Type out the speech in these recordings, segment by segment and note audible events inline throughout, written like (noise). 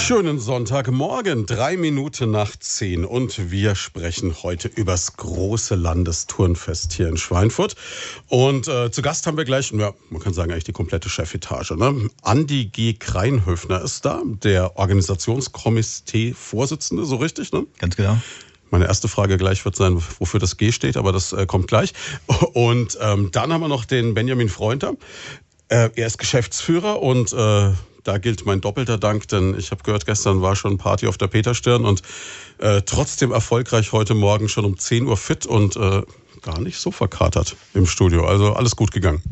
Schönen Sonntagmorgen, drei Minuten nach zehn und wir sprechen heute übers große Landesturnfest hier in Schweinfurt. Und äh, zu Gast haben wir gleich, ja, man kann sagen eigentlich die komplette Chefetage. Ne? Andi G. Kreinhöfner ist da, der Organisationskomitee-Vorsitzende, so richtig, ne? Ganz genau. Meine erste Frage gleich wird sein, wofür das G steht, aber das äh, kommt gleich. (laughs) Und ähm, dann haben wir noch den Benjamin Freunter. Äh, er ist Geschäftsführer und äh, da gilt mein doppelter Dank, denn ich habe gehört, gestern war schon Party auf der Peterstirn und äh, trotzdem erfolgreich heute Morgen schon um 10 Uhr fit und äh, gar nicht so verkatert im Studio. Also alles gut gegangen.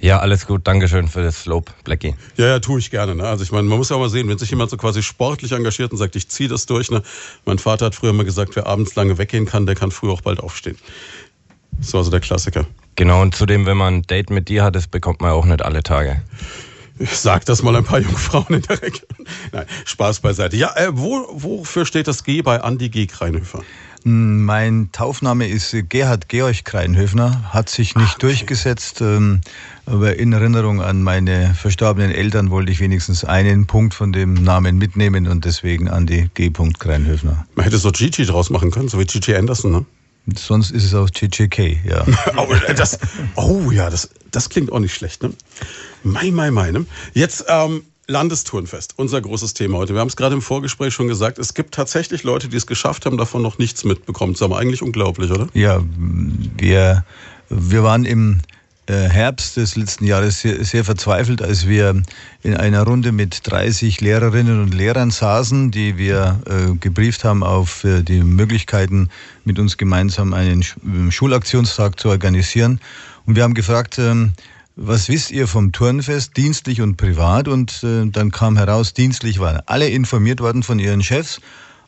Ja, alles gut. Dankeschön für das Lob, Blackie. Ja, ja, tue ich gerne. Ne? Also ich meine, man muss ja auch mal sehen, wenn sich jemand so quasi sportlich engagiert und sagt, ich ziehe das durch. Ne? Mein Vater hat früher mal gesagt, wer abends lange weggehen kann, der kann früh auch bald aufstehen. Das war so der Klassiker. Genau, und zudem, wenn man ein Date mit dir hat, das bekommt man auch nicht alle Tage. Ich sag das mal ein paar Jungfrauen in der Region. Nein, Spaß beiseite. Ja, äh, wo, wofür steht das G bei Andi G. Kreinhöfer? Mein Taufname ist Gerhard Georg Kreinhöfner, hat sich nicht Ach, durchgesetzt, ähm, aber in Erinnerung an meine verstorbenen Eltern wollte ich wenigstens einen Punkt von dem Namen mitnehmen und deswegen Andi G. Kreinhöfner. Man hätte so Gigi draus machen können, so wie Gigi Anderson, ne? Sonst ist es auch GGK, ja. (laughs) oh, das, oh ja, das, das klingt auch nicht schlecht, ne? Mai, mai, mai, ne? Jetzt, ähm, Landestourenfest, unser großes Thema heute. Wir haben es gerade im Vorgespräch schon gesagt, es gibt tatsächlich Leute, die es geschafft haben, davon noch nichts mitbekommen. Ist aber eigentlich unglaublich, oder? Ja, wir, wir waren im äh, Herbst des letzten Jahres sehr, sehr, verzweifelt, als wir in einer Runde mit 30 Lehrerinnen und Lehrern saßen, die wir äh, gebrieft haben auf äh, die Möglichkeiten, mit uns gemeinsam einen Schulaktionstag zu organisieren. Und wir haben gefragt, ähm, was wisst ihr vom Turnfest, dienstlich und privat? Und äh, dann kam heraus, dienstlich waren alle informiert worden von ihren Chefs,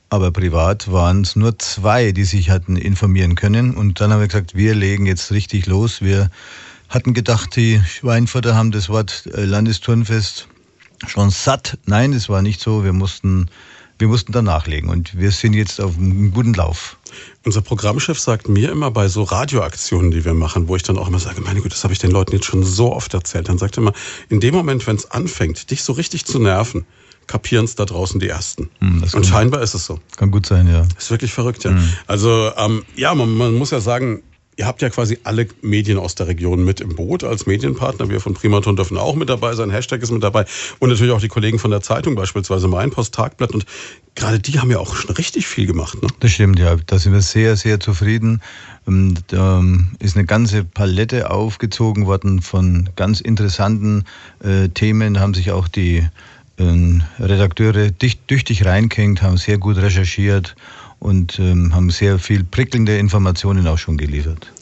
aber privat waren es nur zwei, die sich hatten informieren können. Und dann haben wir gesagt, wir legen jetzt richtig los. Wir hatten gedacht, die Schweinfurter haben das Wort äh, Landesturnfest schon satt. Nein, es war nicht so. Wir mussten, wir mussten da nachlegen und wir sind jetzt auf einem guten Lauf. Unser Programmchef sagt mir immer bei so Radioaktionen, die wir machen, wo ich dann auch immer sage, meine Güte, das habe ich den Leuten jetzt schon so oft erzählt. Dann sagt er immer, in dem Moment, wenn es anfängt, dich so richtig zu nerven, kapieren es da draußen die Ersten. Hm, und scheinbar ist es so. Kann gut sein, ja. Ist wirklich verrückt, ja. Hm. Also ähm, ja, man, man muss ja sagen, Ihr habt ja quasi alle Medien aus der Region mit im Boot als Medienpartner. Wir von Primaton dürfen auch mit dabei sein. Hashtag ist mit dabei. Und natürlich auch die Kollegen von der Zeitung, beispielsweise Mein Post, Tagblatt. Und gerade die haben ja auch schon richtig viel gemacht. Ne? Das stimmt, ja. Da sind wir sehr, sehr zufrieden. Und, ähm, ist eine ganze Palette aufgezogen worden von ganz interessanten äh, Themen. Haben sich auch die äh, Redakteure dicht, tüchtig reingehängt, haben sehr gut recherchiert und ähm, haben sehr viel prickelnde Informationen auch schon geliefert.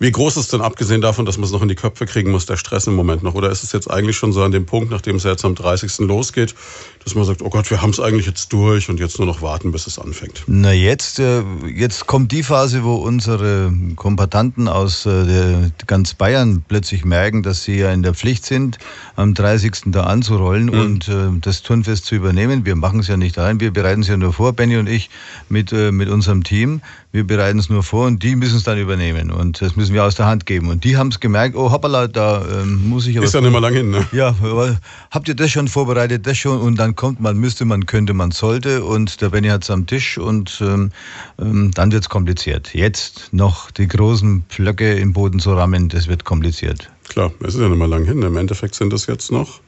Wie groß ist denn, abgesehen davon, dass man es noch in die Köpfe kriegen muss, der Stress im Moment noch? Oder ist es jetzt eigentlich schon so an dem Punkt, nachdem es jetzt am 30. losgeht, dass man sagt, oh Gott, wir haben es eigentlich jetzt durch und jetzt nur noch warten, bis es anfängt? Na, jetzt, äh, jetzt kommt die Phase, wo unsere Kompatanten aus äh, ganz Bayern plötzlich merken, dass sie ja in der Pflicht sind, am 30. da anzurollen mhm. und äh, das Turnfest zu übernehmen. Wir machen es ja nicht allein, wir bereiten es ja nur vor, Benny und ich mit, mit unserem Team. Wir bereiten es nur vor und die müssen es dann übernehmen. Und das müssen wir aus der Hand geben. Und die haben es gemerkt, oh hoppala, da ähm, muss ich aber. Ist ja nicht mehr lang hin, ne? Ja, aber habt ihr das schon vorbereitet, das schon? Und dann kommt man, müsste, man könnte, man sollte. Und der Benny hat es am Tisch und ähm, ähm dann wird es kompliziert. Jetzt noch die großen Pflöcke im Boden zu rammen, das wird kompliziert. Klar, es ist ja nicht mehr lang hin. Im Endeffekt sind das jetzt noch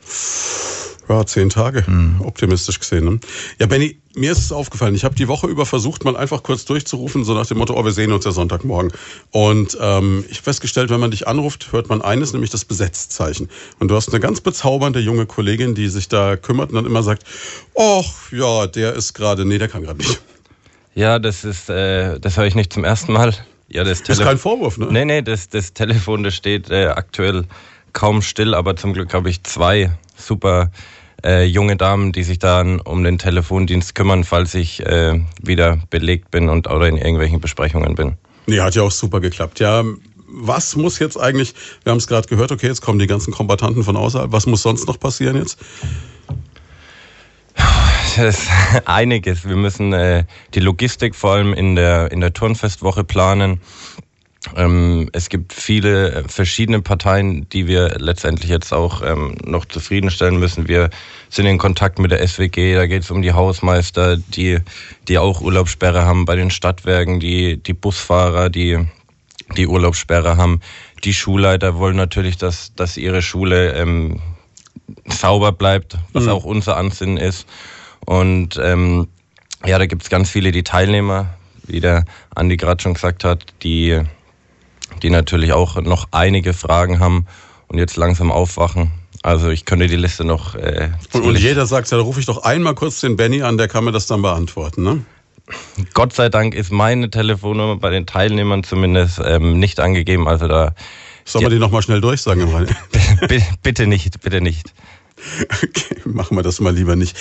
ja, zehn Tage, mhm. optimistisch gesehen. Ne? Ja, Benny, mir ist es aufgefallen, ich habe die Woche über versucht, mal einfach kurz durchzurufen, so nach dem Motto, oh, wir sehen uns ja Sonntagmorgen. Und ähm, ich habe festgestellt, wenn man dich anruft, hört man eines, nämlich das Besetzzeichen. Und du hast eine ganz bezaubernde junge Kollegin, die sich da kümmert und dann immer sagt, oh, ja, der ist gerade, nee, der kann gerade nicht. Ja, das ist, äh, das höre ich nicht zum ersten Mal. Ja, das, das ist kein Vorwurf, ne? Nee, nee, das, das Telefon, das steht äh, aktuell kaum still, aber zum Glück habe ich zwei super äh, junge Damen, die sich dann um den Telefondienst kümmern, falls ich äh, wieder belegt bin und oder in irgendwelchen Besprechungen bin. Nee, hat ja auch super geklappt. Ja, was muss jetzt eigentlich, wir haben es gerade gehört, okay, jetzt kommen die ganzen Kombatanten von außerhalb, was muss sonst noch passieren jetzt? Es ist (laughs) einiges. Wir müssen äh, die Logistik vor allem in der, in der Turnfestwoche planen. Ähm, es gibt viele äh, verschiedene Parteien, die wir letztendlich jetzt auch ähm, noch zufriedenstellen müssen. Wir sind in Kontakt mit der SWG, da geht es um die Hausmeister, die, die auch Urlaubssperre haben bei den Stadtwerken, die, die Busfahrer, die, die Urlaubssperre haben. Die Schulleiter wollen natürlich, dass, dass ihre Schule ähm, sauber bleibt, was mhm. auch unser Ansinnen ist. Und ähm, ja, da gibt es ganz viele, die Teilnehmer, wie der Andi gerade schon gesagt hat, die die natürlich auch noch einige Fragen haben und jetzt langsam aufwachen. Also ich könnte die Liste noch. Äh, und, und jeder sagt, ja, da rufe ich doch einmal kurz den Benny an, der kann mir das dann beantworten, ne? Gott sei Dank ist meine Telefonnummer bei den Teilnehmern zumindest ähm, nicht angegeben. Also da. Soll man die nochmal schnell durchsagen (laughs) bitte nicht, bitte nicht. Okay, machen wir das mal lieber nicht.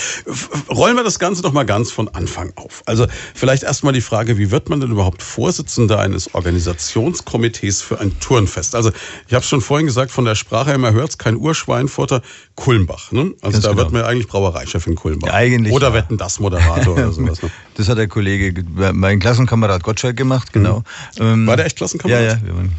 Rollen wir das Ganze doch mal ganz von Anfang auf. Also vielleicht erstmal die Frage, wie wird man denn überhaupt Vorsitzender eines Organisationskomitees für ein Turnfest? Also ich habe es schon vorhin gesagt, von der Sprache her, man hört es, kein Urschweinfurter, Kulmbach. Ne? Also Ganz da genau. wird man eigentlich Brauereichef in Kulmbach. Ja, eigentlich, oder ja. wetten das Moderator oder (laughs) sowas. Ne? Das hat der Kollege, mein Klassenkamerad Gottschalk gemacht, genau. Mhm. War der echt Klassenkamerad? Ja, ja. Wir waren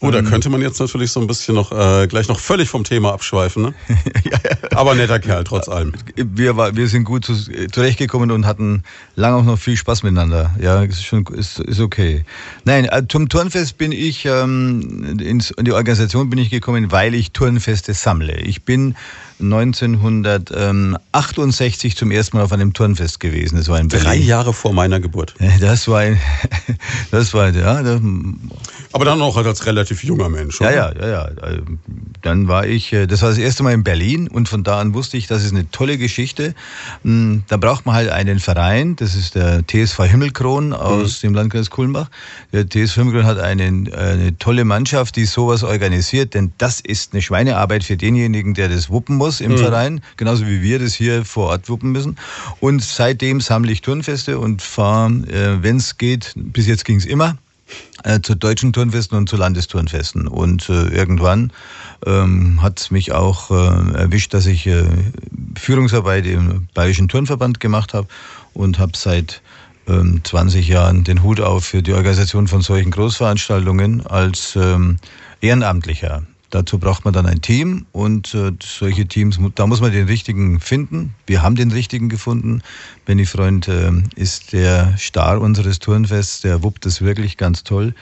Oh, da ähm. könnte man jetzt natürlich so ein bisschen noch äh, gleich noch völlig vom Thema abschweifen. Ne? (laughs) ja, ja. Aber netter Kerl, trotz allem. Wir, war, wir sind gut zu, zurechtgekommen und hatten lange auch noch viel Spaß miteinander. Ja, ist schon ist, ist okay. Nein, äh, zum Turnfest bin ich ähm, ins, in die Organisation bin ich gekommen, weil ich Turnfeste sammle. Ich bin 1968 zum ersten Mal auf einem Turnfest gewesen. Das war in Berlin. Drei Jahre vor meiner Geburt. Das war ein, (laughs) das war, ja. Das, Aber dann auch als relativ junger Mensch, oder? Ja, ja, ja, ja. Dann war ich, äh, das war das erste Mal in Berlin und von da an wusste ich, das ist eine tolle Geschichte. Hm, da braucht man halt einen Verein, das ist der TSV Himmelkron aus mhm. dem Landkreis Kulmbach. Der TSV Himmelkron hat einen, eine tolle Mannschaft, die sowas organisiert, denn das ist eine Schweinearbeit für denjenigen, der das wuppen muss muss im mhm. Verein, genauso wie wir das hier vor Ort wuppen müssen. Und seitdem sammle ich Turnfeste und fahre, äh, wenn es geht, bis jetzt ging es immer, äh, zu deutschen Turnfesten und zu Landesturnfesten. Und äh, irgendwann ähm, hat es mich auch äh, erwischt, dass ich äh, Führungsarbeit im Bayerischen Turnverband gemacht habe und habe seit 20 ähm, Jahren den Hut auf für die Organisation von solchen Großveranstaltungen als ähm, Ehrenamtlicher. Dazu braucht man dann ein Team und äh, solche Teams, da muss man den richtigen finden. Wir haben den richtigen gefunden. Benny Freund äh, ist der Star unseres Turnfests, der wuppt das wirklich ganz toll.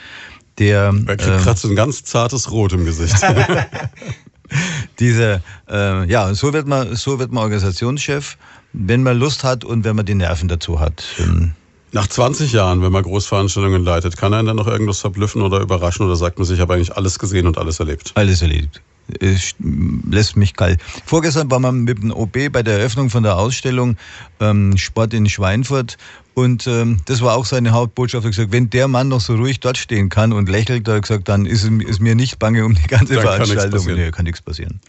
Der, er kriegt äh, gerade so ein ganz zartes Rot im Gesicht. (laughs) Diese, äh, ja, so wird man, so wird man Organisationschef, wenn man Lust hat und wenn man die Nerven dazu hat. Ähm, nach 20 Jahren, wenn man Großveranstaltungen leitet, kann einen dann noch irgendwas verblüffen oder überraschen oder sagt man sich, ich habe eigentlich alles gesehen und alles erlebt? Alles erlebt. Es lässt mich kalt. Vorgestern war man mit dem OB bei der Eröffnung von der Ausstellung ähm, Sport in Schweinfurt und ähm, das war auch seine Hauptbotschaft. Er hat gesagt, wenn der Mann noch so ruhig dort stehen kann und lächelt, hat er gesagt, dann ist, ist mir nicht bange um die ganze dann Veranstaltung. Kann nee, kann nichts passieren.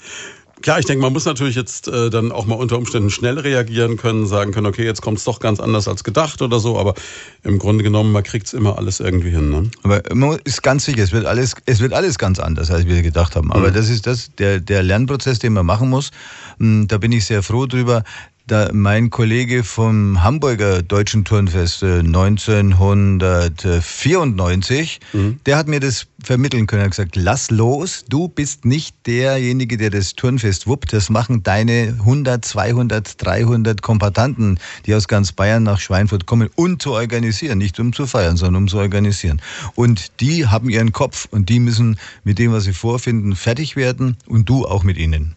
Klar, ich denke, man muss natürlich jetzt äh, dann auch mal unter Umständen schnell reagieren können, sagen können, okay, jetzt kommt es doch ganz anders als gedacht oder so, aber im Grunde genommen, man kriegt es immer alles irgendwie hin. Ne? Aber ist ganz sicher, es wird alles, es wird alles ganz anders, als wir gedacht haben. Aber mhm. das ist das, der, der Lernprozess, den man machen muss. Hm, da bin ich sehr froh drüber da mein Kollege vom Hamburger Deutschen Turnfest 1994, äh, mhm. der hat mir das vermitteln können. Er hat gesagt, lass los, du bist nicht derjenige, der das Turnfest wuppt. Das machen deine 100, 200, 300 Kompatanten, die aus ganz Bayern nach Schweinfurt kommen, um zu organisieren. Nicht um zu feiern, sondern um zu organisieren. Und die haben ihren Kopf und die müssen mit dem, was sie vorfinden, fertig werden und du auch mit ihnen.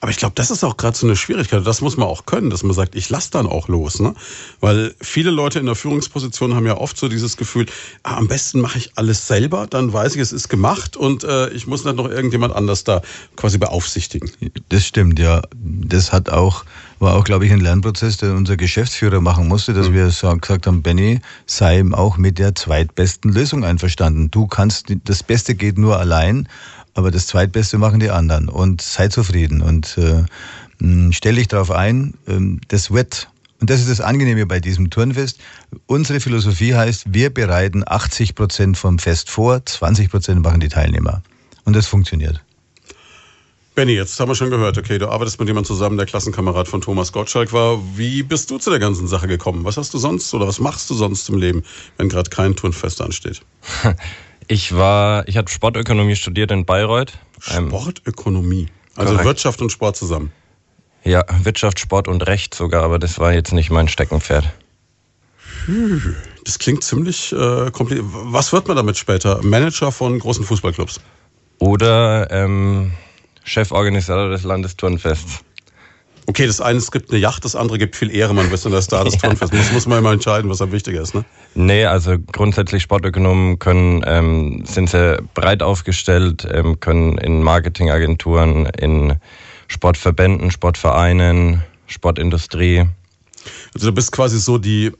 Aber ich glaube, das ist auch gerade so eine Schwierigkeit. Das muss man auch können, dass man sagt, ich lasse dann auch los. Ne? Weil viele Leute in der Führungsposition haben ja oft so dieses Gefühl, ah, am besten mache ich alles selber, dann weiß ich, es ist gemacht und äh, ich muss nicht noch irgendjemand anders da quasi beaufsichtigen. Das stimmt, ja. Das hat auch, war auch, glaube ich, ein Lernprozess, den unser Geschäftsführer machen musste, dass mhm. wir gesagt haben, Benny, sei auch mit der zweitbesten Lösung einverstanden. Du kannst, das Beste geht nur allein aber das Zweitbeste machen die anderen und sei zufrieden und äh, stell dich darauf ein, äh, das wird und das ist das Angenehme bei diesem Turnfest. Unsere Philosophie heißt, wir bereiten 80 Prozent vom Fest vor, 20 Prozent machen die Teilnehmer. Und das funktioniert. Benny, jetzt haben wir schon gehört, okay, du arbeitest mit jemandem zusammen, der Klassenkamerad von Thomas Gottschalk war. Wie bist du zu der ganzen Sache gekommen? Was hast du sonst oder was machst du sonst im Leben, wenn gerade kein Turnfest ansteht? (laughs) Ich war, ich habe Sportökonomie studiert in Bayreuth. Ähm, Sportökonomie. Also korrekt. Wirtschaft und Sport zusammen. Ja, Wirtschaft, Sport und Recht sogar, aber das war jetzt nicht mein Steckenpferd. Das klingt ziemlich äh, kompliziert. Was wird man damit später? Manager von großen Fußballclubs? Oder ähm, Cheforganisator des Landesturnfests. Okay, das eine, gibt eine Yacht, das andere gibt viel Ehre, man bist dann der Star des Turnfests. Muss, muss man immer entscheiden, was am wichtiger ist, ne? Nee, also grundsätzlich Sportökonomen können, ähm, sind sehr breit aufgestellt, ähm, können in Marketingagenturen, in Sportverbänden, Sportvereinen, Sportindustrie. Also du bist quasi so die,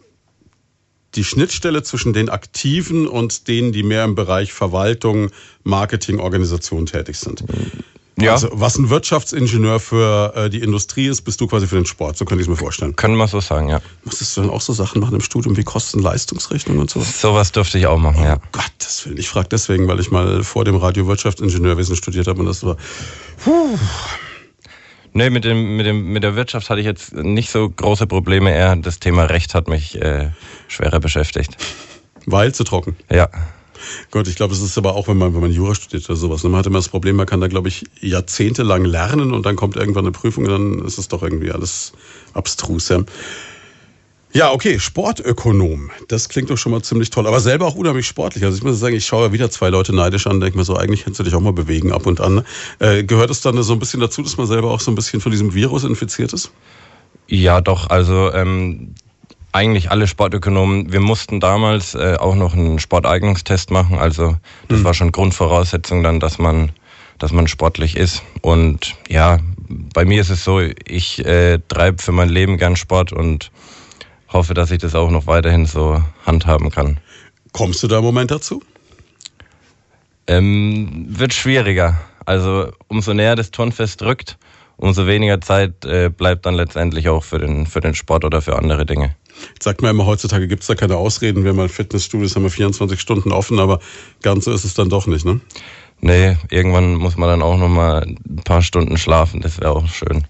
die Schnittstelle zwischen den Aktiven und denen, die mehr im Bereich Verwaltung, Marketing, Organisation tätig sind. Ja. Also, was ein Wirtschaftsingenieur für äh, die Industrie ist, bist du quasi für den Sport. So könnte ich es mir vorstellen. Können wir so sagen, ja. Musstest du dann auch so Sachen machen im Studium wie Kosten-Leistungsrechnung und so? Sowas durfte ich auch machen, oh, ja. Gottes Willen. Ich frage deswegen, weil ich mal vor dem Radio Wirtschaftsingenieurwesen studiert habe und das war. Puh. Nee, mit, dem, mit, dem, mit der Wirtschaft hatte ich jetzt nicht so große Probleme. Eher das Thema Recht hat mich äh, schwerer beschäftigt. Weil zu trocken? Ja. Gut, ich glaube, es ist aber auch, wenn man, wenn man Jura studiert oder sowas. Ne? Man hat immer das Problem, man kann da, glaube ich, jahrzehntelang lernen und dann kommt irgendwann eine Prüfung und dann ist es doch irgendwie alles abstrus. Ja. Ja, okay, Sportökonom. Das klingt doch schon mal ziemlich toll. Aber selber auch unheimlich sportlich. Also ich muss sagen, ich schaue ja wieder zwei Leute neidisch an, denke mir so, eigentlich kannst du dich auch mal bewegen ab und an. Äh, gehört es dann so ein bisschen dazu, dass man selber auch so ein bisschen von diesem Virus infiziert ist? Ja, doch. Also ähm, eigentlich alle Sportökonomen. Wir mussten damals äh, auch noch einen Sporteignungstest machen. Also das mhm. war schon Grundvoraussetzung dann, dass man, dass man sportlich ist. Und ja, bei mir ist es so, ich äh, treibe für mein Leben gern Sport und hoffe, dass ich das auch noch weiterhin so handhaben kann. Kommst du da im Moment dazu? Ähm, wird schwieriger. Also umso näher das Turnfest drückt, umso weniger Zeit äh, bleibt dann letztendlich auch für den, für den Sport oder für andere Dinge. Jetzt sagt man immer, heutzutage gibt es da keine Ausreden. Wir haben ein Fitnessstudios, haben wir 24 Stunden offen, aber ganz so ist es dann doch nicht, ne? Nee, irgendwann muss man dann auch noch mal ein paar Stunden schlafen. Das wäre auch schön.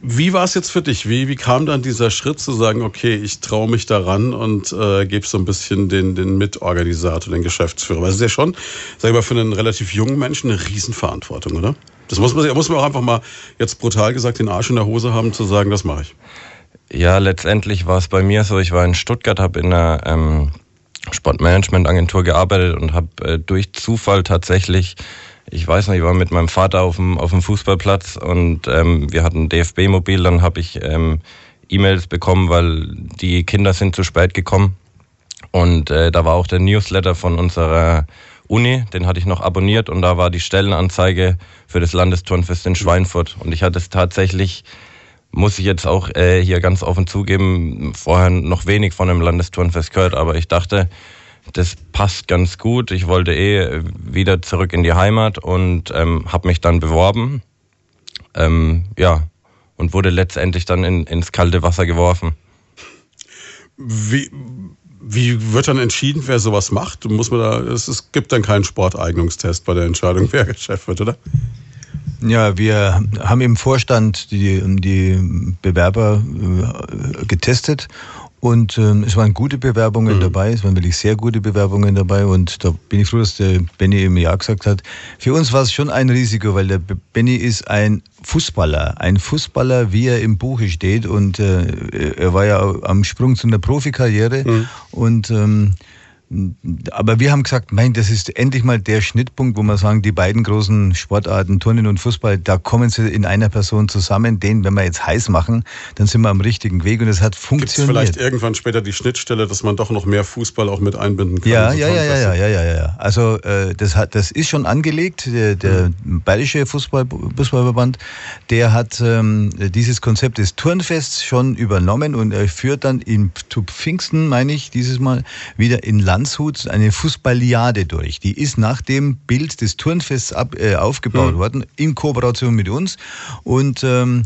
Wie war es jetzt für dich? Wie, wie kam dann dieser Schritt zu sagen, okay, ich traue mich daran und äh, gebe so ein bisschen den, den Mitorganisator, den Geschäftsführer? Weil es ist ja schon, sag ich mal, für einen relativ jungen Menschen eine Riesenverantwortung, oder? Das muss man, muss man auch einfach mal jetzt brutal gesagt den Arsch in der Hose haben, zu sagen, das mache ich. Ja, letztendlich war es bei mir so, ich war in Stuttgart, habe in einer ähm, Sportmanagement-Agentur gearbeitet und habe äh, durch Zufall tatsächlich ich weiß nicht, ich war mit meinem Vater auf dem, auf dem Fußballplatz und ähm, wir hatten DFB-Mobil, dann habe ich ähm, E-Mails bekommen, weil die Kinder sind zu spät gekommen. Und äh, da war auch der Newsletter von unserer Uni, den hatte ich noch abonniert und da war die Stellenanzeige für das Landesturnfest in Schweinfurt. Und ich hatte es tatsächlich, muss ich jetzt auch äh, hier ganz offen zugeben, vorher noch wenig von dem Landesturnfest gehört, aber ich dachte, das passt ganz gut. Ich wollte eh wieder zurück in die Heimat und ähm, habe mich dann beworben. Ähm, ja, und wurde letztendlich dann in, ins kalte Wasser geworfen. Wie, wie wird dann entschieden, wer sowas macht? Muss man da, es, es gibt dann keinen Sporteignungstest bei der Entscheidung, (laughs) wer Chef wird, oder? Ja, wir haben im Vorstand die, die Bewerber äh, getestet und ähm, es waren gute Bewerbungen mhm. dabei, es waren wirklich sehr gute Bewerbungen dabei. Und da bin ich froh, dass der Benny eben ja gesagt hat. Für uns war es schon ein Risiko, weil der Benny ist ein Fußballer. Ein Fußballer, wie er im Buche steht. Und äh, er war ja am Sprung zu einer Profikarriere. Mhm. Und ähm, aber wir haben gesagt, mein, das ist endlich mal der Schnittpunkt, wo wir sagen, die beiden großen Sportarten, Turnen und Fußball, da kommen sie in einer Person zusammen. Den, wenn wir jetzt heiß machen, dann sind wir am richtigen Weg und es hat funktioniert. Gibt's vielleicht irgendwann später die Schnittstelle, dass man doch noch mehr Fußball auch mit einbinden kann? Ja, ja, ja, ja, ja, ja, ja, ja. Also äh, das hat, das ist schon angelegt. Der, der mhm. bayerische Fußball, Fußballverband, der hat ähm, dieses Konzept des Turnfests schon übernommen und er führt dann in Pfingsten, meine ich, dieses Mal wieder in Land Landshut eine Fußballiade durch. Die ist nach dem Bild des Turnfests ab, äh, aufgebaut mhm. worden, in Kooperation mit uns. Und ähm,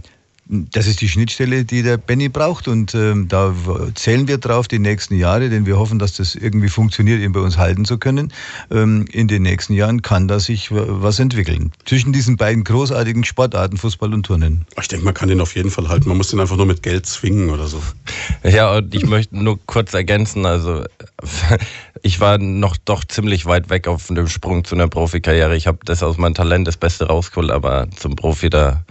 das ist die Schnittstelle, die der Benny braucht und ähm, da zählen wir drauf die nächsten Jahre, denn wir hoffen, dass das irgendwie funktioniert, ihn bei uns halten zu können. Ähm, in den nächsten Jahren kann da sich was entwickeln. Zwischen diesen beiden großartigen Sportarten, Fußball und Turnen. Ich denke, man kann den auf jeden Fall halten. Man muss den einfach nur mit Geld zwingen oder so. Ja, und ich möchte nur kurz ergänzen, also (laughs) ich war noch doch ziemlich weit weg auf dem Sprung zu einer Profikarriere. Ich habe das aus meinem Talent das Beste rausgeholt, aber zum Profi da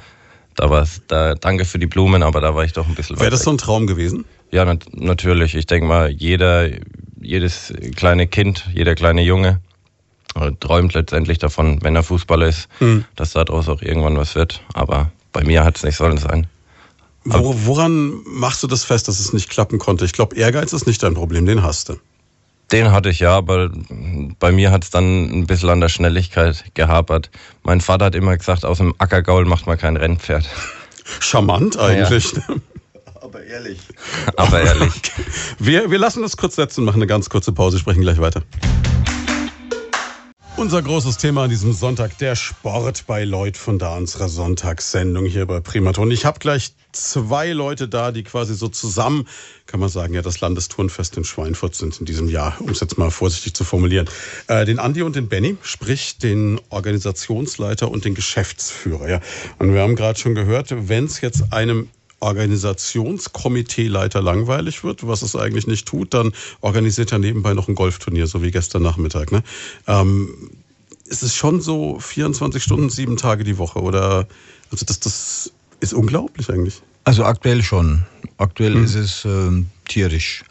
da war es, da, danke für die Blumen, aber da war ich doch ein bisschen Wäre das so ein Traum gewesen? Ja, nat natürlich. Ich denke mal, jeder, jedes kleine Kind, jeder kleine Junge äh, träumt letztendlich davon, wenn er Fußballer ist, mhm. dass daraus auch irgendwann was wird. Aber bei mir hat es nicht sollen sein. Wo, woran machst du das fest, dass es nicht klappen konnte? Ich glaube, Ehrgeiz ist nicht dein Problem, den hast du. Den hatte ich ja, aber bei mir hat es dann ein bisschen an der Schnelligkeit gehapert. Mein Vater hat immer gesagt, aus dem Ackergaul macht man kein Rennpferd. Charmant eigentlich. Ja. aber ehrlich. aber ehrlich. (laughs) Wir, wir lassen das kurz setzen, machen eine ganz kurze Pause, sprechen gleich weiter. Unser großes Thema an diesem Sonntag, der Sport bei Lloyd von da, unserer Sonntagssendung hier bei Primaton. Ich habe gleich zwei Leute da, die quasi so zusammen, kann man sagen, ja, das Landesturnfest in Schweinfurt sind in diesem Jahr, um es jetzt mal vorsichtig zu formulieren. Äh, den Andi und den Benny, sprich den Organisationsleiter und den Geschäftsführer. Ja. Und wir haben gerade schon gehört, wenn es jetzt einem Organisationskomiteeleiter langweilig wird, was es eigentlich nicht tut, dann organisiert er nebenbei noch ein Golfturnier, so wie gestern Nachmittag. Ne? Ähm, ist es schon so 24 Stunden, sieben Tage die Woche? Oder also das, das ist unglaublich eigentlich. Also aktuell schon. Aktuell hm. ist es äh, tierisch.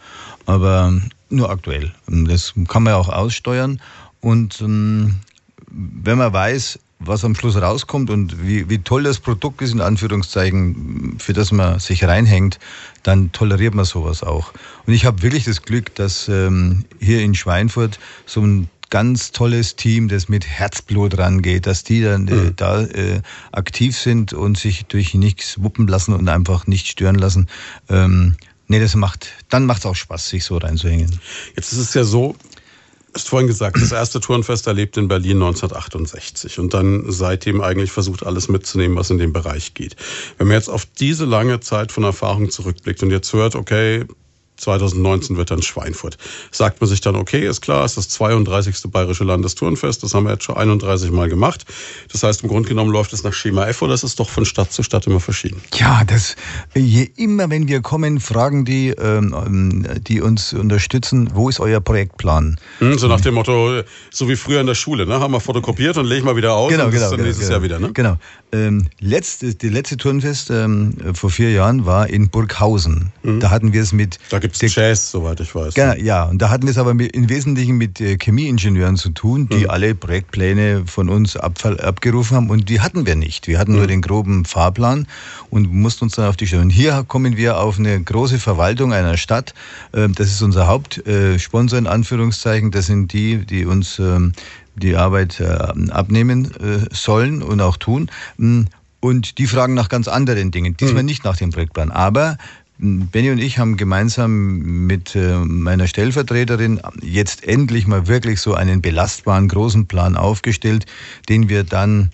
Aber nur aktuell. Das kann man ja auch aussteuern. Und ähm, wenn man weiß, was am Schluss rauskommt und wie, wie toll das Produkt ist, in Anführungszeichen, für das man sich reinhängt, dann toleriert man sowas auch. Und ich habe wirklich das Glück, dass ähm, hier in Schweinfurt so ein ganz tolles Team, das mit Herzblut rangeht, dass die dann äh, mhm. da äh, aktiv sind und sich durch nichts wuppen lassen und einfach nicht stören lassen. Ähm, nee, das macht, dann macht es auch Spaß, sich so reinzuhängen. Jetzt ist es ja so, hast vorhin gesagt, das erste Turnfest erlebt in Berlin 1968 und dann seitdem eigentlich versucht, alles mitzunehmen, was in dem Bereich geht. Wenn man jetzt auf diese lange Zeit von Erfahrung zurückblickt und jetzt hört, okay, 2019 wird dann Schweinfurt. Sagt man sich dann, okay, ist klar, ist das 32. Bayerische Landesturnfest, das haben wir jetzt schon 31 Mal gemacht. Das heißt, im Grunde genommen läuft es nach Schema F oder ist es doch von Stadt zu Stadt immer verschieden? Ja, das, je immer, wenn wir kommen, fragen die, ähm, die uns unterstützen, wo ist euer Projektplan? Hm, so nach dem Motto, so wie früher in der Schule, ne? haben wir fotokopiert und legen mal wieder aus genau, und genau, dann genau, nächstes genau. Jahr wieder. Ne? Genau. Ähm, letzte, die letzte Turnfest ähm, vor vier Jahren war in Burghausen. Mhm. Da hatten wir es mit... Da gibt es Jazz, soweit ich weiß. Genau, ja, und da hatten wir es aber mit, im Wesentlichen mit äh, Chemieingenieuren zu tun, die mhm. alle Projektpläne von uns abfall, abgerufen haben und die hatten wir nicht. Wir hatten mhm. nur den groben Fahrplan und mussten uns dann auf die Stelle. Und hier kommen wir auf eine große Verwaltung einer Stadt. Äh, das ist unser Hauptsponsor äh, in Anführungszeichen. Das sind die, die uns... Die Arbeit äh, abnehmen äh, sollen und auch tun. Mm, und die fragen nach ganz anderen Dingen. Diesmal mhm. nicht nach dem Projektplan. Aber mm, Benny und ich haben gemeinsam mit äh, meiner Stellvertreterin jetzt endlich mal wirklich so einen belastbaren großen Plan aufgestellt, den wir dann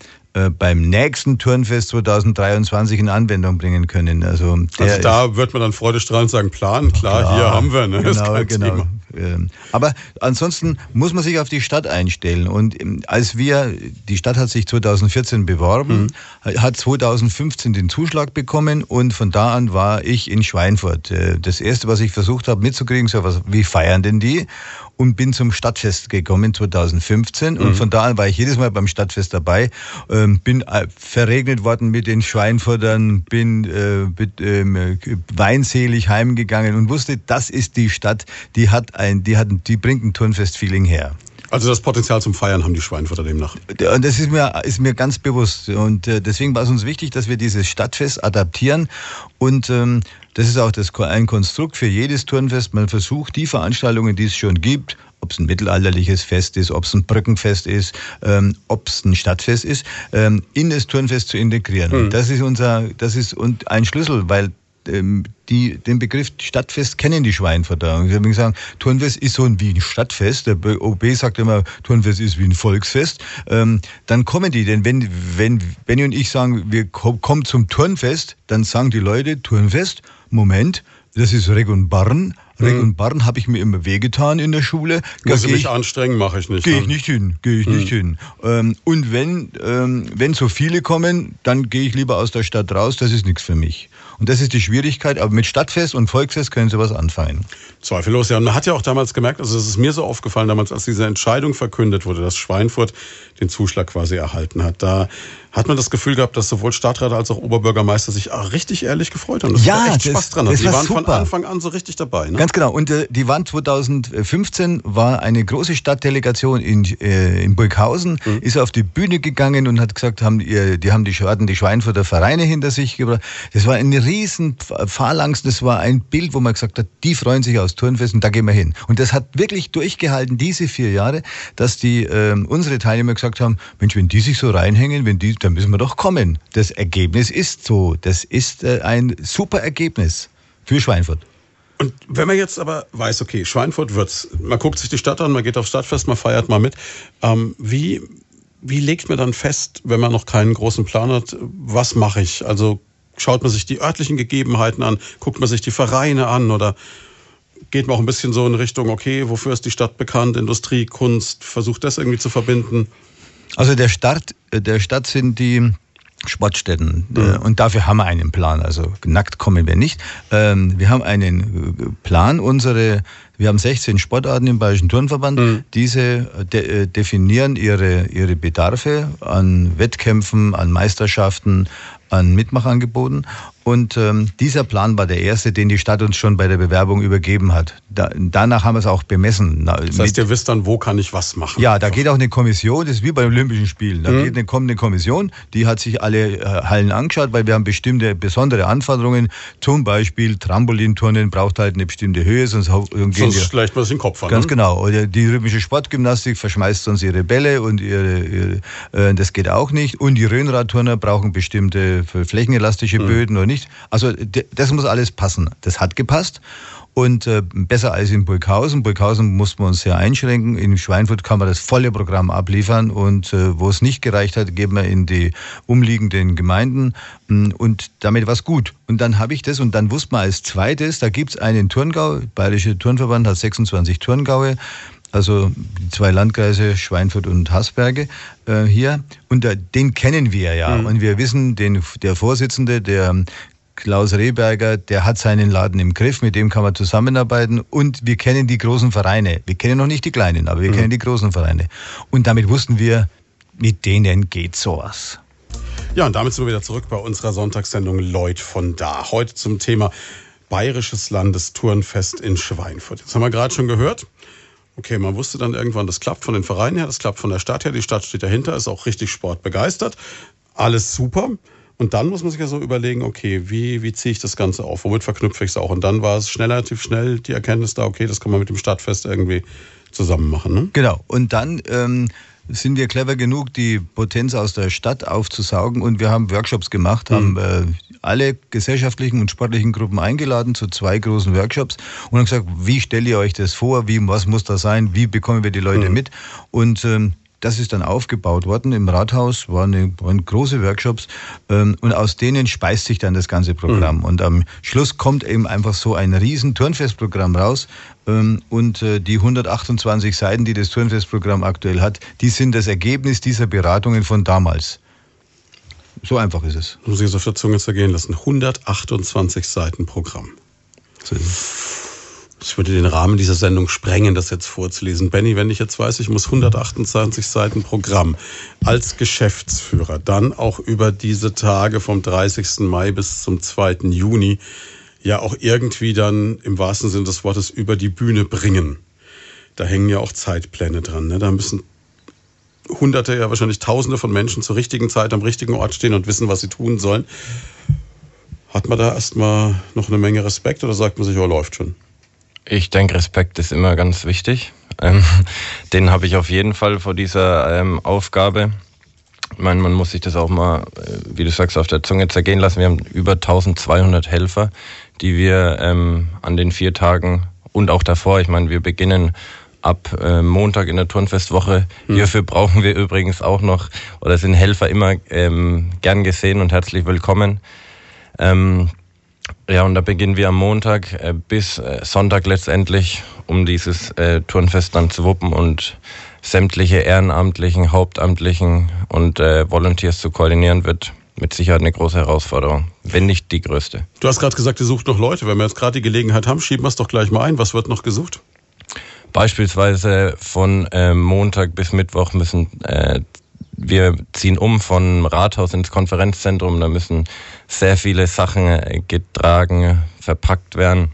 beim nächsten Turnfest 2023 in Anwendung bringen können. Also, also da wird man dann freudestrahlend sagen, Plan, klar, klar hier haben wir. Ne? Genau, genau. Thema. Ähm, aber ansonsten muss man sich auf die Stadt einstellen. Und ähm, als wir, die Stadt hat sich 2014 beworben, mhm. hat 2015 den Zuschlag bekommen und von da an war ich in Schweinfurt. Äh, das erste, was ich versucht habe mitzukriegen, so was, wie feiern denn die? Und bin zum Stadtfest gekommen 2015 mhm. und von da an war ich jedes Mal beim Stadtfest dabei, ähm, bin äh, verregnet worden mit den Schweinfurtern, bin äh, äh, weinselig heimgegangen und wusste, das ist die Stadt, die hat ein, die, hatten, die bringt ein Turnfest-Feeling her. Also das Potenzial zum Feiern haben die Schweinfurter demnach. Und das ist mir, ist mir ganz bewusst. Und äh, deswegen war es uns wichtig, dass wir dieses Stadtfest adaptieren. Und ähm, das ist auch das, ein Konstrukt für jedes Turnfest. Man versucht, die Veranstaltungen, die es schon gibt, ob es ein mittelalterliches Fest ist, ob es ein Brückenfest ist, ähm, ob es ein Stadtfest ist, ähm, in das Turnfest zu integrieren. Mhm. Das ist unser, das ist und ein Schlüssel, weil die, den Begriff Stadtfest kennen die Schweinfurter. Und ich habe gesagt, Turnfest ist so wie ein Stadtfest. Der OB sagt immer, Turnfest ist wie ein Volksfest. Ähm, dann kommen die, denn wenn, wenn Benny und ich sagen, wir kommen zum Turnfest, dann sagen die Leute, Turnfest, Moment, das ist Reg und Barren. Reg mhm. und Barren habe ich mir immer wehgetan in der Schule. Muss ich mich anstrengen, mache ich nicht. Gehe ich nicht hin, gehe ich mhm. nicht hin. Ähm, und wenn, ähm, wenn so viele kommen, dann gehe ich lieber aus der Stadt raus, das ist nichts für mich. Und das ist die Schwierigkeit. Aber mit Stadtfest und Volksfest können Sie was anfangen. Zweifellos, ja. Und man hat ja auch damals gemerkt, also es ist mir so aufgefallen damals, als diese Entscheidung verkündet wurde, dass Schweinfurt den Zuschlag quasi erhalten hat. Da hat man das Gefühl gehabt, dass sowohl Stadtrat als auch Oberbürgermeister sich richtig ehrlich gefreut haben. Dass ja, echt das, Spaß dran hatten. Die waren super. von Anfang an so richtig dabei. Ne? Ganz genau. Und äh, die waren 2015 war eine große Stadtdelegation in, äh, in Burghausen, mhm. ist auf die Bühne gegangen und hat gesagt, haben, ihr, die haben die, hatten die Schweinfurter Vereine hinter sich gebracht. Das war eine riesen Phalanx, das war ein Bild, wo man gesagt hat, die freuen sich aus Turnfest und da gehen wir hin. Und das hat wirklich durchgehalten, diese vier Jahre, dass die äh, unsere Teilnehmer gesagt haben, Mensch, wenn die sich so reinhängen, wenn die da müssen wir doch kommen. Das Ergebnis ist so. Das ist äh, ein super Ergebnis für Schweinfurt. Und wenn man jetzt aber weiß, okay, Schweinfurt wird's, man guckt sich die Stadt an, man geht aufs Stadtfest, man feiert mal mit. Ähm, wie, wie legt man dann fest, wenn man noch keinen großen Plan hat, was mache ich? Also schaut man sich die örtlichen Gegebenheiten an, guckt man sich die Vereine an oder geht man auch ein bisschen so in Richtung, okay, wofür ist die Stadt bekannt, Industrie, Kunst, versucht das irgendwie zu verbinden? Also der Start der Stadt sind die Sportstätten. Mhm. Und dafür haben wir einen Plan. Also nackt kommen wir nicht. Ähm, wir haben einen äh, Plan. Unsere, wir haben 16 Sportarten im Bayerischen Turnverband. Mhm. Diese de definieren ihre, ihre Bedarfe an Wettkämpfen, an Meisterschaften, an Mitmachangeboten. Und ähm, dieser Plan war der erste, den die Stadt uns schon bei der Bewerbung übergeben hat. Da, danach haben wir es auch bemessen. Das heißt, ihr wisst dann, wo kann ich was machen? Ja, da geht auch eine Kommission, das ist wie bei den Olympischen Spielen. Da mhm. geht eine, kommt eine Kommission, die hat sich alle äh, Hallen angeschaut, weil wir haben bestimmte besondere Anforderungen. Zum Beispiel Trampolinturnen braucht halt eine bestimmte Höhe, sonst, sonst gehen sonst schlägt man den Kopf an. Ganz ne? genau. Oder die rhythmische Sportgymnastik verschmeißt sonst ihre Bälle und ihre, ihre äh, das geht auch nicht. Und die Röhnradturner brauchen bestimmte flächenelastische mhm. Böden oder nicht. Also das muss alles passen. Das hat gepasst. Und äh, besser als in Burghausen. Burghausen mussten wir uns sehr einschränken. In Schweinfurt kann man das volle Programm abliefern. Und äh, wo es nicht gereicht hat, geben wir in die umliegenden Gemeinden. Mm, und damit war es gut. Und dann habe ich das und dann wusste man als zweites, da gibt es einen Turngau. Bayerische Turnverband hat 26 Turngaue also die zwei Landkreise Schweinfurt und Hasberge äh, hier. Und äh, den kennen wir ja. Mhm. Und wir wissen, den, der Vorsitzende, der Klaus Rehberger, der hat seinen Laden im Griff, mit dem kann man zusammenarbeiten. Und wir kennen die großen Vereine. Wir kennen noch nicht die kleinen, aber wir mhm. kennen die großen Vereine. Und damit wussten wir, mit denen geht sowas. Ja, und damit sind wir wieder zurück bei unserer Sonntagssendung Lloyd von da. Heute zum Thema Bayerisches Landesturnfest in Schweinfurt. Jetzt haben wir gerade schon gehört, Okay, man wusste dann irgendwann, das klappt von den Vereinen her, das klappt von der Stadt her, die Stadt steht dahinter, ist auch richtig sportbegeistert. Alles super. Und dann muss man sich ja so überlegen, okay, wie, wie ziehe ich das Ganze auf? Womit verknüpfe ich es auch? Und dann war es schnell, relativ schnell die Erkenntnis da, okay, das kann man mit dem Stadtfest irgendwie zusammen machen. Ne? Genau. Und dann ähm, sind wir clever genug, die Potenz aus der Stadt aufzusaugen und wir haben Workshops gemacht, mhm. haben äh, alle gesellschaftlichen und sportlichen Gruppen eingeladen zu zwei großen Workshops und haben gesagt, wie stellt ihr euch das vor, wie, was muss da sein, wie bekommen wir die Leute mhm. mit und ähm, das ist dann aufgebaut worden im Rathaus, waren, waren große Workshops ähm, und aus denen speist sich dann das ganze Programm. Mhm. Und am Schluss kommt eben einfach so ein riesen Turnfestprogramm raus ähm, und äh, die 128 Seiten, die das Turnfestprogramm aktuell hat, die sind das Ergebnis dieser Beratungen von damals. So einfach ist es. Muss ich es auf der Zunge zergehen lassen. 128 Seiten Programm. So ist es. Ich würde den Rahmen dieser Sendung sprengen, das jetzt vorzulesen. Benny, wenn ich jetzt weiß, ich muss 128 Seiten Programm als Geschäftsführer dann auch über diese Tage vom 30. Mai bis zum 2. Juni ja auch irgendwie dann im wahrsten Sinne des Wortes über die Bühne bringen. Da hängen ja auch Zeitpläne dran. Ne? Da müssen Hunderte, ja wahrscheinlich Tausende von Menschen zur richtigen Zeit am richtigen Ort stehen und wissen, was sie tun sollen. Hat man da erstmal noch eine Menge Respekt oder sagt man sich, oh, läuft schon? Ich denke, Respekt ist immer ganz wichtig. Ähm, (laughs) den habe ich auf jeden Fall vor dieser ähm, Aufgabe. Ich meine, man muss sich das auch mal, äh, wie du sagst, auf der Zunge zergehen lassen. Wir haben über 1200 Helfer, die wir ähm, an den vier Tagen und auch davor, ich meine, wir beginnen ab äh, Montag in der Turnfestwoche. Mhm. Hierfür brauchen wir übrigens auch noch, oder sind Helfer immer ähm, gern gesehen und herzlich willkommen. Ähm, ja, und da beginnen wir am Montag äh, bis äh, Sonntag letztendlich, um dieses äh, Turnfest dann zu wuppen und sämtliche ehrenamtlichen, hauptamtlichen und äh, Volunteers zu koordinieren, wird mit Sicherheit eine große Herausforderung, wenn nicht die größte. Du hast gerade gesagt, ihr sucht noch Leute. Wenn wir jetzt gerade die Gelegenheit haben, schieben wir es doch gleich mal ein. Was wird noch gesucht? Beispielsweise von Montag bis Mittwoch müssen wir ziehen um von Rathaus ins Konferenzzentrum. Da müssen sehr viele Sachen äh, getragen, verpackt werden.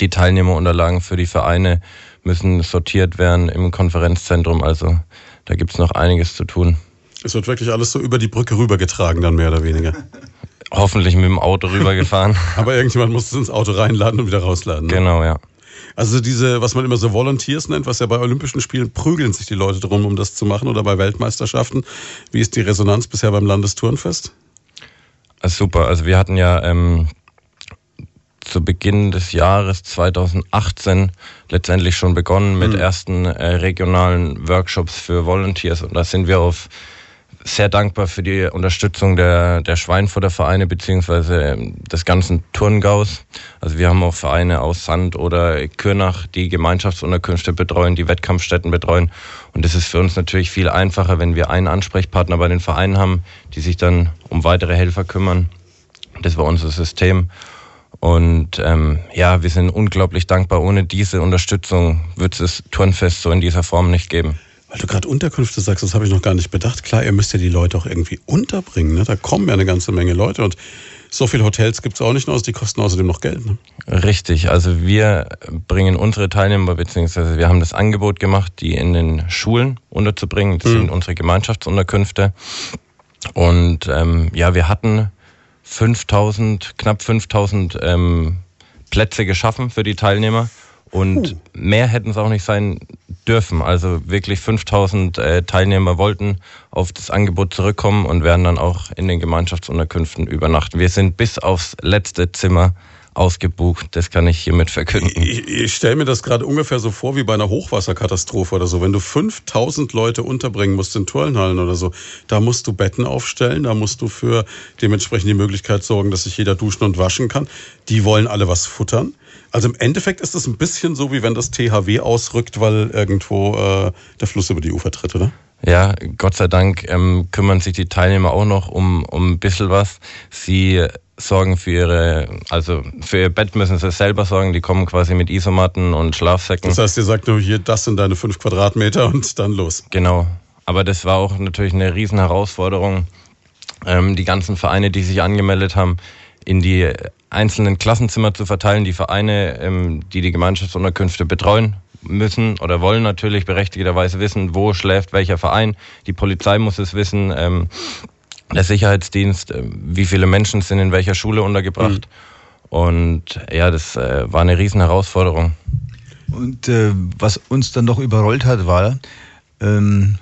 Die Teilnehmerunterlagen für die Vereine müssen sortiert werden im Konferenzzentrum. Also da gibt's noch einiges zu tun. Es wird wirklich alles so über die Brücke rübergetragen, dann mehr oder weniger. (laughs) Hoffentlich mit dem Auto rübergefahren. (laughs) Aber irgendjemand muss es ins Auto reinladen und wieder rausladen. Ne? Genau, ja. Also diese, was man immer so Volunteers nennt, was ja bei Olympischen Spielen prügeln sich die Leute drum, um das zu machen oder bei Weltmeisterschaften. Wie ist die Resonanz bisher beim Landesturnfest? Also super. Also wir hatten ja ähm, zu Beginn des Jahres 2018 letztendlich schon begonnen mit mhm. ersten äh, regionalen Workshops für Volunteers und da sind wir auf sehr dankbar für die Unterstützung der, der Schweinfurter Vereine beziehungsweise ähm, des ganzen Turngaus. Also wir haben auch Vereine aus Sand oder Kürnach, die Gemeinschaftsunterkünfte betreuen, die Wettkampfstätten betreuen. Und es ist für uns natürlich viel einfacher, wenn wir einen Ansprechpartner bei den Vereinen haben, die sich dann um weitere Helfer kümmern. Das war unser System. Und ähm, ja, wir sind unglaublich dankbar. Ohne diese Unterstützung wird es Turnfest so in dieser Form nicht geben. Weil du gerade Unterkünfte sagst, das habe ich noch gar nicht bedacht. Klar, ihr müsst ja die Leute auch irgendwie unterbringen. Ne? Da kommen ja eine ganze Menge Leute und so viele Hotels gibt es auch nicht aus, die kosten außerdem noch Geld. Ne? Richtig, also wir bringen unsere Teilnehmer, beziehungsweise wir haben das Angebot gemacht, die in den Schulen unterzubringen. Das mhm. sind unsere Gemeinschaftsunterkünfte. Und ähm, ja, wir hatten 5000, knapp 5000 ähm, Plätze geschaffen für die Teilnehmer. Und uh. mehr hätten es auch nicht sein dürfen. Also wirklich 5000 äh, Teilnehmer wollten auf das Angebot zurückkommen und werden dann auch in den Gemeinschaftsunterkünften übernachten. Wir sind bis aufs letzte Zimmer ausgebucht. Das kann ich hiermit verkünden. Ich, ich stelle mir das gerade ungefähr so vor wie bei einer Hochwasserkatastrophe oder so. Wenn du 5000 Leute unterbringen musst in Turnhallen oder so, da musst du Betten aufstellen, da musst du für dementsprechend die Möglichkeit sorgen, dass sich jeder duschen und waschen kann. Die wollen alle was futtern. Also im Endeffekt ist es ein bisschen so, wie wenn das THW ausrückt, weil irgendwo äh, der Fluss über die Ufer tritt, oder? Ja, Gott sei Dank ähm, kümmern sich die Teilnehmer auch noch um, um ein bisschen was. Sie sorgen für ihre, also für ihr Bett müssen sie selber sorgen. Die kommen quasi mit Isomatten und Schlafsäcken. Das heißt, ihr sagt nur hier, das sind deine fünf Quadratmeter und dann los. Genau. Aber das war auch natürlich eine riesen Herausforderung. Ähm, die ganzen Vereine, die sich angemeldet haben, in die einzelnen Klassenzimmer zu verteilen. Die Vereine, ähm, die die Gemeinschaftsunterkünfte betreuen, müssen oder wollen natürlich berechtigterweise wissen, wo schläft welcher Verein. Die Polizei muss es wissen. Ähm, der Sicherheitsdienst, äh, wie viele Menschen sind in welcher Schule untergebracht. Mhm. Und ja, das äh, war eine riesen Herausforderung. Und äh, was uns dann noch überrollt hat, war, ähm,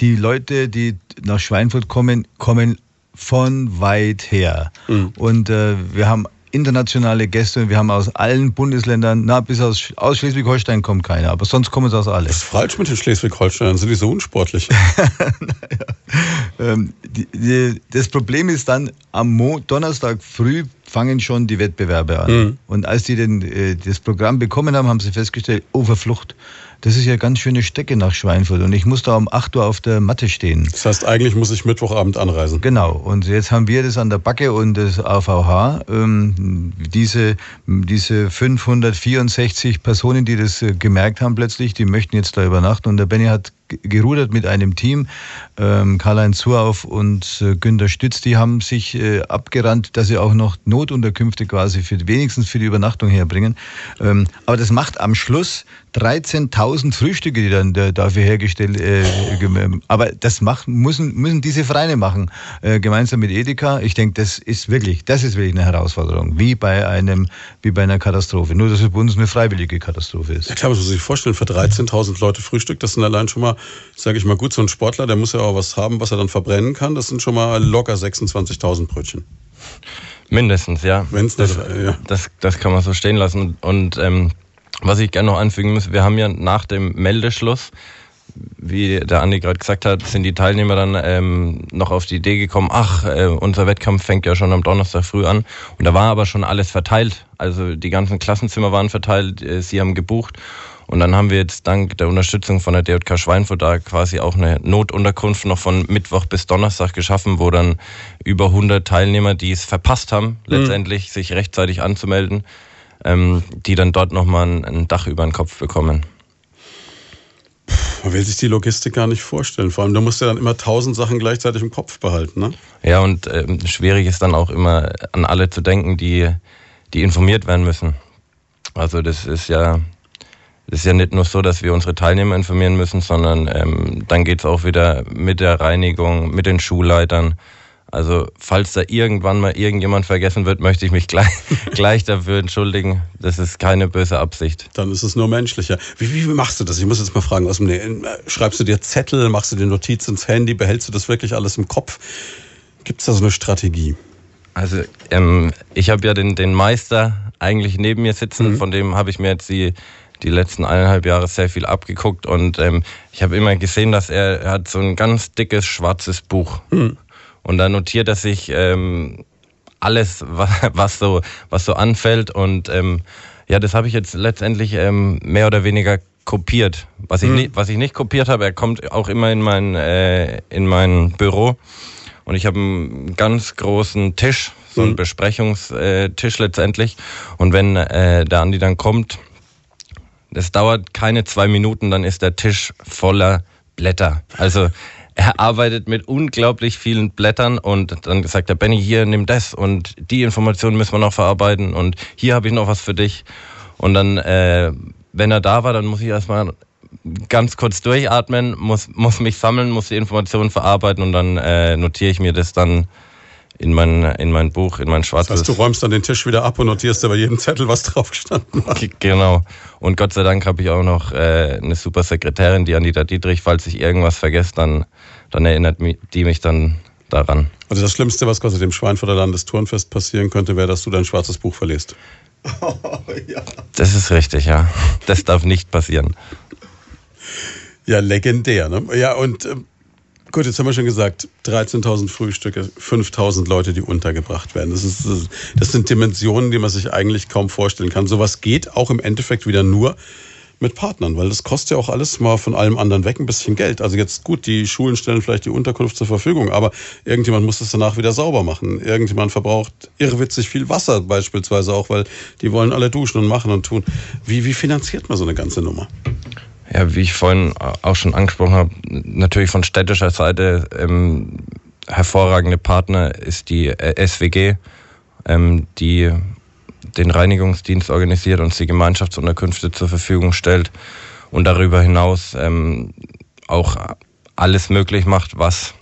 die Leute, die nach Schweinfurt kommen, kommen von weit her. Mhm. Und äh, wir haben internationale Gäste. Wir haben aus allen Bundesländern, na, bis aus, aus Schleswig-Holstein kommt keiner, aber sonst kommen es aus allen. Was ist falsch mit den Schleswig-Holsteinern? Sind die so unsportlich? (laughs) naja. ähm, die, die, das Problem ist dann, am Mo Donnerstag früh fangen schon die Wettbewerbe an. Mhm. Und als die den, äh, das Programm bekommen haben, haben sie festgestellt, oh, Verflucht das ist ja ganz schöne Strecke nach Schweinfurt und ich muss da um 8 Uhr auf der Matte stehen. Das heißt, eigentlich muss ich Mittwochabend anreisen. Genau, und jetzt haben wir das an der Backe und das AVH, ähm, diese, diese 564 Personen, die das äh, gemerkt haben plötzlich, die möchten jetzt da übernachten und der Benny hat gerudert mit einem Team. Ähm, Karl-Heinz Zuauf und äh, Günter Stütz, die haben sich äh, abgerannt, dass sie auch noch Notunterkünfte quasi für, wenigstens für die Übernachtung herbringen. Ähm, aber das macht am Schluss 13.000 Frühstücke, die dann äh, dafür hergestellt äh, Aber das machen, müssen, müssen diese Vereine machen, äh, gemeinsam mit Edeka. Ich denke, das ist wirklich, das ist wirklich eine Herausforderung, wie bei einem, wie bei einer Katastrophe. Nur, dass es bei uns eine freiwillige Katastrophe ist. Ja klar, man muss sich vorstellen, für 13.000 Leute Frühstück, das sind allein schon mal sage ich mal, gut, so ein Sportler, der muss ja auch was haben, was er dann verbrennen kann. Das sind schon mal locker 26.000 Brötchen. Mindestens, ja. Wenn's das, ja. Das, das kann man so stehen lassen. Und ähm, was ich gerne noch anfügen muss, wir haben ja nach dem Meldeschluss wie der Andi gerade gesagt hat, sind die Teilnehmer dann ähm, noch auf die Idee gekommen, ach, äh, unser Wettkampf fängt ja schon am Donnerstag früh an. Und da war aber schon alles verteilt. Also die ganzen Klassenzimmer waren verteilt, äh, sie haben gebucht. Und dann haben wir jetzt dank der Unterstützung von der DJK Schweinfurt da quasi auch eine Notunterkunft noch von Mittwoch bis Donnerstag geschaffen, wo dann über 100 Teilnehmer, die es verpasst haben, mhm. letztendlich sich rechtzeitig anzumelden, ähm, die dann dort nochmal ein, ein Dach über den Kopf bekommen. Man will sich die Logistik gar nicht vorstellen. Vor allem, da musst du dann immer tausend Sachen gleichzeitig im Kopf behalten. Ne? Ja, und ähm, schwierig ist dann auch immer an alle zu denken, die, die informiert werden müssen. Also das ist ja, ist ja nicht nur so, dass wir unsere Teilnehmer informieren müssen, sondern ähm, dann geht's auch wieder mit der Reinigung, mit den Schulleitern, also falls da irgendwann mal irgendjemand vergessen wird, möchte ich mich gleich, (laughs) gleich dafür entschuldigen. Das ist keine böse Absicht. Dann ist es nur menschlicher. Wie, wie machst du das? Ich muss jetzt mal fragen, aus dem, schreibst du dir Zettel, machst du dir Notiz ins Handy, behältst du das wirklich alles im Kopf? Gibt es da so eine Strategie? Also ähm, ich habe ja den, den Meister eigentlich neben mir sitzen, mhm. von dem habe ich mir jetzt die die letzten eineinhalb Jahre sehr viel abgeguckt und ähm, ich habe immer gesehen, dass er, er hat so ein ganz dickes schwarzes Buch. Mhm. Und da notiert er sich ähm, alles, was so, was so anfällt. Und ähm, ja, das habe ich jetzt letztendlich ähm, mehr oder weniger kopiert. Was ich, mhm. nicht, was ich nicht kopiert habe, er kommt auch immer in mein, äh, in mein Büro. Und ich habe einen ganz großen Tisch, so einen mhm. Besprechungstisch letztendlich. Und wenn äh, der Andi dann kommt, das dauert keine zwei Minuten, dann ist der Tisch voller Blätter. Also er arbeitet mit unglaublich vielen Blättern und dann sagt er, Benny, hier, nimm das und die Informationen müssen wir noch verarbeiten und hier habe ich noch was für dich. Und dann, äh, wenn er da war, dann muss ich erstmal ganz kurz durchatmen, muss, muss mich sammeln, muss die Informationen verarbeiten und dann äh, notiere ich mir das dann in mein, in mein Buch, in mein schwarzes. Das heißt, du räumst dann den Tisch wieder ab und notierst bei jedem Zettel, was (laughs) drauf gestanden hat. Genau. Und Gott sei Dank habe ich auch noch äh, eine super Sekretärin, die Anita Dietrich, falls ich irgendwas vergesse, dann, dann erinnert die mich dann daran. Also das Schlimmste, was quasi dem Schweinfurter Landesturnfest passieren könnte, wäre, dass du dein schwarzes Buch verlierst. (laughs) Oh, ja. Das ist richtig, ja. Das darf nicht passieren. Ja, legendär. Ne? Ja, und äh, Gut, jetzt haben wir schon gesagt, 13.000 Frühstücke, 5.000 Leute, die untergebracht werden. Das, ist, das sind Dimensionen, die man sich eigentlich kaum vorstellen kann. Sowas geht auch im Endeffekt wieder nur mit Partnern, weil das kostet ja auch alles mal von allem anderen weg ein bisschen Geld. Also jetzt gut, die Schulen stellen vielleicht die Unterkunft zur Verfügung, aber irgendjemand muss das danach wieder sauber machen. Irgendjemand verbraucht irrwitzig viel Wasser beispielsweise auch, weil die wollen alle duschen und machen und tun. Wie, wie finanziert man so eine ganze Nummer? Ja, wie ich vorhin auch schon angesprochen habe, natürlich von städtischer Seite ähm, hervorragende Partner ist die äh, SWG, ähm, die den Reinigungsdienst organisiert und die Gemeinschaftsunterkünfte zur Verfügung stellt und darüber hinaus ähm, auch alles möglich macht, was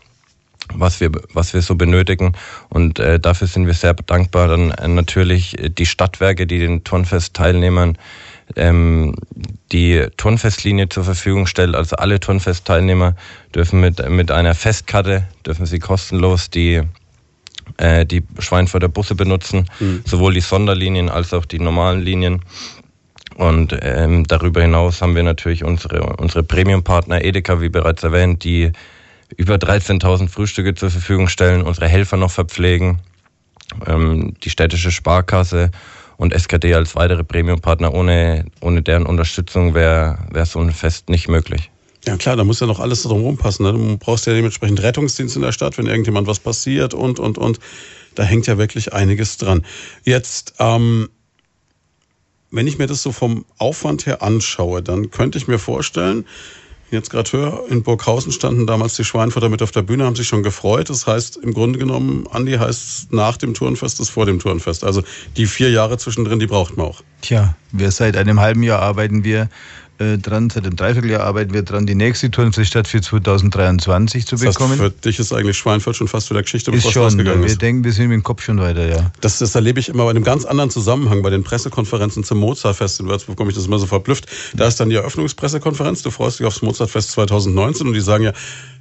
was wir was wir so benötigen und äh, dafür sind wir sehr dankbar. Dann äh, natürlich die Stadtwerke, die den Turnfest-Teilnehmern ähm, die Turnfestlinie zur Verfügung stellt. Also alle Turnfestteilnehmer dürfen mit, mit einer Festkarte, dürfen sie kostenlos die, äh, die Schweinfurter Busse benutzen, mhm. sowohl die Sonderlinien als auch die normalen Linien. Und ähm, darüber hinaus haben wir natürlich unsere, unsere Premium-Partner Edeka, wie bereits erwähnt, die über 13.000 Frühstücke zur Verfügung stellen, unsere Helfer noch verpflegen, ähm, die städtische Sparkasse und SKD als weitere Premiumpartner. Ohne, ohne deren Unterstützung wäre wär so ein Fest nicht möglich. Ja klar, da muss ja noch alles drumherum passen. Ne? Du brauchst ja dementsprechend Rettungsdienst in der Stadt, wenn irgendjemand was passiert und, und, und. Da hängt ja wirklich einiges dran. Jetzt, ähm, wenn ich mir das so vom Aufwand her anschaue, dann könnte ich mir vorstellen, jetzt gerade höre, in Burghausen standen damals die Schweinfurter mit auf der Bühne, haben sich schon gefreut. Das heißt, im Grunde genommen, Andi heißt nach dem Turnfest ist vor dem Turnfest. Also die vier Jahre zwischendrin, die braucht man auch. Tja, wir seit einem halben Jahr arbeiten wir äh, dran, seit einem Dreivierteljahr arbeiten wir dran, die nächste Turnfeststadt für 2023 zu Das bekommen. heißt, für dich ist eigentlich Schweinfurt schon fast wieder Geschichte, ist bevor es schon, losgegangen wir ist. denken, wir sind mit dem Kopf schon weiter, ja. Das, das erlebe ich immer bei einem ganz anderen Zusammenhang. Bei den Pressekonferenzen zum Mozartfest in Würzburg bekomme ich das immer so verblüfft. Da ist dann die Eröffnungspressekonferenz. Du freust dich aufs Mozartfest 2019 und die sagen ja,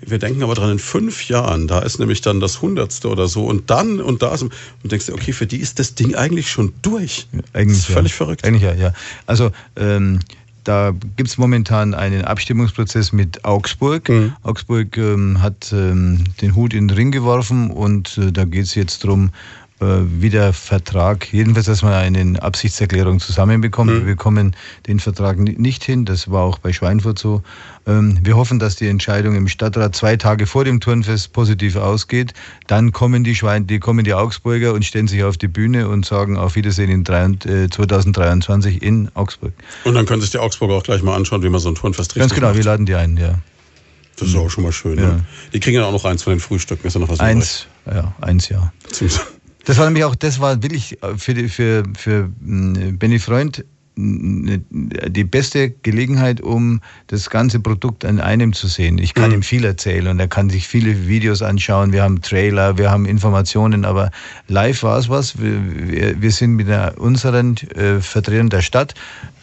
wir denken aber dran in fünf Jahren. Da ist nämlich dann das Hundertste oder so und dann und da ist und denkst dir, okay, für die ist das Ding eigentlich schon durch. Eigentlich das ist völlig ja. verrückt. Eigentlich ja, ja. Also ähm, da gibt es momentan einen Abstimmungsprozess mit Augsburg. Mhm. Augsburg ähm, hat ähm, den Hut in den Ring geworfen und äh, da geht es jetzt darum, wie der Vertrag, jedenfalls, dass man eine Absichtserklärung zusammenbekommt. Mhm. Wir bekommen den Vertrag ni- nicht hin, das war auch bei Schweinfurt so. Ähm, wir hoffen, dass die Entscheidung im Stadtrat zwei Tage vor dem Turnfest positiv ausgeht. Dann kommen die Schwein, die kommen die Augsburger und stellen sich auf die Bühne und sagen auf Wiedersehen in drei, äh, 2023 in Augsburg. Und dann können sich die Augsburger auch gleich mal anschauen, wie man so ein Turnfest richtig Ganz genau, wir macht. laden die ein, ja. Das ist auch schon mal schön. Ja. Ne? Die kriegen dann auch noch eins von den Frühstücken. Ist ja noch was Eins, ja, eins, ja. Das war nämlich auch, das war wirklich äh, für, die, für, für mh, Benny Freund mh, die beste Gelegenheit, um das ganze Produkt an einem zu sehen. Ich kann Mhm. ihm viel erzählen und er kann sich viele Videos anschauen. Wir haben Trailer, wir haben Informationen, aber live war es was. Wir, wir, sind mit der, unseren äh, Vertretern der Stadt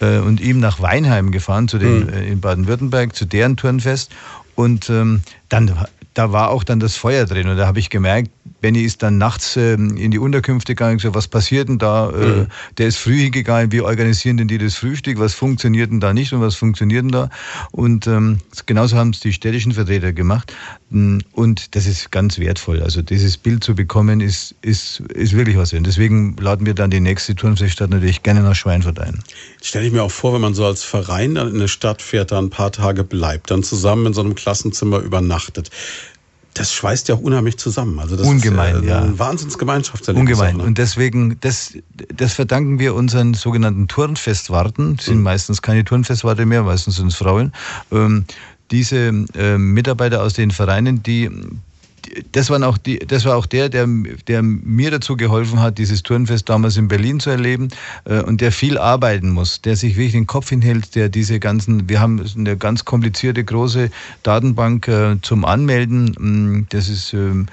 äh, und ihm nach Weinheim gefahren, zu den, Mhm. äh, in Baden-Württemberg, zu deren Turnfest. Und ähm, dann, da war auch dann das Feuer drin. Und da habe ich gemerkt, Benny ist dann nachts ähm, in die Unterkünfte gegangen gesagt, was passiert denn da? Äh, Mhm. der ist früh hingegangen, wie organisieren denn die das Frühstück? Was funktioniert denn da nicht und was funktioniert denn da? Und ähm, genauso haben es die städtischen Vertreter gemacht. Mm, Und das ist ganz wertvoll. Also dieses Bild zu bekommen, ist, ist, ist wirklich was. Und deswegen laden wir dann die nächste Turnfeststadt natürlich gerne nach Schweinfurt ein. Stelle ich mir auch vor, wenn man so als Verein in eine Stadt fährt, da ein paar Tage bleibt, dann zusammen in so einem Klassenzimmer übernachtet. Das schweißt ja auch unheimlich zusammen. Also das Ungemein, ist äh, ja. ein Wahnsinnsgemeinschaftserlebnis. Ungemein. auch, ne? Und deswegen, das, das verdanken wir unseren sogenannten Turnfestwarten. Das sind meistens keine Turnfestwarte mehr, meistens sind es Frauen. Ähm, diese ähm, Mitarbeiter aus den Vereinen, die- das, waren auch die, das war auch der, der, der mir dazu geholfen hat, dieses Turnfest damals in Berlin zu erleben äh, und der viel arbeiten muss, der sich wirklich den Kopf hinhält, der diese ganzen, wir haben eine ganz komplizierte große Datenbank äh, zum Anmelden. Mm, Das ist ähm,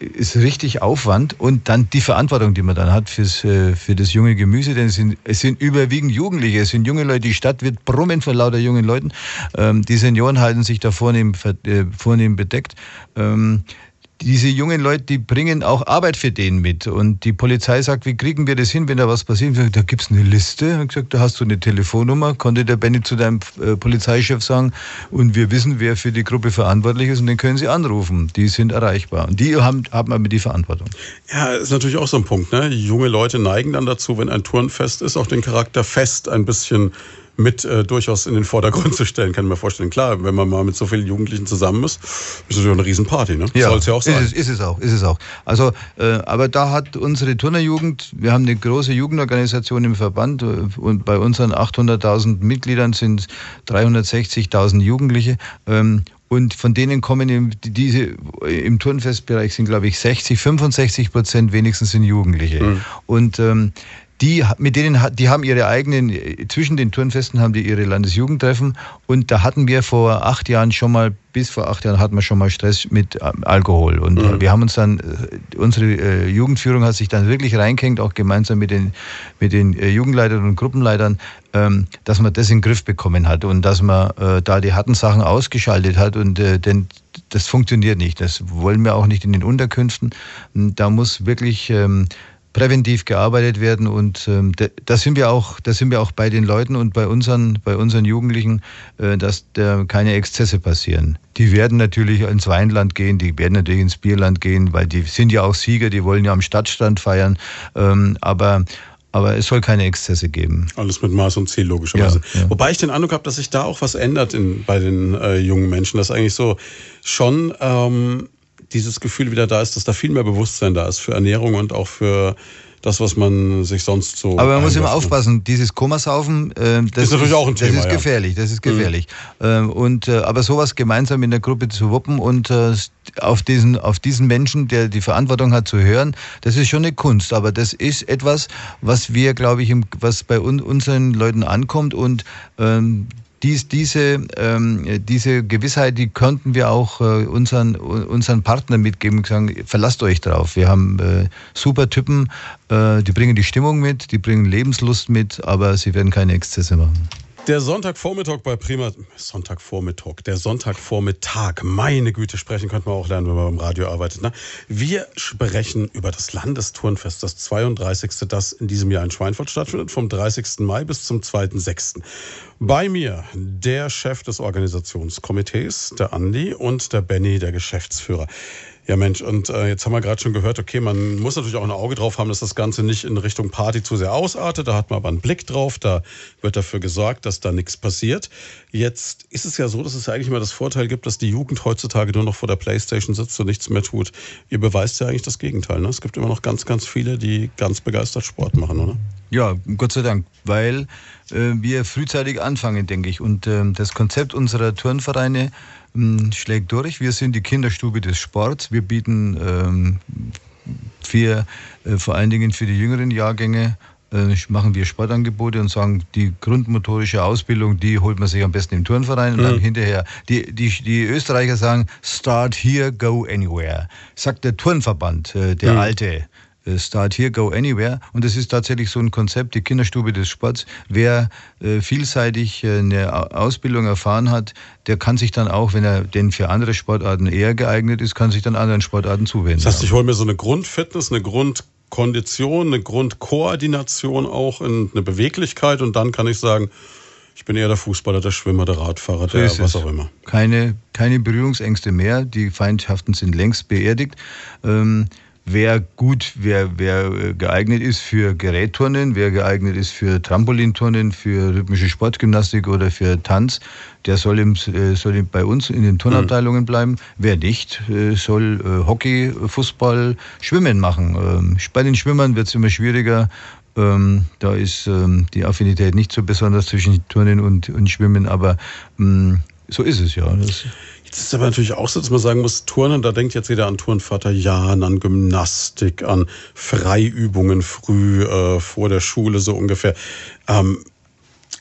ist richtig Aufwand und dann die Verantwortung, die man dann hat fürs, äh, für das junge Gemüse, denn es sind, es sind überwiegend Jugendliche, es sind junge Leute, die Stadt wird brummen von lauter jungen Leuten. Ähm, die Senioren halten sich da vornehm, äh, vornehm bedeckt. Ähm, diese jungen Leute, die bringen auch Arbeit für den mit. Und die Polizei sagt, wie kriegen wir das hin, wenn da was passiert? Ich sag, Da gibt's eine Liste. Ich gesagt, da hast du eine Telefonnummer. Konnte der Benny zu deinem äh, Polizeichef sagen. Und wir wissen, wer für die Gruppe verantwortlich ist. Und den können sie anrufen. Die sind erreichbar. Und die haben, haben aber die Verantwortung. Ja, ist natürlich auch so ein Punkt. Ne? Junge Leute neigen dann dazu, wenn ein Turnfest ist, auch den Charakter Fest ein bisschen mit äh, durchaus in den Vordergrund (laughs) zu stellen, kann ich mir vorstellen. Klar, wenn man mal mit so vielen Jugendlichen zusammen ist, ist natürlich eine Riesenparty. Ne? Soll es ja auch sein. Ist es, ist es auch, ist es auch. Also, äh, aber da hat unsere Turnerjugend, wir haben eine große Jugendorganisation im Verband äh, und bei unseren 800.000 Mitgliedern sind 360.000 Jugendliche. Ähm, und von denen kommen im, die- diese im Turnfestbereich sind, glaube ich, 60, 65 Prozent wenigstens sind Jugendliche. Und ähm, die, mit denen, die haben ihre eigenen, zwischen den Turnfesten haben die ihre Landesjugendtreffen und da hatten wir vor acht Jahren schon mal, bis vor acht Jahren hatten wir schon mal Stress mit ähm, Alkohol und äh, wir haben uns dann, äh, unsere äh, Jugendführung hat sich dann wirklich reingehängt, auch gemeinsam mit den, mit den äh, Jugendleitern und Gruppenleitern, ähm, dass man das in den Griff bekommen hat und dass man äh, da die harten Sachen ausgeschaltet hat und äh, denn das funktioniert nicht. Das wollen wir auch nicht in den Unterkünften. Da muss wirklich ähm, präventiv gearbeitet werden und ähm, da, sind wir auch, da sind wir auch bei den Leuten und bei unseren, bei unseren Jugendlichen, äh, dass da keine Exzesse passieren. Die werden natürlich ins Weinland gehen, die werden natürlich ins Bierland gehen, weil die sind ja auch Sieger, die wollen ja am Stadtstand feiern, ähm, aber aber es soll keine Exzesse geben. Alles mit Maß und Ziel, logischerweise. Ja, ja. Wobei ich den Eindruck habe, dass sich da auch was ändert in, bei den äh, jungen Menschen, dass eigentlich so schon ähm, dieses Gefühl wieder da ist, dass da viel mehr Bewusstsein da ist für Ernährung und auch für das, was man sich sonst so. Aber man muss immer aufpassen, dieses Komasaufen, äh, das Ist natürlich auch ein Thema, Das ist ja. Mhm. gefährlich, das ist gefährlich. Ähm, und, äh, aber sowas gemeinsam in der Gruppe zu wuppen und äh, auf, diesen, auf diesen Menschen, der die Verantwortung hat, zu hören, das ist schon eine Kunst. Aber das ist etwas, was wir, glaube ich, im, was bei un, unseren Leuten ankommt und ähm, dies, diese, ähm, diese Gewissheit, die könnten wir auch äh, unseren, unseren Partnern mitgeben und sagen, verlasst euch drauf. Wir haben äh, super Typen, äh, die bringen die Stimmung mit, die bringen Lebenslust mit, aber sie werden keine Exzesse machen. Der Sonntagvormittag bei Prima. Sonntagvormittag. Der Sonntagvormittag. Meine Güte, sprechen könnte man auch lernen, wenn man beim Radio arbeitet. Ne? Wir sprechen über das Landesturnfest, das 32. das in diesem Jahr in Schweinfurt stattfindet, vom 30. Mai bis zum 2.6. Bei mir der Chef des Organisationskomitees, der Andi, und der Benny, der Geschäftsführer. Ja, Mensch, und äh, jetzt haben wir gerade schon gehört, okay, man muss natürlich auch ein Auge drauf haben, dass das Ganze nicht in Richtung Party zu sehr ausartet. Da hat man aber einen Blick drauf, da wird dafür gesorgt, dass da nichts passiert. Jetzt ist es ja so, dass es ja eigentlich immer das Vorteil gibt, dass die Jugend heutzutage nur noch vor der Playstation sitzt und nichts mehr tut. Ihr beweist ja eigentlich das Gegenteil. Ne? Es gibt immer noch ganz, ganz viele, die ganz begeistert Sport machen, oder? Ja, Gott sei Dank, weil äh, wir frühzeitig anfangen, denke ich. Und äh, das Konzept unserer Turnvereine ähm, schlägt durch. Wir sind die Kinderstube des Sports. Wir bieten ähm, für, äh, vor allen Dingen für die jüngeren Jahrgänge äh, machen wir Sportangebote und sagen, die grundmotorische Ausbildung, die holt man sich am besten im Turnverein und dann mhm. hinterher. Die, die, die Österreicher sagen, start here, go anywhere. Sagt der Turnverband, äh, der mhm. alte. Äh, Start Here, Go Anywhere. Und das ist tatsächlich so ein Konzept, die Kinderstube des Sports. Wer äh, vielseitig äh, eine Ausbildung erfahren hat, der kann sich dann auch, wenn er denn für andere Sportarten eher geeignet ist, kann sich dann anderen Sportarten zuwenden. Das heißt, ich hole mir so eine Grundfitness, eine Grundkondition, eine Grundkoordination auch, in eine Beweglichkeit und dann kann ich sagen, ich bin eher der Fußballer, der Schwimmer, der Radfahrer, der so was auch immer. Keine, keine Berührungsängste mehr. Die Feindschaften sind längst beerdigt. Ähm, wer gut, wer, wer äh, geeignet ist für Gerätturnen, wer geeignet ist für Trampolinturnen, für rhythmische Sportgymnastik oder für Tanz, der soll, im, äh, soll bei uns in den Turnabteilungen bleiben. Wer nicht, äh, soll Hockey, Fußball, Schwimmen machen. Ähm, bei den Schwimmern wird es immer schwieriger. Ähm, da ist ähm, die Affinität nicht so besonders zwischen Turnen und, und Schwimmen, aber so ist es ja. Das Jetzt ist aber natürlich auch so, dass man sagen muss, Turnen, da denkt jetzt jeder an Turnvater Jan, an Gymnastik, an Freiübungen früh äh, vor der Schule so ungefähr. Ähm,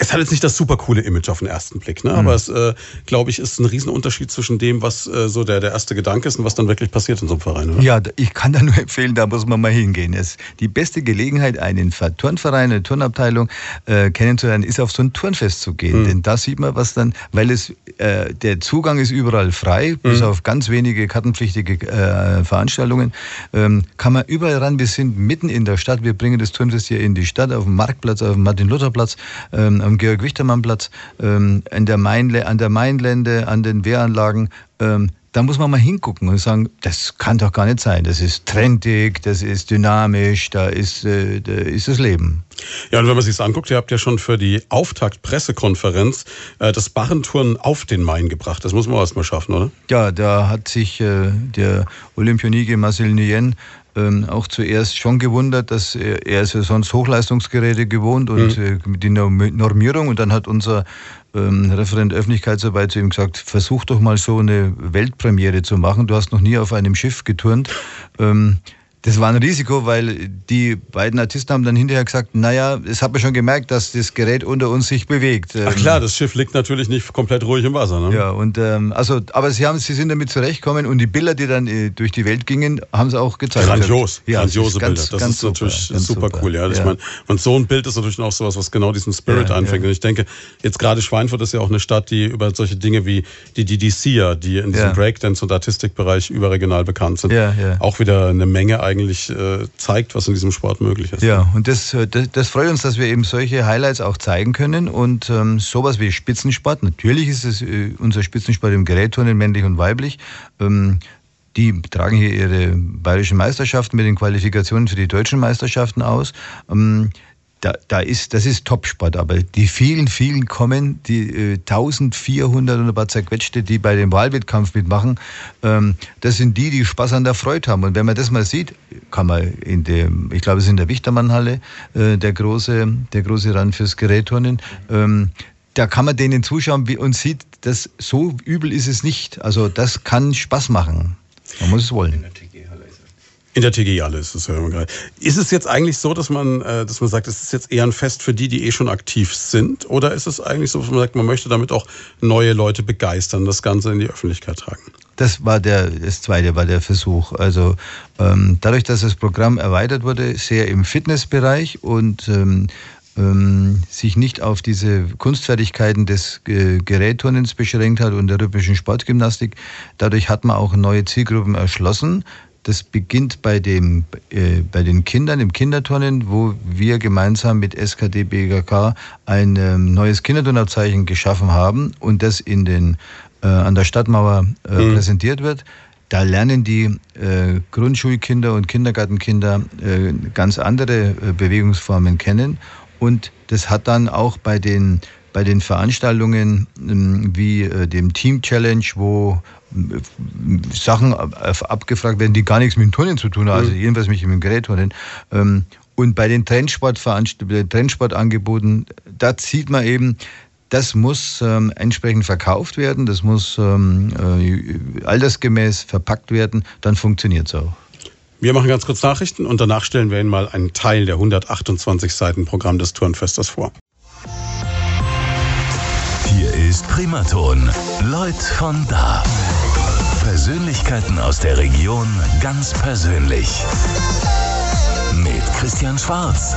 es hat jetzt nicht das super coole Image auf den ersten Blick, ne? Mhm. aber es, äh, glaube ich, ist ein Riesenunterschied zwischen dem, was äh, so der, der erste Gedanke ist und was dann wirklich passiert in so einem Verein. Oder? Ja, ich kann da nur (laughs) empfehlen, da muss man mal hingehen. Es, die beste Gelegenheit, einen Turnverein, eine Turnabteilung äh, kennenzulernen, ist auf so ein Turnfest zu gehen. Mhm. Denn da sieht man, was dann, weil es äh, der Zugang ist überall frei, mhm. bis auf ganz wenige kartenpflichtige äh, Veranstaltungen, ähm, kann man überall ran. Wir sind mitten in der Stadt, wir bringen das Turnfest hier in die Stadt, auf dem Marktplatz, auf dem Martin-Luther-Platz. Ähm, am Georg-Wichtermann-Platz, ähm, an, der Mainle an der Mainlände, an den Wehranlagen. Ähm, da muss man mal hingucken und sagen, das kann doch gar nicht sein. Das ist trendig, das ist dynamisch, da ist, äh, da ist das Leben. Ja, und wenn man sich das anguckt, ihr habt ja schon für die Auftakt-Pressekonferenz äh, das Barrentouren auf den Main gebracht. Das muss man erst mal schaffen, oder? Ja, da hat sich äh, der Olympionike Marcel Nguyen ähm, auch zuerst schon gewundert, dass er, er ist ja sonst Hochleistungsgeräte gewohnt und mhm. äh, die Normierung und dann hat unser ähm, Referent Öffentlichkeitsarbeit zu ihm gesagt, versuch doch mal so eine Weltpremiere zu machen. Du hast noch nie auf einem Schiff geturnt. Ähm, das war ein Risiko, weil die beiden Artisten haben dann hinterher gesagt, naja, es hat man schon gemerkt, dass das Gerät unter uns sich bewegt. Ach klar, das Schiff liegt natürlich nicht komplett ruhig im Wasser. Ne? Ja, und ähm, also, aber sie haben, sie sind damit zurechtgekommen und die Bilder, die dann äh, durch die Welt gingen, haben sie auch gezeigt. Grandios, ja, grandiose Bilder. Das ist super, natürlich super, super, cool. Ja, ja. Ich meine, und so ein Bild ist natürlich auch sowas, was genau diesen Spirit ja, einfängt. Und ich denke, jetzt gerade Schweinfurt ist ja auch eine Stadt, die über solche Dinge wie die DDC ja, die in diesem Breakdance- und Artistikbereich überregional bekannt sind, auch wieder eine Menge eigentlich äh, zeigt, was in diesem Sport möglich ist. Ja, und das, äh, das, das freut uns, dass wir eben solche Highlights auch zeigen können und ähm, sowas wie Spitzensport. Natürlich ist es äh, unser Spitzensport im Gerätturnen, männlich und weiblich. Ähm, die tragen hier ihre bayerischen Meisterschaften mit den Qualifikationen für die deutschen Meisterschaften aus. Ähm, da, da ist, das ist Topsport, aber die vielen, vielen kommen, die äh, 1400 und ein paar zerquetschte, die bei dem Wahlwettkampf mitmachen, ähm, das sind die, die Spaß an der Freude haben. Und wenn man das mal sieht, kann man in dem, ich glaube, es ist in der Wichtermannhalle, äh, der große, der große Rand fürs Gerätturnen, ähm, da kann man denen zuschauen und sieht, dass so übel ist es nicht. Also das kann Spaß machen. Man muss es wollen. In der TGI alle ist es ja immer gerade. Ist es jetzt eigentlich so, dass man, äh, dass man sagt, es ist jetzt eher ein Fest für die, die eh schon aktiv sind? Oder ist es eigentlich so, dass man sagt, man möchte damit auch neue Leute begeistern, das Ganze in die Öffentlichkeit tragen? Das war der, das zweite war der Versuch. Also ähm, dadurch, dass das Programm erweitert wurde, sehr im Fitnessbereich und ähm, ähm, sich nicht auf diese Kunstfertigkeiten des äh, Gerätturnens beschränkt hat und der rhythmischen Sportgymnastik. Dadurch hat man auch neue Zielgruppen erschlossen. Das beginnt bei, dem, äh, bei den Kindern im Kinderturnen, wo wir gemeinsam mit SKD BGK ein ähm, neues Kinderturnabzeichen geschaffen haben und das in den, äh, an der Stadtmauer äh, mhm. präsentiert wird. Da lernen die äh, Grundschulkinder und Kindergartenkinder äh, ganz andere äh, Bewegungsformen kennen und das hat dann auch bei den, bei den Veranstaltungen ähm, wie äh, dem Team Challenge, wo äh, Sachen abgefragt werden, die gar nichts mit dem Turnen zu tun haben, also mhm. jedenfalls mit dem Gerätturnen. Ähm, und bei den Trendsportangeboten, da sieht man eben, das muss ähm, entsprechend verkauft werden, das muss ähm, äh, altersgemäß verpackt werden, dann funktioniert es auch. Wir machen ganz kurz Nachrichten und danach stellen wir Ihnen mal einen Teil der 128 Seiten Programm des Turnfestes vor. Hier ist Primaton. Leute von da. Persönlichkeiten aus der Region ganz persönlich. Mit Christian Schwarz.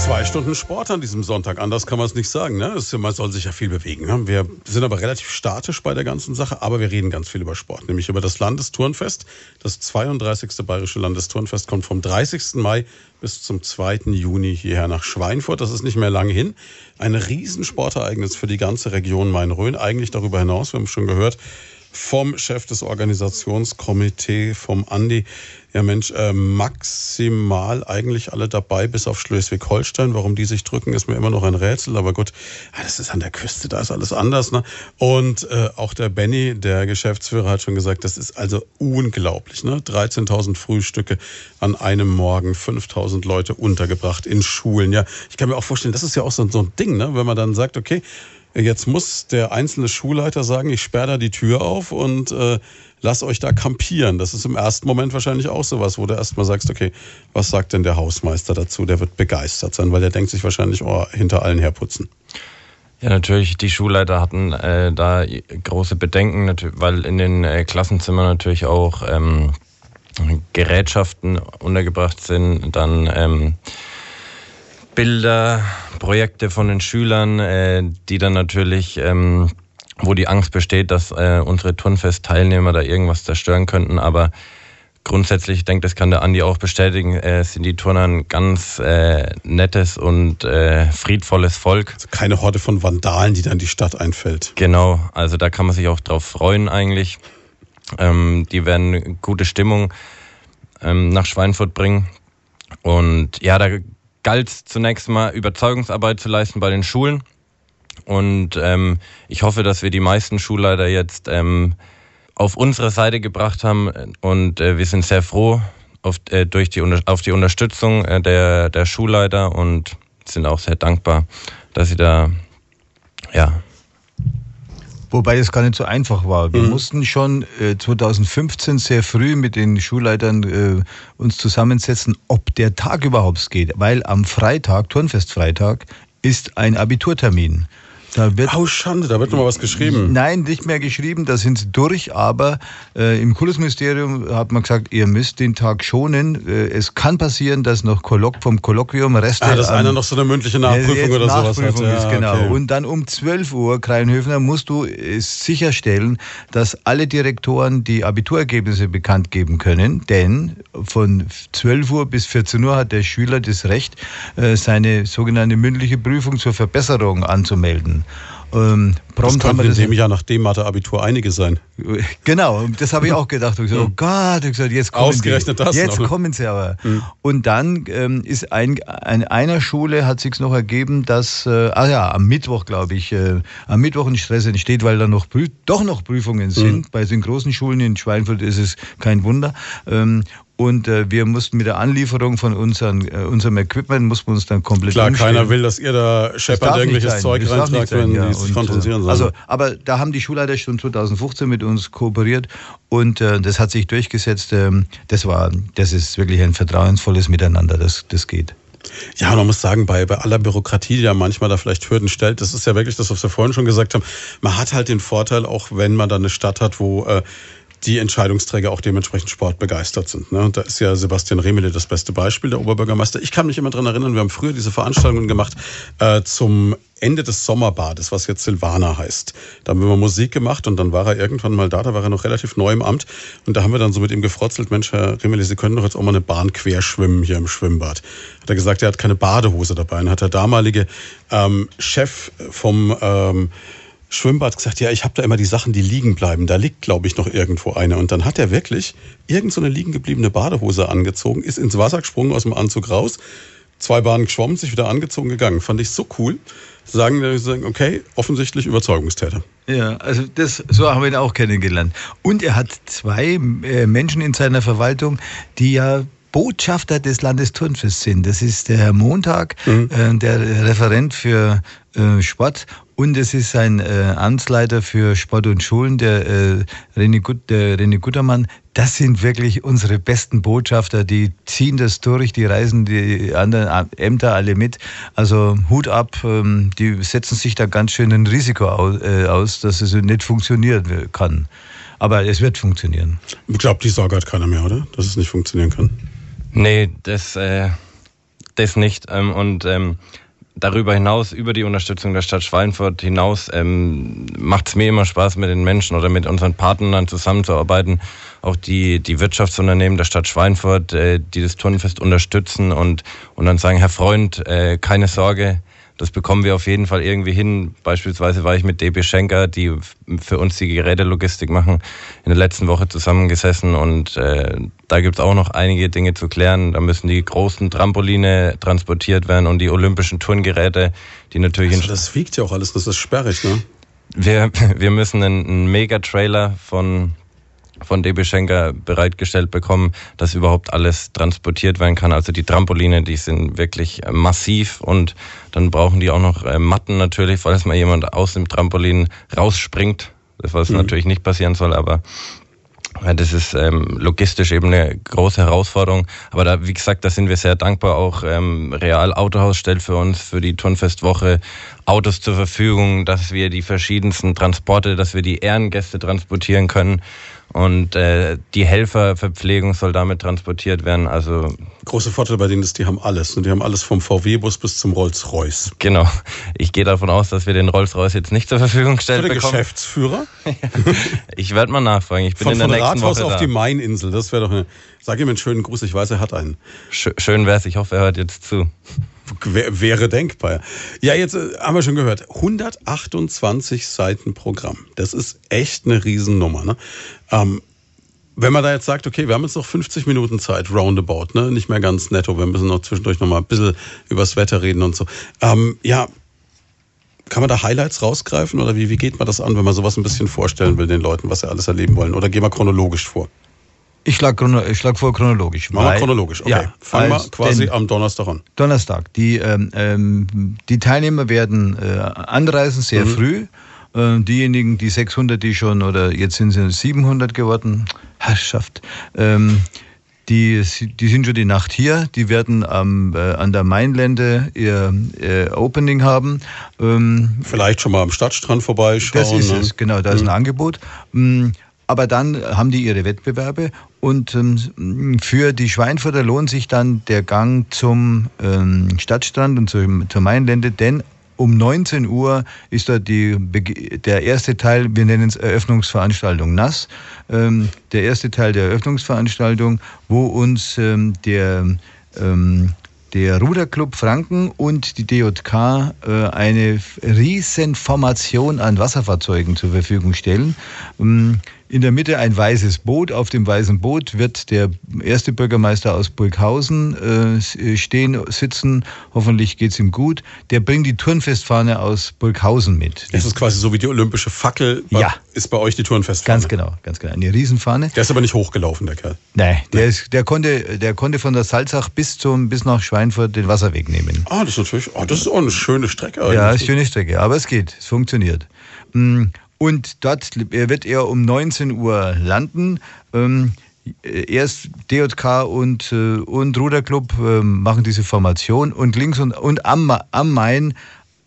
Zwei Stunden Sport an diesem Sonntag, anders kann man es nicht sagen. Ne? Ist, man soll sich ja viel bewegen. Ne? Wir sind aber relativ statisch bei der ganzen Sache, aber wir reden ganz viel über Sport, nämlich über das Landesturnfest. Das 32. Bayerische Landesturnfest kommt vom 30. Mai bis zum 2. Juni hierher nach Schweinfurt. Das ist nicht mehr lange hin. Ein Riesensportereignis für die ganze Region Main-Rhön. Eigentlich darüber hinaus, wir haben schon gehört, vom Chef des Organisationskomitees, vom Andi. Ja Mensch, äh, maximal eigentlich alle dabei, bis auf Schleswig-Holstein. Warum die sich drücken, ist mir immer noch ein Rätsel. Aber gut, ja, das ist an der Küste, da ist alles anders. Ne? Und äh, auch der Benny, der Geschäftsführer, hat schon gesagt, das ist also unglaublich. Ne? 13.000 Frühstücke an einem Morgen, 5.000 Leute untergebracht in Schulen. Ja, ich kann mir auch vorstellen, das ist ja auch so, so ein Ding, ne? wenn man dann sagt, okay, Jetzt muss der einzelne Schulleiter sagen, ich sperre da die Tür auf und äh, lass euch da kampieren. Das ist im ersten Moment wahrscheinlich auch sowas, wo du erstmal sagst, okay, was sagt denn der Hausmeister dazu? Der wird begeistert sein, weil der denkt sich wahrscheinlich, oh, hinter allen herputzen. Ja, natürlich, die Schulleiter hatten äh, da große Bedenken, weil in den äh, Klassenzimmern natürlich auch ähm, Gerätschaften untergebracht sind, dann ähm, Bilder, Projekte von den Schülern, äh, die dann natürlich, ähm, wo die Angst besteht, dass äh, unsere Turnfest-Teilnehmer da irgendwas zerstören könnten. Aber grundsätzlich, ich denke, das kann der Andi auch bestätigen, äh, sind die Turner ein ganz äh, nettes und äh, friedvolles Volk. Also keine Horde von Vandalen, die dann die Stadt einfällt. Genau, also da kann man sich auch drauf freuen eigentlich. Ähm, die werden gute Stimmung ähm, nach Schweinfurt bringen. Und ja, da galt zunächst mal Überzeugungsarbeit zu leisten bei den Schulen. Und ähm, ich hoffe, dass wir die meisten Schulleiter jetzt ähm, auf unsere Seite gebracht haben. Und äh, wir sind sehr froh auf, äh, durch die, auf die Unterstützung äh, der, der Schulleiter und sind auch sehr dankbar, dass sie da ja, Wobei es gar nicht so einfach war. Wir mhm. mussten schon äh, 2015 sehr früh mit den Schulleitern äh, uns zusammensetzen, ob der Tag überhaupt geht. Weil am Freitag, Turnfestfreitag, ist ein Abiturtermin. Da wird, oh, Schande, da wird noch mal was geschrieben. Nein, nicht mehr geschrieben, da sind sie durch, aber äh, im Kultusministerium hat man gesagt, ihr müsst den Tag schonen. Äh, es kann passieren, dass noch Kolloq vom Kolloquium Reste. Ah, dass an, einer noch so eine mündliche Nachprüfung oder Nachprüfung sowas hat. Ist, ja, genau. Okay. Und dann um 12 Uhr, Kreinhöfner, musst du sicherstellen, dass alle Direktoren die Abiturergebnisse bekannt geben können, denn von 12 Uhr bis 14 Uhr hat der Schüler das Recht, äh, seine sogenannte mündliche Prüfung zur Verbesserung anzumelden. Ähm, prompt das das in dem Jahr nach dem Mathe-Abitur einige sein. (laughs) Genau, das habe ich auch gedacht. Ich gesagt, oh Gott, ich gesagt, jetzt kommen Ausgerechnet die. das Jetzt noch. kommen sie aber. Mhm. Und dann ähm, ist ein, an einer Schule hat sich noch ergeben, dass, äh, ah ja, am Mittwoch, glaube ich, äh, am Mittwoch ein Stress entsteht, weil da noch doch noch Prüfungen sind. Mhm. Bei den großen Schulen in Schweinfurt ist es kein Wunder. Ähm, und äh, wir mussten mit der Anlieferung von unseren, äh, unserem Equipment, mussten wir uns dann komplett Klar, umstellen. keiner will, dass ihr da scheppert irgendwelches Zeug reintragt, wenn ja. die sich Und, konzentrieren äh, sollen. Also, aber da haben die Schulleiter schon 2015 mit uns kooperiert und äh, das hat sich durchgesetzt. Ähm, das war, das ist wirklich ein vertrauensvolles Miteinander, das, das geht. Ja, man muss sagen, bei, bei aller Bürokratie, die ja manchmal da vielleicht Hürden stellt, das ist ja wirklich das, was wir vorhin schon gesagt haben. Man hat halt den Vorteil, auch wenn man da eine Stadt hat, wo äh, die Entscheidungsträger auch dementsprechend sportbegeistert sind. Ne? Da ist ja Sebastian Remele das beste Beispiel, der Oberbürgermeister. Ich kann mich immer dran erinnern, wir haben früher diese Veranstaltungen gemacht äh, zum Ende des Sommerbades, was jetzt Silvana heißt. Da haben wir mal Musik gemacht und dann war er irgendwann mal da, da war er noch relativ neu im Amt und da haben wir dann so mit ihm gefrotzelt, Mensch, Herr Rimmeli, Sie können doch jetzt auch mal eine Bahn querschwimmen hier im Schwimmbad. Hat er gesagt, er hat keine Badehose dabei und hat der damalige ähm, Chef vom ähm, Schwimmbad gesagt, ja, ich habe da immer die Sachen, die liegen bleiben. Da liegt, glaube ich, noch irgendwo eine. Und dann hat er wirklich irgend so eine liegen gebliebene Badehose angezogen, ist ins Wasser gesprungen, aus dem Anzug raus, zwei Bahnen geschwommen, sich wieder angezogen, gegangen. Fand ich so cool. Sagen, sagen okay, offensichtlich Überzeugungstäter. Ja, also das, so haben wir ihn auch kennengelernt. Und er hat zwei äh, Menschen in seiner Verwaltung, die ja Botschafter des Landesturnfests sind. Das ist der Herr Montag, mhm. äh, der Referent für äh, Sport und es ist ein äh, Amtsleiter für Sport und Schulen, der, äh, René, Gut, der René Guttermann. Das sind wirklich unsere besten Botschafter, die ziehen das durch, die reisen die anderen Ämter alle mit. Also Hut ab, ähm, die setzen sich da ganz schön ein Risiko aus, äh, aus dass es nicht funktionieren kann. Aber es wird funktionieren. Ich glaube, die Sorge hat keiner mehr, oder? Dass es nicht funktionieren kann. Nee, das, äh, das nicht. Ähm, und ähm, darüber hinaus, über die Unterstützung der Stadt Schweinfurt hinaus, ähm, macht es mir immer Spaß, mit den Menschen oder mit unseren Partnern zusammenzuarbeiten. Auch die, die Wirtschaftsunternehmen der Stadt Schweinfurt, äh, die das Turnfest unterstützen und, und dann sagen, Herr Freund, äh, keine Sorge, das bekommen wir auf jeden Fall irgendwie hin. Beispielsweise war ich mit DB Schenker, die für uns die Gerätelogistik machen, in der letzten Woche zusammengesessen und äh, da gibt es auch noch einige Dinge zu klären. Da müssen die großen Trampoline transportiert werden und die olympischen Turngeräte, die natürlich... Also das wiegt ja auch alles, das ist sperrig, ne? Wir, (laughs) wir müssen einen, einen Mega-Trailer von von DB Schenker bereitgestellt bekommen, dass überhaupt alles transportiert werden kann. Also die Trampoline, die sind wirklich massiv und dann brauchen die auch noch äh, Matten natürlich, falls mal jemand aus dem Trampolin rausspringt, was mhm. natürlich nicht passieren soll, aber das ist ähm, logistisch eben eine große Herausforderung. Aber da, wie gesagt, da sind wir sehr dankbar. Auch ähm, Real Autohaus stellt für uns für die Turnfestwoche Autos zur Verfügung, dass wir die verschiedensten Transporte, dass wir die Ehrengäste transportieren können. Und äh, die Helferverpflegung soll damit transportiert werden. Also große Vorteil bei denen ist, die haben alles. Und die haben alles vom VW-Bus bis zum Rolls-Royce. Genau. Ich gehe davon aus, dass wir den Rolls-Royce jetzt nicht zur Verfügung stellen der bekommen. Geschäftsführer? (laughs) ich werde mal nachfragen. Ich bin von, in der von nächsten Rathaus Woche auf da. die Maininsel. Das wäre doch eine. Sag ihm einen schönen Gruß. Ich weiß, er hat einen. Schön wär's. Ich hoffe, er hört jetzt zu. Wäre denkbar. Ja, jetzt äh, haben wir schon gehört. 128 Seiten Programm. Das ist echt eine Riesennummer. Ne? Ähm, wenn man da jetzt sagt, okay, wir haben jetzt noch 50 Minuten Zeit, roundabout, ne? nicht mehr ganz netto, wir müssen noch zwischendurch noch mal ein bisschen übers Wetter reden und so. Ähm, ja, kann man da Highlights rausgreifen oder wie, wie geht man das an, wenn man sowas ein bisschen vorstellen will den Leuten, was sie alles erleben wollen? Oder gehen wir chronologisch vor? Ich schlage schlag vor chronologisch. Machen wir chronologisch, okay. Ja, Fangen wir quasi am Donnerstag an. Donnerstag. Die, ähm, ähm, die Teilnehmer werden äh, anreisen sehr mhm. früh. Äh, diejenigen, die 600, die schon, oder jetzt sind sie 700 geworden, Herrschaft, ähm, die, die sind schon die Nacht hier, die werden am, äh, an der Mainlände ihr äh, Opening haben. Ähm, Vielleicht schon mal am Stadtstrand vorbeischauen. Das ist ne? es, genau, da ist ein mhm. Angebot. Ähm, aber dann haben die ihre Wettbewerbe und ähm, für die Schweinfurter lohnt sich dann der Gang zum ähm, Stadtstrand und zum, zur Mainlände, denn um 19 Uhr ist da die, der erste Teil, wir nennen es Eröffnungsveranstaltung NAS, ähm, der erste Teil der Eröffnungsveranstaltung, wo uns ähm, der ähm, der Ruderclub Franken und die DJK äh, eine Riesenformation an Wasserfahrzeugen zur Verfügung stellen. Ähm, in der Mitte ein weißes Boot. Auf dem weißen Boot wird der erste Bürgermeister aus Burghausen äh, stehen, sitzen. Hoffentlich geht's ihm gut. Der bringt die Turnfestfahne aus Burghausen mit. Das ist quasi so wie die olympische Fackel. Ja. Ist bei euch die Turnfestfahne. Ganz genau, ganz genau. Eine Riesenfahne. Der ist aber nicht hochgelaufen, der Kerl. Nein, der, ist, der, konnte, der konnte von der Salzach bis, zum, bis nach Schweinfurt den Wasserweg nehmen. Ah, das ist natürlich, oh, das ist auch eine schöne Strecke eigentlich. Ja, ist eine schöne Strecke, aber es geht, es funktioniert. Und dort wird er um 19 Uhr landen. Ähm, Erst DJK und, äh, und Ruderclub äh, machen diese Formation und links und, und am, am Main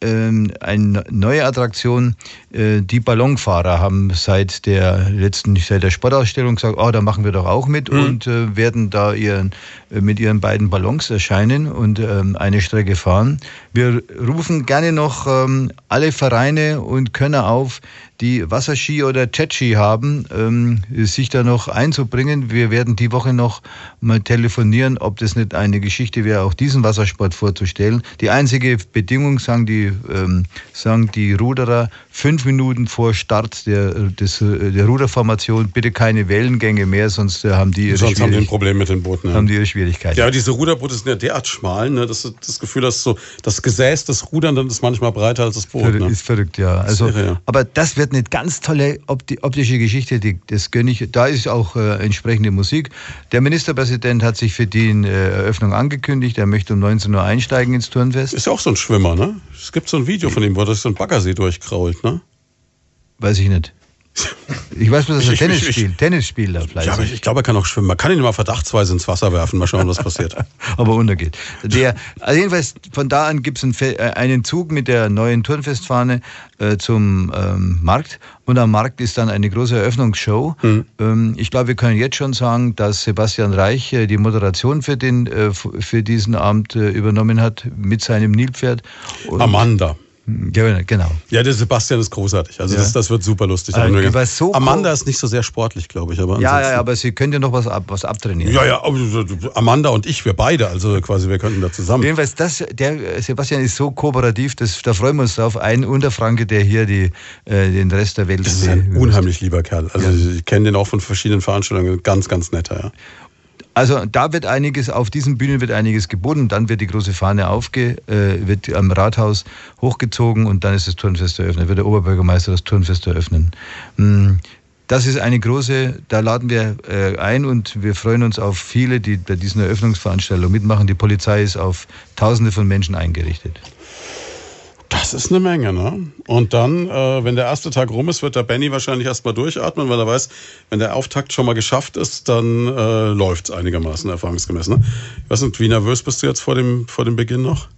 ähm, eine neue Attraktion. Äh, Die Ballonfahrer haben seit der letzten, seit der Sportausstellung gesagt, oh, da machen wir doch auch mit Mhm. und äh, werden da ihren, äh, mit ihren beiden Ballons erscheinen und ähm, eine Strecke fahren. Wir rufen gerne noch ähm, alle Vereine und Könner auf, die Wasserski oder Jetski haben, ähm, sich da noch einzubringen. Wir werden die Woche noch mal telefonieren, ob das nicht eine Geschichte wäre, auch diesen Wassersport vorzustellen. Die einzige Bedingung, sagen die, ähm, sagen die Ruderer, fünf Minuten vor Start der, des, der Ruderformation bitte keine Wellengänge mehr, sonst äh, haben die ihre, Sonst haben die ein Problem mit den Booten. Ja. haben die ihre Schwierigkeiten. Ja, diese Ruderboote sind ja derart schmal, ne, dass das Gefühl hast, so das Gesäß des Rudern dann ist manchmal breiter als das Boot. Ne? Ist verrückt, ja. Also, irre, ja. Aber das wird eine ganz tolle opti optische Geschichte, die, das gönne ich. Da ist auch äh, entsprechende Musik. Der Ministerpräsident hat sich für die äh, Eröffnung angekündigt. Er möchte um 19 Uhr einsteigen ins Turnfest. Ist ja auch so ein Schwimmer, ne? Es gibt so ein Video von ihm, wo er durch so ein Baggersee durchkrault, ne? Weiß ich nicht. Ich weiß bloß, dass er Tennis spielt. Tennis spielt er fleißig. Ja, aber ich, ich glaube, er kann auch schwimmen. Man kann ihn immer verdachtsweise ins Wasser werfen. Mal schauen, was passiert. (laughs) aber untergeht. Der, also jedenfalls von da an gibt es einen, äh, einen Zug mit der neuen Turnfestfahne äh, zum ähm, Markt und am Markt ist dann eine große Eröffnungsshow. Ähm, ich glaube, wir können jetzt schon sagen, dass Sebastian Reich äh, die Moderation für, den, äh, für diesen Abend äh, übernommen hat mit seinem Nilpferd. Und- Amanda. Ja, genau. Ja, der Sebastian ist großartig. Also Ja. das, das wird super lustig. War so Amanda ist nicht so sehr sportlich, glaube ich. Aber Ja, ja, aber sie könnte noch was, ab, was abtrainieren. Ja, ja, Amanda und ich, wir beide, also quasi, wir könnten da zusammen. Jedenfalls, das, der Sebastian ist so kooperativ, das, da freuen wir uns drauf. Ein Unterfranke, der hier die, äh, den Rest der Welt Das ist ein unheimlich lieber Kerl. Also ich kenne den auch von verschiedenen Veranstaltungen. Ganz, ganz netter, ja. Also da wird einiges, auf diesen Bühnen wird einiges geboten, dann wird die große Fahne aufge, äh, wird am Rathaus hochgezogen und dann ist das Turnfest eröffnet, wird der Oberbürgermeister das Turnfest eröffnen. Mm, Das ist eine große, da laden wir äh, ein und wir freuen uns auf viele, die bei diesen Eröffnungsveranstaltungen mitmachen. Die Polizei ist auf Tausende von Menschen eingerichtet. Das ist eine Menge, ne? Und dann, äh, wenn der erste Tag rum ist, wird der Benny wahrscheinlich erstmal durchatmen, weil er weiß, wenn der Auftakt schon mal geschafft ist, dann äh, läuft es einigermaßen erfahrungsgemäß. Ne? Ich weiß nicht, wie nervös bist du jetzt vor dem, vor dem Beginn noch?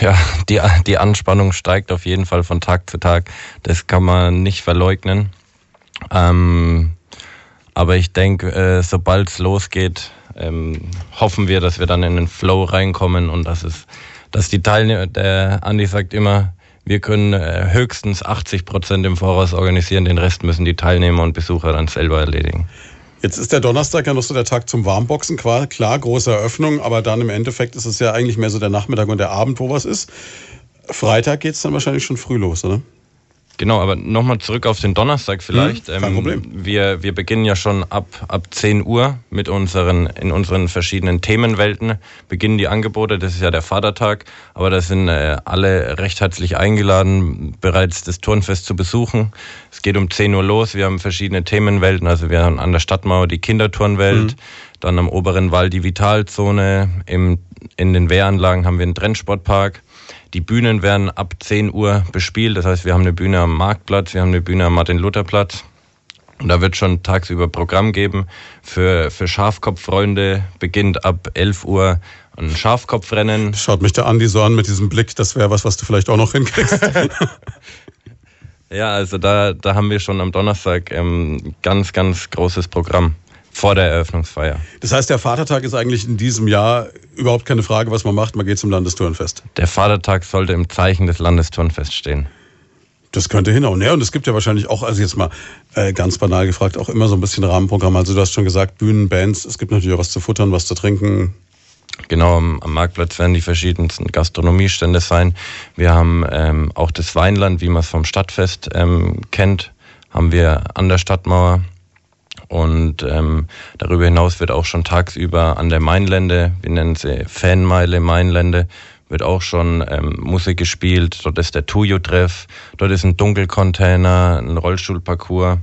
Ja, die, die Anspannung steigt auf jeden Fall von Tag zu Tag. Das kann man nicht verleugnen. Ähm, aber ich denke, äh, sobald es losgeht, ähm, hoffen wir, dass wir dann in den Flow reinkommen und dass es, dass die Teilnehmer, der Andi sagt immer, wir können äh, höchstens 80 Prozent im Voraus organisieren, den Rest müssen die Teilnehmer und Besucher dann selber erledigen. Jetzt ist der Donnerstag ja noch so der Tag zum Warmboxen. Klar, große Eröffnung, aber dann im Endeffekt ist es ja eigentlich mehr so der Nachmittag und der Abend, wo was ist. Freitag geht's dann wahrscheinlich schon früh los, oder? Genau, aber nochmal zurück auf den Donnerstag vielleicht. Hm, kein Problem. Wir, wir beginnen ja schon ab, ab 10 Uhr mit unseren, in unseren verschiedenen Themenwelten, beginnen die Angebote, das ist ja der Vatertag, aber da sind äh, alle recht herzlich eingeladen, bereits das Turnfest zu besuchen. Es geht um 10 Uhr los, wir haben verschiedene Themenwelten, also wir haben an der Stadtmauer die Kinderturnwelt, dann am oberen Wall die Vitalzone, im, in den Wehranlagen haben wir einen Trendsportpark. Die Bühnen werden ab 10 Uhr bespielt. Das heißt, wir haben eine Bühne am Marktplatz, wir haben eine Bühne am Martin-Luther-Platz. Und da wird schon tagsüber Programm geben. Für, für Schafkopffreunde beginnt ab 11 Uhr ein Schafkopfrennen. Schaut mich der Andi so an mit diesem Blick, das wäre was, was du vielleicht auch noch hinkriegst. (laughs) Ja, also da, da haben wir schon am Donnerstag ähm, ganz, ganz großes Programm vor der Eröffnungsfeier. Das heißt, der Vatertag ist eigentlich in diesem Jahr überhaupt keine Frage, was man macht. Man geht zum Landesturnfest. Der Vatertag sollte im Zeichen des Landesturnfests stehen. Das könnte hinhauen. Ja, und es gibt ja wahrscheinlich auch, also jetzt mal äh, ganz banal gefragt, auch immer so ein bisschen Rahmenprogramm. Also du hast schon gesagt, Bühnen, Bands, es gibt natürlich auch was zu futtern, was zu trinken. Genau, am, am Marktplatz werden die verschiedensten Gastronomiestände sein. Wir haben ähm, auch das Weinland, wie man es vom Stadtfest ähm, kennt, haben wir an der Stadtmauer. Und ähm, darüber hinaus wird auch schon tagsüber an der Mainlände, wir nennen sie Fanmeile Mainlände, wird auch schon ähm, Musik gespielt. Dort ist der Tuyo-Treff, dort ist ein Dunkelcontainer, ein Rollstuhlparcours.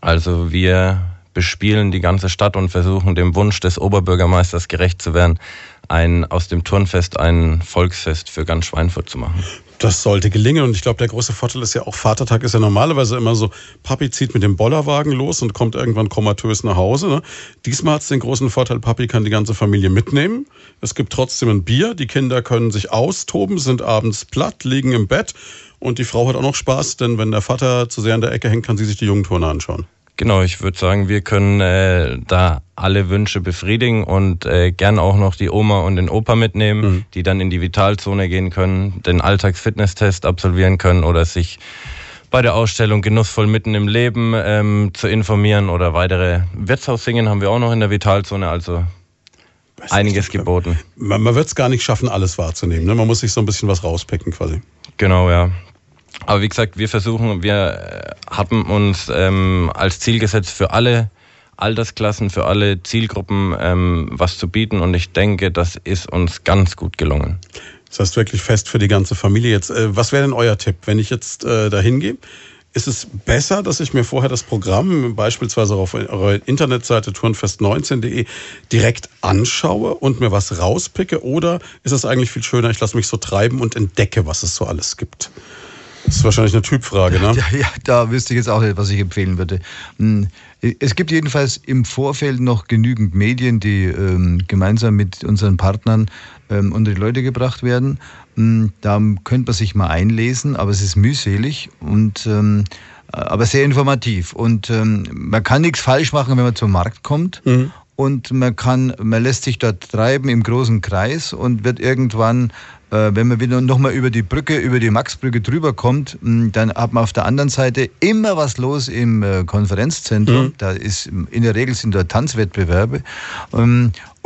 Also wir bespielen die ganze Stadt und versuchen dem Wunsch des Oberbürgermeisters gerecht zu werden, ein aus dem Turnfest ein Volksfest für ganz Schweinfurt zu machen. Das sollte gelingen und ich glaube, der große Vorteil ist ja auch, Vatertag ist ja normalerweise immer so, Papi zieht mit dem Bollerwagen los und kommt irgendwann komatös nach Hause. Ne? Diesmal hat es den großen Vorteil, Papi kann die ganze Familie mitnehmen. Es gibt trotzdem ein Bier, die Kinder können sich austoben, sind abends platt, liegen im Bett und die Frau hat auch noch Spaß, denn wenn der Vater zu sehr in der Ecke hängt, kann sie sich die Jugendturne anschauen. Genau, ich würde sagen, wir können äh, da alle Wünsche befriedigen und äh, gern auch noch die Oma und den Opa mitnehmen, mhm. die dann in die Vitalzone gehen können, den Alltagsfitnesstest absolvieren können oder sich bei der Ausstellung genussvoll mitten im Leben ähm, zu informieren oder weitere Wirtshaussingen haben wir auch noch in der Vitalzone, also einiges geboten. Man, man wird es gar nicht schaffen, alles wahrzunehmen. Ne? Man muss sich so ein bisschen was rauspicken quasi. Genau, ja. Aber wie gesagt, wir versuchen, wir äh, haben uns ähm, als Ziel gesetzt, für alle Altersklassen, für alle Zielgruppen ähm, was zu bieten und ich denke, das ist uns ganz gut gelungen. Das heißt wirklich fest für die ganze Familie jetzt. Äh, was wäre denn euer Tipp, wenn ich jetzt äh, dahin gehe? Ist es besser, dass ich mir vorher das Programm beispielsweise auf eurer Internetseite turnfest19.de direkt anschaue und mir was rauspicke? Oder ist es eigentlich viel schöner, ich lasse mich so treiben und entdecke, was es so alles gibt? Das ist wahrscheinlich eine Typfrage, ne? (laughs) Ja, ja, da wüsste ich jetzt auch nicht, was ich empfehlen würde. Hm, es gibt jedenfalls im Vorfeld noch genügend Medien, die ähm, gemeinsam mit unseren Partnern ähm, unter die Leute gebracht werden. Ähm, da könnte man sich mal einlesen, aber es ist mühselig und ähm, aber sehr informativ. Und ähm, man kann nichts falsch machen, wenn man zum Markt kommt. Mhm. Und man kann, man lässt sich dort treiben im großen Kreis und wird irgendwann wenn man wieder nochmal über die Brücke, über die Maxbrücke drüber kommt, hm, dann hat man auf der anderen Seite immer was los im äh, Konferenzzentrum. Mhm. Da ist in der Regel sind da Tanzwettbewerbe.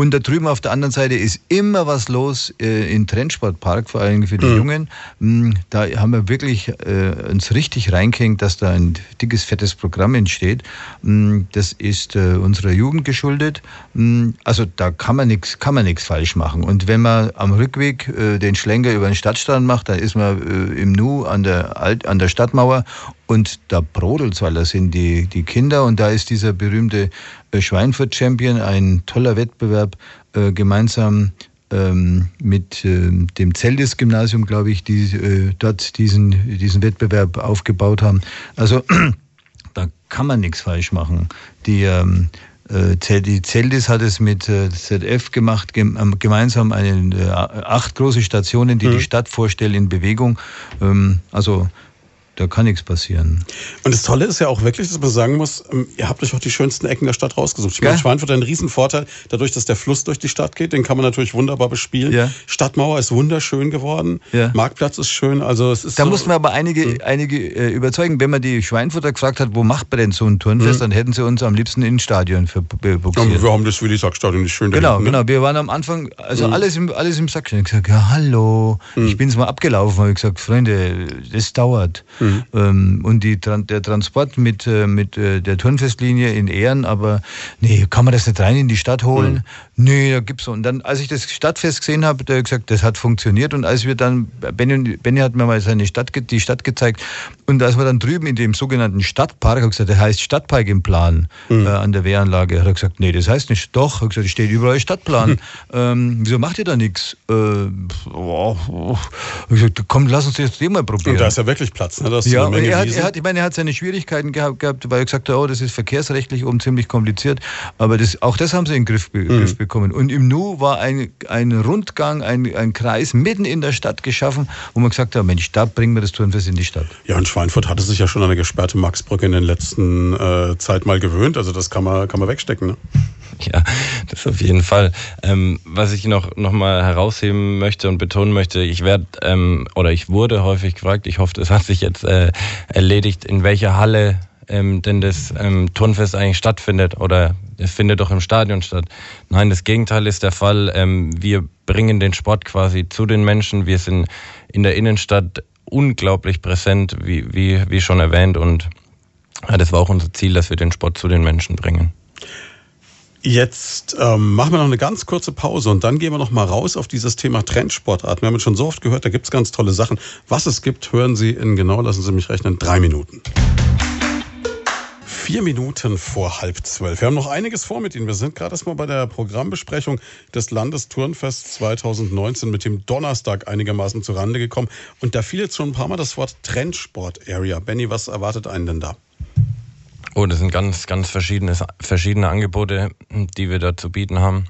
Und da drüben auf der anderen Seite ist immer was los äh, im Trendsportpark, vor allem für die mhm. Jungen. Hm, da haben wir wirklich äh, uns richtig reingehängt, dass da ein dickes, fettes Programm entsteht. Hm, das ist äh, unserer Jugend geschuldet. Hm, also da kann man nichts, kann man nichts falsch machen. Und wenn man am Rückweg äh, den Schlenker über den Stadtstrand macht, dann ist man äh, im Nu an der, Alt, an der Stadtmauer und da brodelt's, weil da sind die, die Kinder und da ist dieser berühmte äh, Schweinfurt Champion, ein toller Wettbewerb, äh, gemeinsam ähm, mit äh, dem Zeldis Gymnasium, glaube ich, die äh, dort diesen, diesen Wettbewerb aufgebaut haben. Also (clears throat) da kann man nichts falsch machen. Die, ähm, äh, die Zeldis hat es mit ZF gemacht, ähm, gemeinsam eine, acht große Stationen, die mhm. die Stadt vorstellen in Bewegung. Ähm, also da kann nichts passieren. Und das Tolle ist ja auch wirklich, dass man sagen muss, ähm, ihr habt euch auch die schönsten Ecken der Stadt rausgesucht. Ich meine, Schweinfurt hat einen Riesenvorteil, dadurch, dass der Fluss durch die Stadt geht, den kann man natürlich wunderbar bespielen. Ja. Stadtmauer ist wunderschön geworden, ja. Marktplatz ist schön, also es ist Da so, mussten wir aber einige, mhm. einige äh, überzeugen. Wenn man die Schweinfurter gefragt hat, wo macht man denn so ein Turnfest, mhm. dann hätten sie uns am liebsten ins Stadion verbuxiert. Ja, wir haben das Willi-Sack-Stadion nicht schön Genau, hinten, ne? genau. Wir waren am Anfang, also mhm. alles, im, alles im Sack. Ich habe gesagt, ja hallo, mhm. ich bin's mal abgelaufen, habe gesagt, Freunde, das dauert. Mhm. Ähm, und die, der Transport mit, äh, mit äh, der Turnfestlinie in Ehren, aber nee, kann man das nicht rein in die Stadt holen? Mhm. Nee, da gibt's so. Und dann, als ich das Stadtfest gesehen habe, da gesagt, das hat funktioniert. Und als wir dann, Benny, Benny hat mir mal seine Stadt, die Stadt gezeigt. Und als wir dann drüben in dem sogenannten Stadtpark, habe gesagt, der heißt Stadtpark im Plan mhm. äh, an der Wehranlage, hat er gesagt, nee, das heißt nicht. Doch, hat gesagt, steht überall Stadtplan. Mhm. (laughs) Ähm, wieso macht ihr da nichts? Äh, oh, oh. gesagt, komm, lass uns das mal probieren. Und da ist ja wirklich Platz, ne? Das ja, er hat, er hat, ich meine, er hat seine Schwierigkeiten gehabt, gehabt weil er gesagt hat, oh, das ist verkehrsrechtlich oben ziemlich kompliziert. Aber das, auch das haben sie in den Griff, mhm. Griff bekommen. Und im Nu war ein, ein Rundgang, ein, ein Kreis mitten in der Stadt geschaffen, wo man gesagt hat, Mensch, da bringen wir das Turnfest in die Stadt. Ja, und Schweinfurt hatte sich ja schon an eine gesperrte Maxbrücke in den letzten äh, Zeit mal gewöhnt. Also das kann man, kann man wegstecken. Ne? (laughs) Ja, das auf jeden Fall. Ähm, was ich noch, noch mal herausheben möchte und betonen möchte, ich werde ähm, oder ich wurde häufig gefragt, ich hoffe, das hat sich jetzt äh, erledigt, in welcher Halle ähm, denn das ähm, Turnfest eigentlich stattfindet oder es findet doch im Stadion statt. Nein, das Gegenteil ist der Fall. Ähm, wir bringen den Sport quasi zu den Menschen. Wir sind in der Innenstadt unglaublich präsent, wie, wie, wie schon erwähnt und ja, das war auch unser Ziel, dass wir den Sport zu den Menschen bringen. Jetzt ähm, machen wir noch eine ganz kurze Pause und dann gehen wir noch mal raus auf dieses Thema Trendsportart. Wir haben es schon so oft gehört, da gibt es ganz tolle Sachen. Was es gibt, hören Sie in genau, lassen Sie mich rechnen, drei Minuten. Vier Minuten vor halb zwölf. Wir haben noch einiges vor mit Ihnen. Wir sind gerade erstmal bei der Programmbesprechung des Landesturnfest 2019 mit dem Donnerstag einigermaßen zurande gekommen. Und da fiel jetzt schon ein paar Mal das Wort Trendsport Area. Benny, was erwartet einen denn da? Oh, das sind ganz, ganz verschiedene, verschiedene Angebote, die wir da zu bieten haben.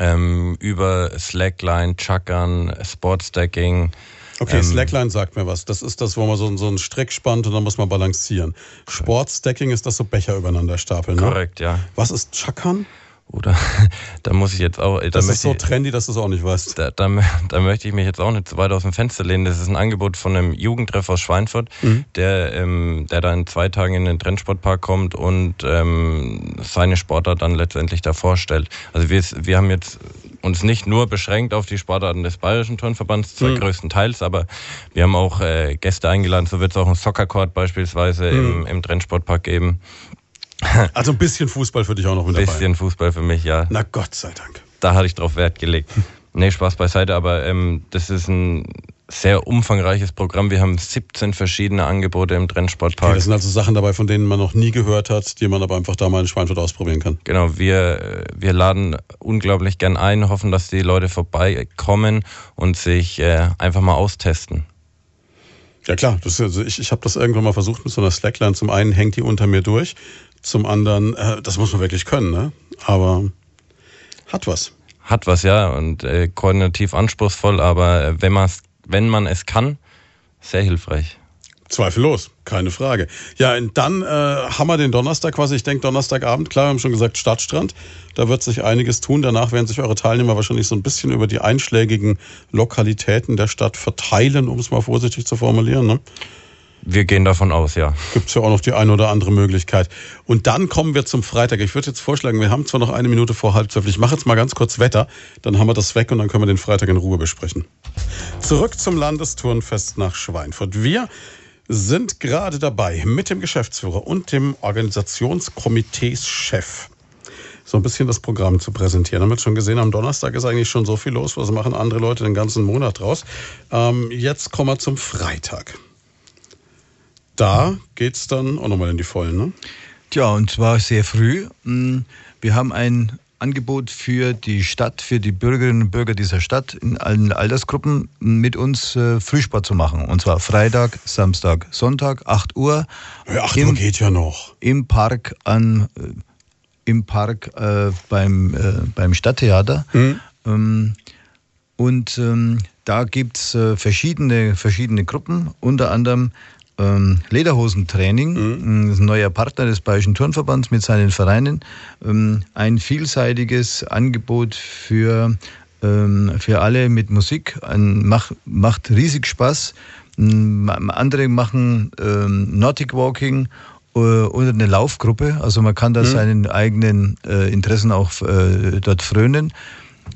Ähm, über Slackline, Chuckern, Sportstacking. Okay, ähm, Slackline sagt mir was. Das ist das, wo man so, so einen Strick spannt und dann muss man balancieren. Sportstacking ist das so Becher übereinander stapeln, ne? Korrekt, ja. Was ist Chuckern? Oder (laughs) da muss ich jetzt auch. Da das ist so trendy, dass du es auch nicht weißt. Da, da, (laughs) da, möchte ich mich jetzt auch nicht zu weit aus dem Fenster lehnen. Das ist ein Angebot von einem Jugendtreff aus Schweinfurt, mhm. der, ähm, der da in zwei Tagen in den Trendsportpark kommt und ähm, seine Sportart dann letztendlich da vorstellt. Also wir, wir haben jetzt uns nicht nur beschränkt auf die Sportarten des Bayerischen Turnverbands, zwar mhm. größtenteils, aber wir haben auch äh, Gäste eingeladen. So wird es auch einen Soccercourt beispielsweise mhm. im, im Trendsportpark geben. Also ein bisschen Fußball für dich auch noch mit dabei. Ein bisschen Fußball für mich, ja. Na Gott sei Dank. Da hatte ich drauf Wert gelegt. Nee, Spaß beiseite, aber ähm, das ist ein sehr umfangreiches Programm. Wir haben 17 verschiedene Angebote im Trendsportpark. Okay, das sind also Sachen dabei, von denen man noch nie gehört hat, die man aber einfach da mal in Schweinfurt ausprobieren kann. Genau, wir, wir laden unglaublich gern ein, hoffen, dass die Leute vorbeikommen und sich äh, einfach mal austesten. Ja klar, das, also ich, ich habe das irgendwann mal versucht mit so einer Slackline. Zum einen hängt die unter mir durch zum anderen, äh, das muss man wirklich können, ne? Aber hat was. Hat was, ja, und äh, koordinativ anspruchsvoll, aber äh, wenn, man's, wenn man es kann, sehr hilfreich. Zweifellos, keine Frage. Ja, und dann äh, haben wir den Donnerstag quasi. Ich denke, Donnerstagabend, klar, wir haben schon gesagt, Stadtstrand. Da wird sich einiges tun. Danach werden sich eure Teilnehmer wahrscheinlich so ein bisschen über die einschlägigen Lokalitäten der Stadt verteilen, um es mal vorsichtig zu formulieren. Ne? Wir gehen davon aus, ja. Gibt es ja auch noch die eine oder andere Möglichkeit. Und dann kommen wir zum Freitag. Ich würde jetzt vorschlagen, wir haben zwar noch eine Minute vor halb zwölf. Ich mache jetzt mal ganz kurz Wetter, dann haben wir das weg und dann können wir den Freitag in Ruhe besprechen. Zurück zum Landesturnfest nach Schweinfurt. Wir sind gerade dabei, mit dem Geschäftsführer und dem Organisationskomiteeschef so ein bisschen das Programm zu präsentieren. Haben wir schon gesehen, am Donnerstag ist eigentlich schon so viel los. Was machen andere Leute den ganzen Monat draus? Ähm, jetzt kommen wir zum Freitag da geht es dann auch nochmal in die Vollen, ne? Tja, und zwar sehr früh. Mm, wir haben ein Angebot für die Stadt, für die Bürgerinnen und Bürger dieser Stadt in allen Altersgruppen mit uns äh, Frühsport zu machen. Und zwar Freitag, Samstag, Sonntag, 8 Uhr. Ja, 8 Uhr geht ja noch. Im Park an, äh, im Park äh, beim, äh, beim Stadttheater. Mhm. Ähm, und ähm, da gibt es äh, verschiedene, verschiedene Gruppen, unter anderem ähm, Lederhosentraining, mhm. ein neuer Partner des Bayerischen Turnverbands mit seinen Vereinen, ähm, ein vielseitiges Angebot für, ähm, für alle mit Musik, ein, mach, macht riesig Spaß. Ähm, andere machen ähm, Nautic Walking äh, oder eine Laufgruppe, also man kann da mhm. seinen eigenen äh, Interessen auch äh, dort frönen.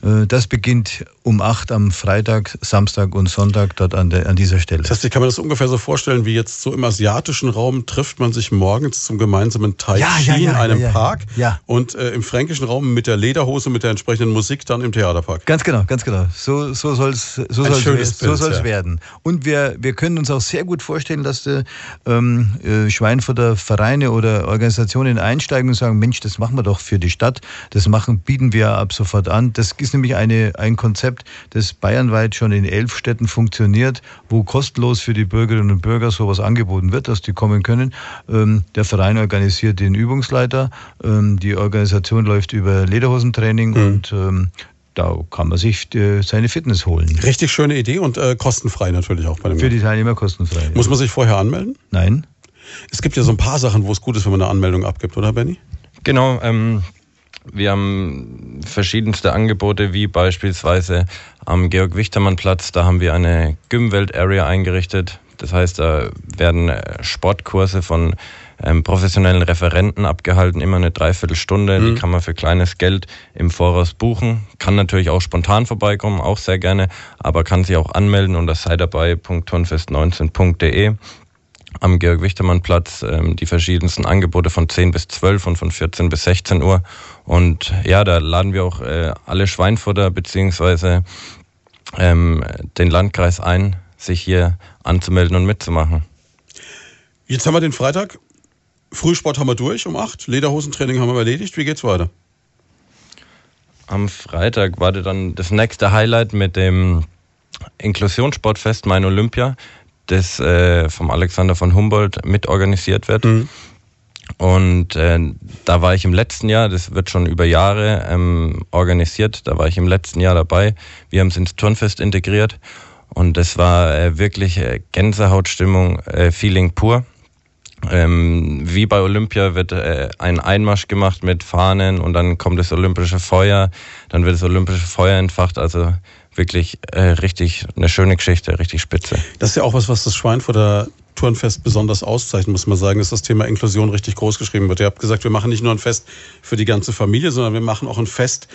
Äh, das beginnt um 8 am Freitag, Samstag und Sonntag dort an, der, an dieser Stelle. Das heißt, ich kann mir das ungefähr so vorstellen, wie jetzt so im asiatischen Raum trifft man sich morgens zum gemeinsamen Tai Chi ja, ja, ja, in einem Park und äh, im fränkischen Raum mit der Lederhose, mit der entsprechenden Musik dann im Theaterpark. Ganz genau, ganz genau. So, so soll es so soll's, so soll's werden. Und wir, wir können uns auch sehr gut vorstellen, dass die ähm, äh, Schweinfurter Vereine oder Organisationen einsteigen und sagen, Mensch, das machen wir doch für die Stadt, das machen, bieten wir ab sofort an. Das ist nämlich eine, ein Konzept, das bayernweit schon in elf Städten funktioniert, wo kostenlos für die Bürgerinnen und Bürger sowas angeboten wird, dass die kommen können. Ähm, der Verein organisiert den Übungsleiter. Ähm, die Organisation läuft über Lederhosentraining mhm. und ähm, da kann man sich äh, seine Fitness holen. Richtig schöne Idee und äh, kostenfrei natürlich auch bei dem. Für die Teilnehmer kostenfrei. Muss man sich vorher anmelden? Nein. Es gibt ja so ein paar Sachen, wo es gut ist, wenn man eine Anmeldung abgibt, oder Benny? Genau. Ähm, wir haben verschiedenste Angebote, wie beispielsweise am Georg-Wichtermann-Platz. Da haben wir eine Gymwelt-Area eingerichtet. Das heißt, da werden äh, Sportkurse von ähm, professionellen Referenten abgehalten, immer eine Dreiviertelstunde. Mhm. Die kann man für kleines Geld im Voraus buchen. Kann natürlich auch spontan vorbeikommen, auch sehr gerne, aber kann sich auch anmelden unter seidabei.turnfest19.de. am Georg-Wichtermann-Platz ähm, die verschiedensten Angebote von 10 bis 12 und von 14 bis 16 Uhr. Und ja, da laden wir auch äh, alle Schweinfutter beziehungsweise ähm, den Landkreis ein, sich hier anzumelden und mitzumachen. Jetzt haben wir den Freitag. Frühsport haben wir durch um 8. Lederhosentraining haben wir erledigt. Wie geht's weiter? Am Freitag war dann das nächste Highlight mit dem Inklusionssportfest Mein Olympia, das äh, vom Alexander von Humboldt mitorganisiert wird. Mhm. Und äh, da war ich im letzten Jahr, das wird schon über Jahre ähm, organisiert, da war ich im letzten Jahr dabei. Wir haben es ins Turnfest integriert und das war äh, wirklich äh, Gänsehautstimmung, äh, Feeling pur. Ähm, wie bei Olympia wird äh, ein Einmarsch gemacht mit Fahnen und dann kommt das olympische Feuer, dann wird das olympische Feuer entfacht. Also wirklich äh, richtig eine schöne Geschichte, richtig spitze. Das ist ja auch was, was das Schweinfurter Turnfest besonders auszeichnet, muss man sagen, dass das Thema Inklusion richtig groß geschrieben wird. Ihr habt gesagt, wir machen nicht nur ein Fest für die ganze Familie, sondern wir machen auch ein Fest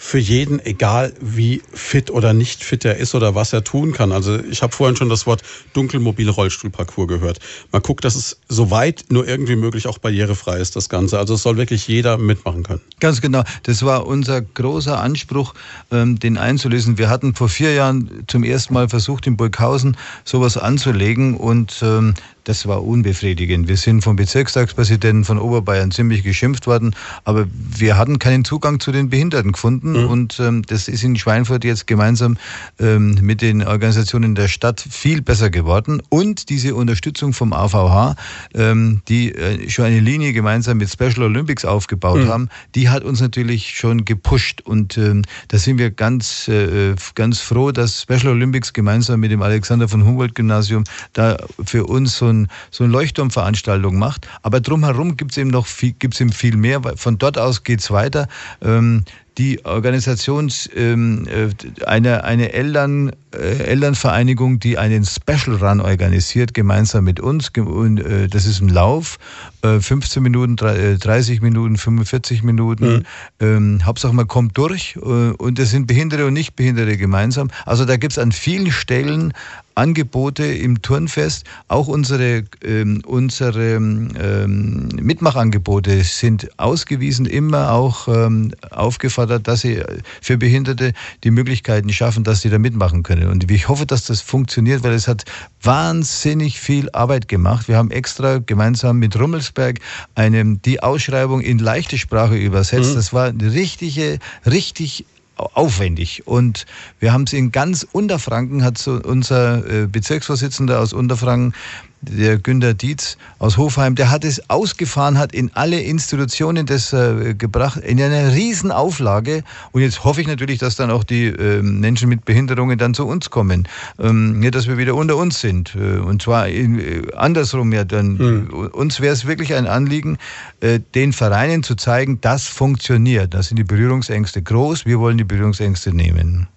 für jeden, egal wie fit oder nicht fit er ist oder was er tun kann. Also ich habe vorhin schon das Wort dunkelmobile Rollstuhlparcours gehört. Man guckt, dass es so weit nur irgendwie möglich auch barrierefrei ist, das Ganze. Also es soll wirklich jeder mitmachen können. Ganz genau. Das war unser großer Anspruch, ähm, den einzulösen. Wir hatten vor vier Jahren zum ersten Mal versucht, in Burghausen sowas anzulegen und ähm, das war unbefriedigend. Wir sind vom Bezirkstagspräsidenten von Oberbayern ziemlich geschimpft worden, aber wir hatten keinen Zugang zu den Behinderten gefunden mhm. und ähm, das ist in Schweinfurt jetzt gemeinsam ähm, mit den Organisationen der Stadt viel besser geworden und diese Unterstützung vom AVH, ähm, die äh, schon eine Linie gemeinsam mit Special Olympics aufgebaut mhm. haben, die hat uns natürlich schon gepusht und ähm, da sind wir ganz, äh, ganz froh, dass Special Olympics gemeinsam mit dem Alexander von Humboldt Gymnasium da für uns so ein ein, so eine Leuchtturmveranstaltung macht. Aber drumherum gibt es eben noch viel, gibt's eben viel mehr. Von dort aus geht es weiter. Ähm, die Organisation ähm, äh, eine, eine Eltern, äh, Elternvereinigung, die einen Special Run organisiert, gemeinsam mit uns. Und, äh, das ist ein Lauf, äh, 15 Minuten, 30 äh, Minuten, 45 Minuten. Mhm. Ähm, Hauptsache man kommt durch äh, und es sind Behinderte und Nichtbehinderte gemeinsam. Also da gibt es an vielen Stellen Angebote im Turnfest. Auch unsere, ähm, unsere ähm, Mitmachangebote sind ausgewiesen, immer auch ähm, aufgefordert, dass sie für Behinderte die Möglichkeiten schaffen, dass sie da mitmachen können. Und ich hoffe, dass das funktioniert, weil es hat wahnsinnig viel Arbeit gemacht. Wir haben extra gemeinsam mit Rummelsberg eine, die Ausschreibung in leichte Sprache übersetzt. Mhm. Das war eine richtige, richtig aufwendig. Und wir haben es in ganz Unterfranken, hat so unser äh, Bezirksvorsitzender aus Unterfranken der Günter Dietz aus Hofheim, der hat es ausgefahren, hat in alle Institutionen das äh, gebracht, in einer riesen Auflage. Und jetzt hoffe ich natürlich, dass dann auch die äh, Menschen mit Behinderungen dann zu uns kommen. Ähm, nicht, dass wir wieder unter uns sind. Äh, und zwar in, äh, andersrum ja. Dann, mhm. Uns wäre es wirklich ein Anliegen, äh, den Vereinen zu zeigen, das funktioniert. Da sind die Berührungsängste groß. Wir wollen die Berührungsängste nehmen.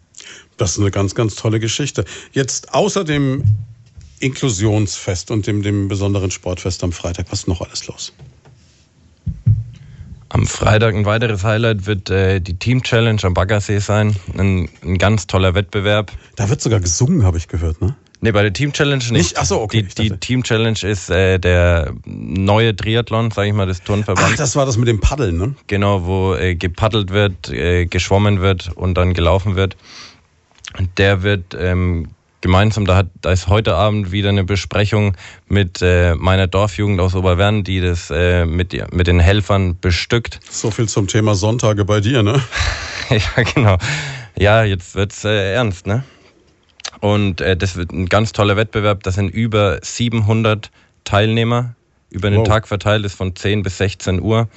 Das ist eine ganz, ganz tolle Geschichte. Jetzt außerdem Inklusionsfest und dem, dem besonderen Sportfest am Freitag. Was ist noch alles los? Am Freitag ein weiteres Highlight wird äh, die Team Challenge am Baggersee sein. Ein, ein, ganz toller Wettbewerb. Da wird sogar gesungen, habe ich gehört, ne? Nee, bei der Team Challenge nicht. nicht? Ach so, okay. Die, die Team Challenge ist äh, der neue Triathlon, sage ich mal, des Turnverbands. Ach, das war das mit dem Paddeln, ne? Genau, wo äh, gepaddelt wird, äh, geschwommen wird und dann gelaufen wird. Der wird ähm, gemeinsam, da, hat, da ist heute Abend wieder eine Besprechung mit äh, meiner Dorfjugend aus Oberwern, die das äh, mit, mit den Helfern bestückt. So viel zum Thema Sonntage bei dir, ne? (laughs) ja, genau. Ja, jetzt wird's äh, ernst, ne? Und äh, das wird ein ganz toller Wettbewerb. Das sind über 700 Teilnehmer über den wow. Tag verteilt, ist von 10 bis 16 Uhr.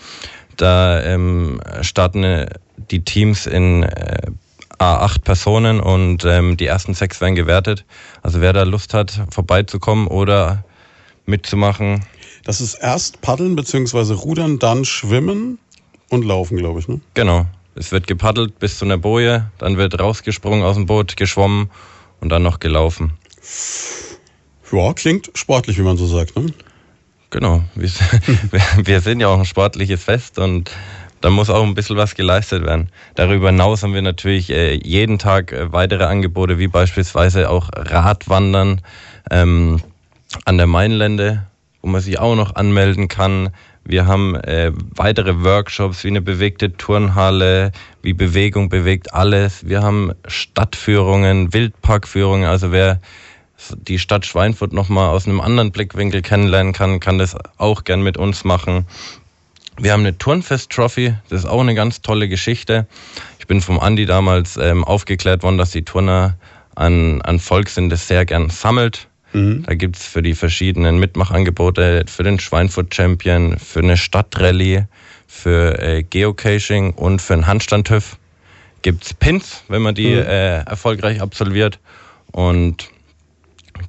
Da ähm, starten äh, die Teams in äh, A8 Personen und ähm, die ersten sechs werden gewertet. Also wer da Lust hat, vorbeizukommen oder mitzumachen. Das ist erst Paddeln bzw. Rudern, dann Schwimmen und Laufen, glaube ich. Ne? Genau. Es wird gepaddelt bis zu einer Boje, dann wird rausgesprungen aus dem Boot, geschwommen und dann noch gelaufen. Ja, klingt sportlich, wie man so sagt. Ne? Genau. (laughs) Wir, wir sind ja auch ein sportliches Fest und da muss auch ein bisschen was geleistet werden. Darüber hinaus haben wir natürlich äh, jeden Tag äh, weitere Angebote, wie beispielsweise auch Radwandern. Ähm, an der Mainlände, wo man sich auch noch anmelden kann. Wir haben äh, weitere Workshops wie eine bewegte Turnhalle, wie Bewegung bewegt alles. Wir haben Stadtführungen, Wildparkführungen. Also wer die Stadt Schweinfurt nochmal aus einem anderen Blickwinkel kennenlernen kann, kann das auch gern mit uns machen. Wir haben eine Turnfest-Trophy, das ist auch eine ganz tolle Geschichte. Ich bin vom Andi damals ähm, aufgeklärt worden, dass die Turner an, an Volk sind, das sehr gern sammelt. Mhm. Da gibt's für die verschiedenen Mitmachangebote, für den Schweinfurt Champion, für eine Stadtrallye, für äh, Geocaching und für einen Handstandtüff gibt's Pins, wenn man die mhm. äh, erfolgreich absolviert. Und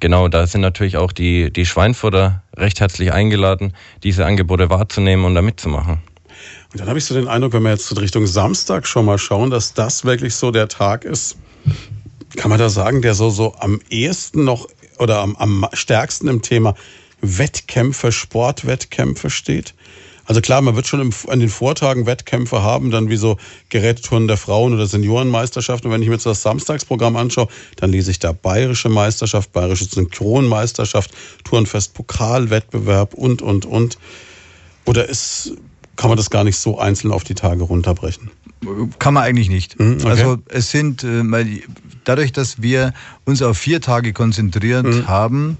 genau, da sind natürlich auch die, die Schweinfurter recht herzlich eingeladen, diese Angebote wahrzunehmen und da mitzumachen. Und dann habe ich so den Eindruck, wenn wir jetzt Richtung Samstag schon mal schauen, dass das wirklich so der Tag ist, kann man da sagen, der so, so am ehesten noch oder am, am stärksten im Thema Wettkämpfe, Sportwettkämpfe steht? Also klar, man wird schon im, an den Vortagen Wettkämpfe haben, dann wie so Gerätetouren der Frauen oder Seniorenmeisterschaften. Und wenn ich mir jetzt das Samstagsprogramm anschaue, dann lese ich da Bayerische Meisterschaft, Bayerische Synchronmeisterschaft, Tourenfest Pokalwettbewerb und, und, und. Oder ist, kann man das gar nicht so einzeln auf die Tage runterbrechen? Kann man eigentlich nicht. Mhm, okay. Also es sind, äh, dadurch, dass wir uns auf vier Tage konzentriert mhm. haben,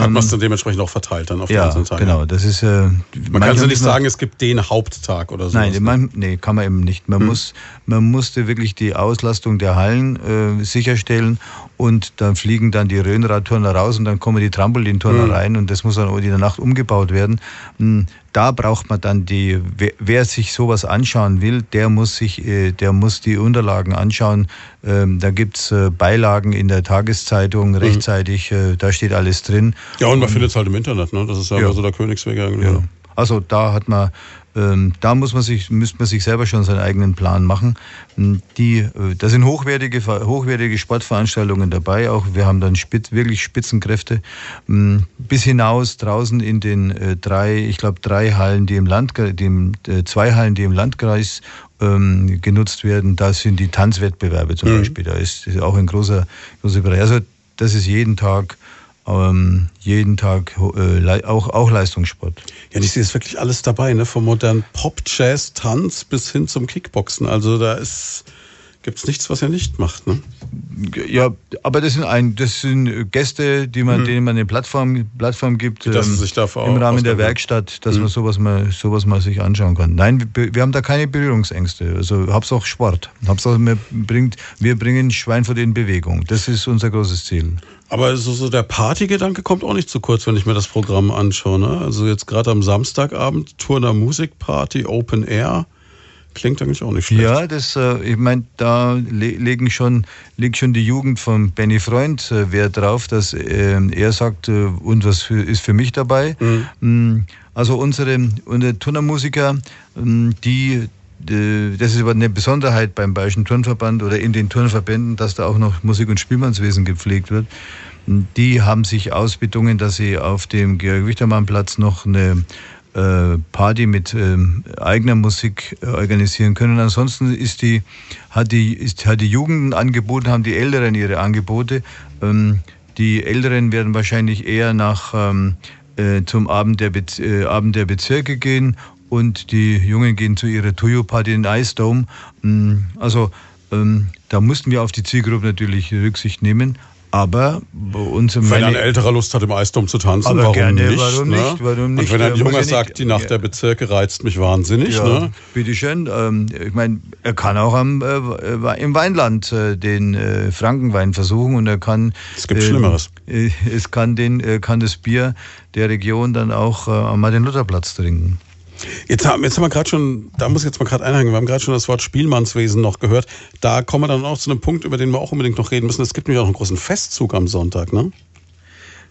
hat man es dann dementsprechend auch verteilt dann auf ja, die einzelnen Tage? genau. Das ist, äh, man kann ja nicht sagen, es gibt den Haupttag oder so. Nein, man, nee, kann man eben nicht. Man, hm. muss, man musste wirklich die Auslastung der Hallen äh, sicherstellen und dann fliegen dann die Röhnradturner raus und dann kommen die Trampolinturner hm. rein und das muss dann in der Nacht umgebaut werden. Hm, da braucht man dann die, wer, wer, sich sowas anschauen will, der muss sich, äh, der muss die Unterlagen anschauen. Ähm, da gibt's äh, Beilagen in der Tageszeitung mhm. rechtzeitig, äh, da steht alles drin. Ja, und man findet es halt im Internet, ne? Das ist ja, ja. so der Königsweg eigentlich. Ja. Also da hat man da muss man sich, müsste man sich selber schon seinen eigenen Plan machen. Ähm, die, äh, da sind hochwertige, hochwertige Sportveranstaltungen dabei. Auch wir haben dann spitz, wirklich Spitzenkräfte ähm, bis hinaus draußen in den äh, drei, ich glaube drei Hallen, die im Landkreis, die im, äh, zwei Hallen, die im Landkreis ähm, genutzt werden. Da sind die Tanzwettbewerbe zum mhm. Beispiel. Da ist, ist auch ein großer, großer Bereich. Also das ist jeden Tag ähm, jeden Tag äh, auch, auch Leistungssport. Ja, ich sehe es wirklich alles dabei, ne? Vom modernen Pop, Jazz, Tanz bis hin zum Kickboxen. Also da ist gibt's nichts, was er nicht macht, ne? Ja, aber das sind ein, das sind Gäste, die man, mhm. denen man eine Plattform, Plattform gibt ähm, im Rahmen der Werkstatt, dass mhm. man sowas mal, sowas mal sich anschauen kann. Nein, wir, wir haben da keine Berührungsängste. Also Hauptsache Sport. Hauptsache wir, bringt, wir bringen Schweinfurt in Bewegung. Das ist unser großes Ziel. Aber so, so der Partygedanke kommt auch nicht zu kurz, wenn ich mir das Programm anschaue. Ne? Also jetzt gerade am Samstagabend Turner Musikparty Open Air. Klingt eigentlich auch nicht schlecht. Ja, das, äh, ich meine, da legen schon, legt schon die Jugend von Benny Freund äh, Wert drauf, dass äh, er sagt, äh, und was für, ist für mich dabei. Mhm. Mm, also unsere, unsere Turnermusiker, mm, die, das ist aber eine Besonderheit beim Bayerischen Turnverband oder in den Turnverbänden, dass da auch noch Musik- und Spielmannswesen gepflegt wird. Die haben sich ausbedungen, dass sie auf dem Georg-Wichtermann-Platz noch eine äh, Party mit ähm, eigener Musik äh, organisieren können. Ansonsten ist die, hat die, ist, hat die Jugend angeboten, haben die Älteren ihre Angebote. Ähm, die Älteren werden wahrscheinlich eher nach, ähm, äh, zum Abend der, Bez äh, Abend der Bezirke gehen und die Jungen gehen zu ihrer Tuyo-Party in Ice Dome. Mm, also ähm, da mussten wir auf die Zielgruppe natürlich Rücksicht nehmen. Aber bei uns Wenn meine, ein älterer Lust hat, im Eisdom zu tanzen, aber warum, gerne, nicht, warum ne? nicht? Warum nicht? Und wenn ein Junger sagt, die Nacht der Bezirke reizt mich wahnsinnig. Ja, ne? Bitteschön. Ähm, ich meine, er kann auch am, äh, im Weinland äh, den äh, Frankenwein versuchen und er kann. Es gibt Schlimmeres. Äh, es kann, den, äh, kann das Bier der Region dann auch äh, am Martin-Luther-Platz trinken. Jetzt haben, jetzt haben wir gerade schon, da muss ich jetzt mal gerade einhängen, wir haben gerade schon das Wort Spielmannswesen noch gehört. Da kommen wir dann auch zu einem Punkt, über den wir auch unbedingt noch reden müssen. Es gibt nämlich auch einen großen Festzug am Sonntag, ne?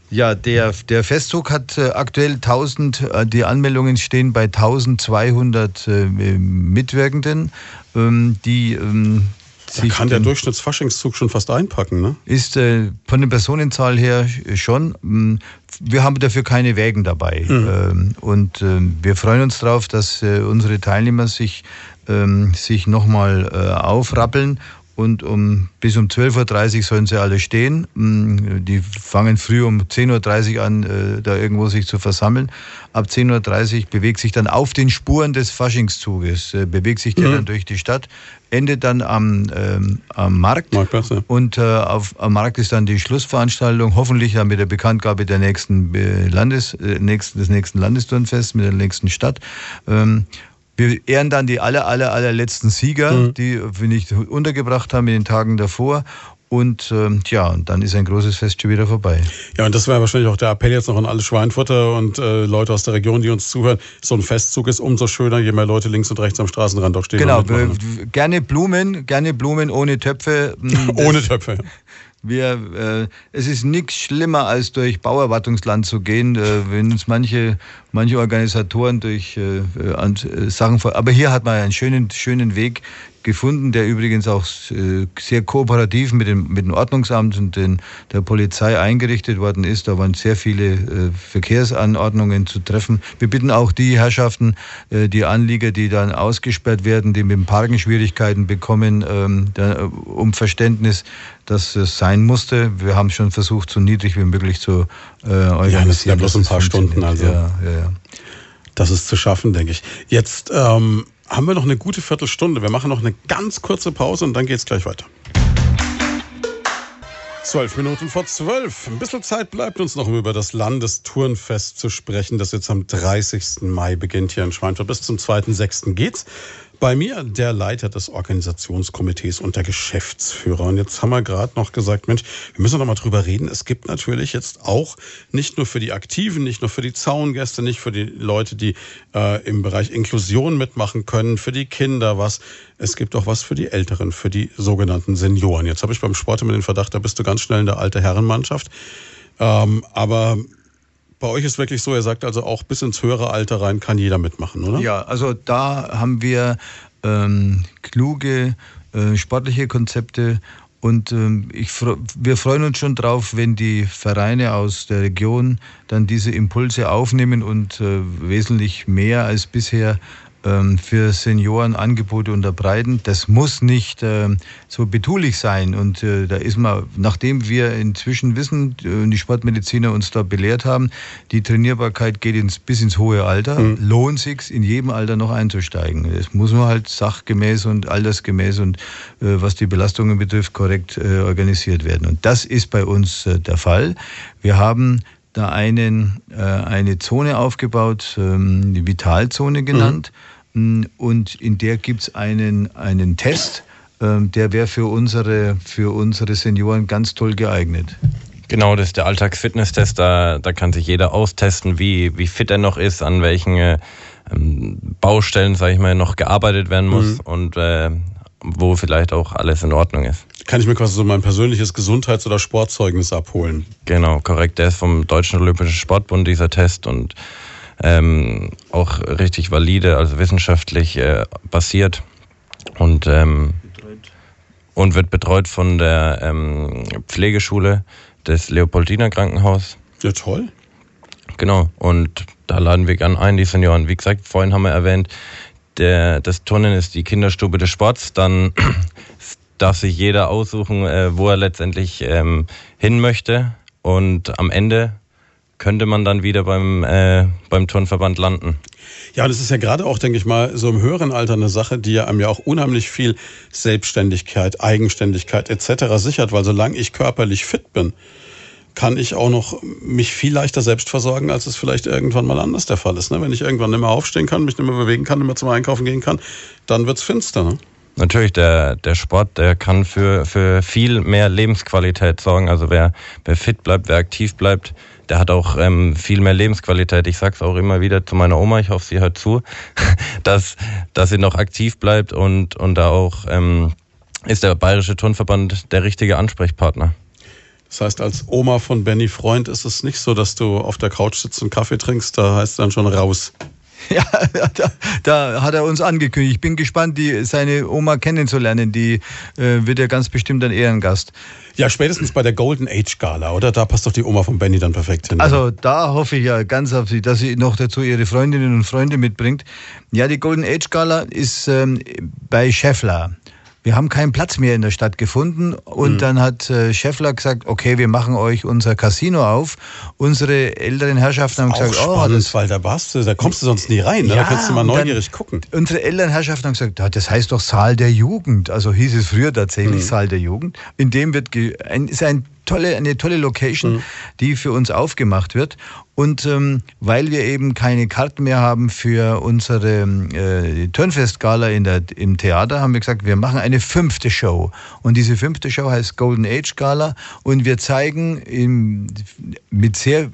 Ja, der, der Festzug hat äh, aktuell 1000, äh, die Anmeldungen stehen bei 1200 äh, Mitwirkenden, ähm, die ähm, da kann der Durchschnittsfaschingszug schon fast einpacken, ne? Ist äh, von der Personenzahl her schon. Mm, wir haben dafür keine Wägen dabei. Mhm. Ähm, und äh, wir freuen uns darauf, dass äh, unsere Teilnehmer sich, ähm, sich nochmal äh, aufrappeln und um, bis um 12.30 Uhr sollen sie alle stehen. Mm, die fangen früh um 10.30 Uhr an, äh, da irgendwo sich zu versammeln. Ab 10.30 Uhr bewegt sich dann auf den Spuren des Faschingszuges, äh, bewegt sich der mhm. dann durch die Stadt, endet dann am, ähm, am Markt. Marktplatz, ja. Und äh, auf, am Markt ist dann die Schlussveranstaltung, hoffentlich dann mit der Bekanntgabe der nächsten äh, Landes, äh, nächsten, des nächsten Landesturnfests mit der nächsten Stadt. Ähm, wir ehren dann die aller, aller, allerletzten Sieger, mhm. die wir nicht untergebracht haben in den Tagen davor. Und ähm, ja, dann ist ein großes Fest schon wieder vorbei. Ja, und das wäre wahrscheinlich auch der Appell jetzt noch an alle Schweinfurter und äh, Leute aus der Region, die uns zuhören. So ein Festzug ist umso schöner, je mehr Leute links und rechts am Straßenrand auch stehen. Genau, gerne Blumen, gerne Blumen ohne Töpfe. (laughs) ohne Töpfe. Wir, äh, es ist nichts schlimmer, als durch Bauerwartungsland zu gehen, äh, wenn uns manche, manche Organisatoren durch äh, äh, Sachen vor. Aber hier hat man einen schönen, schönen Weg gefunden, der übrigens auch äh, sehr kooperativ mit dem, mit dem Ordnungsamt und den, der Polizei eingerichtet worden ist. Da waren sehr viele äh, Verkehrsanordnungen zu treffen. Wir bitten auch die Herrschaften, äh, die Anlieger, die dann ausgesperrt werden, die mit dem Parken Schwierigkeiten bekommen, ähm, um Verständnis, dass es sein musste. Wir haben schon versucht, so niedrig wie möglich zu organisieren. Ja, das sind ja bloß ein paar Stunden. Also. Ja, ja, ja. Das ist zu schaffen, denke ich. Jetzt ähm, haben wir noch eine gute Viertelstunde. Wir machen noch eine ganz kurze Pause und dann geht es gleich weiter. Zwölf Minuten vor zwölf. Ein bisschen Zeit bleibt uns noch, um über das Landesturnfest zu sprechen, das jetzt am 30. Mai beginnt hier in Schweinfurt. Bis zum 2.6. geht's. Bei mir der Leiter des Organisationskomitees und der Geschäftsführer. Und jetzt haben wir gerade noch gesagt, Mensch, wir müssen noch mal drüber reden. Es gibt natürlich jetzt auch nicht nur für die Aktiven, nicht nur für die Zaungäste, nicht für die Leute, die äh, im Bereich Inklusion mitmachen können, für die Kinder was. Es gibt auch was für die Älteren, für die sogenannten Senioren. Jetzt habe ich beim Sport immer den Verdacht, da bist du ganz schnell in der alte Herrenmannschaft. Ähm, aber bei euch ist wirklich so, ihr sagt also auch bis ins höhere Alter rein kann jeder mitmachen, oder? Ja, also da haben wir ähm, kluge äh, sportliche Konzepte und ähm, ich, wir freuen uns schon drauf, wenn die Vereine aus der Region dann diese Impulse aufnehmen und äh, wesentlich mehr als bisher für Senioren Angebote unterbreiten. Das muss nicht äh, so betulich sein. Und äh, da ist man, nachdem wir inzwischen wissen, äh, die Sportmediziner uns da belehrt haben, die Trainierbarkeit geht ins, bis ins hohe Alter, mhm. lohnt sich in jedem Alter noch einzusteigen. Es muss nur halt sachgemäß und altersgemäß und äh, was die Belastungen betrifft, korrekt äh, organisiert werden. Und das ist bei uns äh, der Fall. Wir haben da einen, äh, eine Zone aufgebaut, ähm, die Vitalzone genannt. Mhm. Mm, und in der gibt es einen, einen Test, ähm, der wäre für unsere, für unsere Senioren ganz toll geeignet. Genau, das ist der Alltagsfitness-Test. Da, da kann sich jeder austesten, wie, wie fit er noch ist, an welchen äh, ähm, Baustellen, sage ich mal, noch gearbeitet werden muss mhm. und äh, wo vielleicht auch alles in Ordnung ist. Kann ich mir quasi so mein persönliches Gesundheits- oder Sportzeugnis abholen? Genau, korrekt. Der ist vom Deutschen Olympischen Sportbund, dieser Test. Und ähm, auch richtig valide, also wissenschaftlich äh, basiert und, ähm, und wird betreut von der ähm, Pflegeschule des Leopoldiner Krankenhaus. Ja, toll. Genau, und da laden wir gern ein, die Senioren. Wie gesagt, vorhin haben wir erwähnt, der, das Turnen ist die Kinderstube des Sports. Dann (clears throat) darf sich jeder aussuchen, äh, wo er letztendlich ähm, hin möchte. Und am Ende könnte man dann wieder beim, äh, beim Turnverband landen. Ja, das ist ja gerade auch, denke ich mal, so im höheren Alter eine Sache, die ja einem ja auch unheimlich viel Selbstständigkeit, Eigenständigkeit etc. sichert, weil solange ich körperlich fit bin, kann ich auch noch mich viel leichter selbst versorgen, als es vielleicht irgendwann mal anders der Fall ist. Ne? Wenn ich irgendwann nicht mehr aufstehen kann, mich nicht mehr bewegen kann, nicht mehr zum Einkaufen gehen kann, dann wird's finster. Ne? Natürlich, der, der Sport, der kann für, für viel mehr Lebensqualität sorgen. Also wer, wer fit bleibt, wer aktiv bleibt, der hat auch ähm, viel mehr Lebensqualität. Ich sag's auch immer wieder zu meiner Oma, ich hoffe, sie hört zu, (laughs) dass, dass sie noch aktiv bleibt und, und da auch ähm, ist der Bayerische Turnverband der richtige Ansprechpartner. Das heißt, als Oma von Benny Freund ist es nicht so, dass du auf der Couch sitzt und Kaffee trinkst, da heißt es dann schon raus. (laughs) Ja, da, da, hat er uns angekündigt. Ich bin gespannt, die, seine Oma kennenzulernen. Die äh, wird ja ganz bestimmt ein Ehrengast. Ja, spätestens bei der Golden Age Gala, oder? Da passt doch die Oma von Benny dann perfekt hin. Also da hoffe ich ja ganz auf sie, dass sie noch dazu ihre Freundinnen und Freunde mitbringt. Ja, die Golden Age Gala ist ähm, bei Scheffler. Wir haben keinen Platz mehr in der Stadt gefunden und mhm. dann hat äh, Scheffler gesagt, okay, wir machen euch unser Casino auf. Unsere älteren Herrschaften haben gesagt, oh, das, weil da warst du, da kommst du sonst nie rein, ne? ja, da kannst du mal neugierig gucken. Unsere älteren Herrschaften haben gesagt, das heißt doch Saal der Jugend, also hieß es früher tatsächlich mhm. Saal der Jugend. In dem wird ein, ist ein tolle, eine tolle Location, mhm. die für uns aufgemacht wird. Und ähm, weil wir eben keine Karten mehr haben für unsere äh, Turnfest-Gala im Theater, haben wir gesagt, wir machen eine fünfte Show. Und diese fünfte Show heißt Golden Age Gala. Und wir zeigen im, mit sehr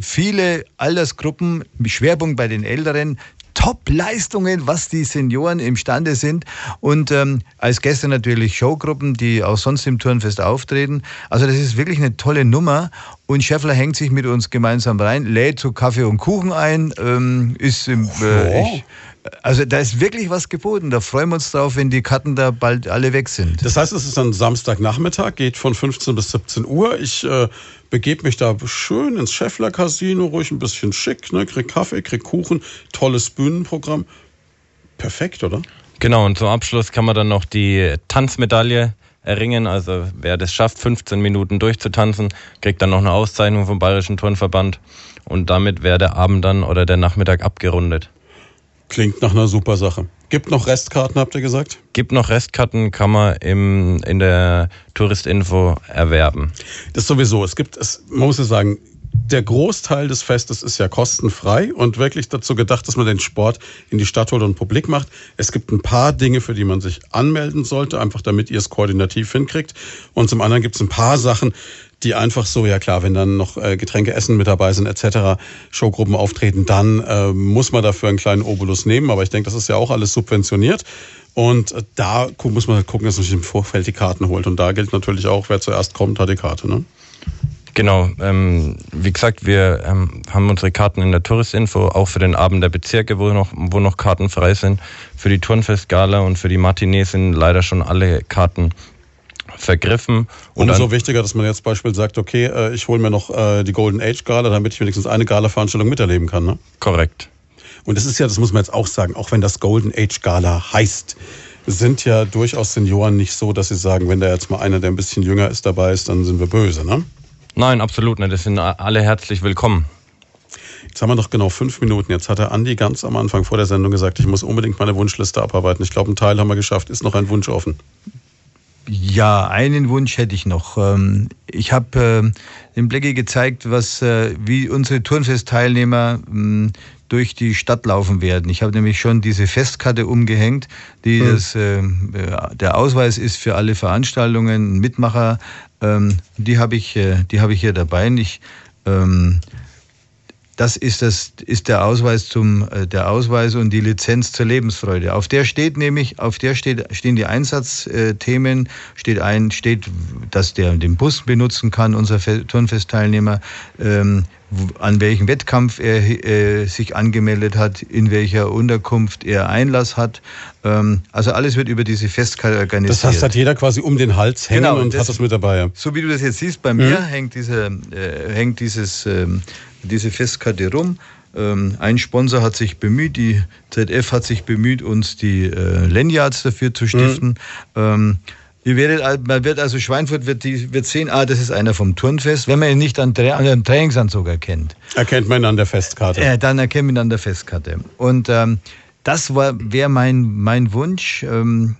viele Altersgruppen, Schwerpunkt bei den Älteren, Top-Leistungen, was die Senioren imstande sind. Und ähm, als Gäste natürlich Showgruppen, die auch sonst im Turnfest auftreten. Also das ist wirklich eine tolle Nummer. Und Scheffler hängt sich mit uns gemeinsam rein, lädt zu Kaffee und Kuchen ein, ähm, ist im, äh, ich, also da ist wirklich was geboten. Da freuen wir uns drauf, wenn die Karten da bald alle weg sind. Das heißt, es ist dann Samstagnachmittag, geht von 15 bis 17 Uhr. Ich äh, begebe mich da schön ins Scheffler Casino, ruhig ein bisschen schick, ne? krieg Kaffee, krieg Kuchen, tolles Bühnenprogramm. Perfekt, oder? Genau, und zum Abschluss kann man dann noch die Tanzmedaille erringen. Also wer das schafft, 15 Minuten durchzutanzen, kriegt dann noch eine Auszeichnung vom Bayerischen Turnverband. Und damit wäre der Abend dann oder der Nachmittag abgerundet. Klingt nach einer super Sache. Gibt noch Restkarten, habt ihr gesagt? Gibt noch Restkarten, kann man im, in der Touristinfo erwerben. Das sowieso. Es gibt, es, man muss ja sagen, der Großteil des Festes ist ja kostenfrei und wirklich dazu gedacht, dass man den Sport in die Stadt holt und publik macht. Es gibt ein paar Dinge, für die man sich anmelden sollte, einfach damit ihr es koordinativ hinkriegt. Und zum anderen gibt es ein paar Sachen, die einfach so, ja klar, wenn dann noch äh, Getränke, Essen mit dabei sind etc., Showgruppen auftreten, dann äh, muss man dafür einen kleinen Obolus nehmen. Aber ich denke, das ist ja auch alles subventioniert. Und äh, da muss man halt gucken, dass man sich im Vorfeld die Karten holt. Und da gilt natürlich auch, wer zuerst kommt, hat die Karte. Ne? Genau, ähm, wie gesagt, wir ähm, haben unsere Karten in der Touristinfo, auch für den Abend der Bezirke, wo noch, wo noch Karten frei sind. Für die Turnfestgala und für die Matinee sind leider schon alle Karten vergriffen. Und umso wichtiger, dass man jetzt Beispiel sagt, okay, äh, ich hole mir noch äh, die Golden Age Gala, damit ich wenigstens eine Gala-Veranstaltung miterleben kann. Ne? Korrekt. Und es ist ja, das muss man jetzt auch sagen, auch wenn das Golden Age Gala heißt, sind ja durchaus Senioren nicht so, dass sie sagen, wenn da jetzt mal einer, der ein bisschen jünger ist, dabei ist, dann sind wir böse, ne? Nein, absolut nicht. Das sind alle herzlich willkommen. Jetzt haben wir noch genau fünf Minuten. Jetzt hat der Andi ganz am Anfang vor der Sendung gesagt, ich muss unbedingt meine Wunschliste abarbeiten. Ich glaube, einen Teil haben wir geschafft. Ist noch ein Wunsch offen? Ja, einen Wunsch hätte ich noch. Ähm, ich habe äh, dem Blecki gezeigt, was, äh, wie unsere Turnfest-Teilnehmer ähm, durch die Stadt laufen werden. Ich habe nämlich schon diese Festkarte umgehängt, die mhm. das, äh, der Ausweis ist für alle Veranstaltungen, Mitmacher. Ähm, die habe ich, die habe ich hier dabei. Ich das ist, das ist der Ausweis zum, äh, der Ausweis und die Lizenz zur Lebensfreude. Auf der steht nämlich, auf der steht, stehen die Einsatzthemen, steht ein, steht, dass der den Bus benutzen kann, unser Turnfestteilnehmer, ähm, an welchem Wettkampf er äh, sich angemeldet hat, in welcher Unterkunft er Einlass hat. Ähm, also alles wird über diese Festkarte organisiert. Das heißt, hat jeder quasi um den Hals hängen genau, und das, hat das mit dabei. Ja. So wie du das jetzt siehst, bei mir mhm. hängt, dieser, äh, hängt dieses ähm, diese Festkarte rum. Ähm, ein Sponsor hat sich bemüht, die ZF hat sich bemüht, uns die äh, Lanyards dafür zu stiften. Mhm. Ähm, Ihr werdet, man wird also Schweinfurt wird, die, wird sehen, ah, das ist einer vom Turnfest, wenn man ihn nicht an, an dem Trainingsanzug erkennt. Erkennt man ihn an der Festkarte. Äh, dann erkennt man ihn an der Festkarte. Und ähm, das wäre mein, mein Wunsch. Ähm,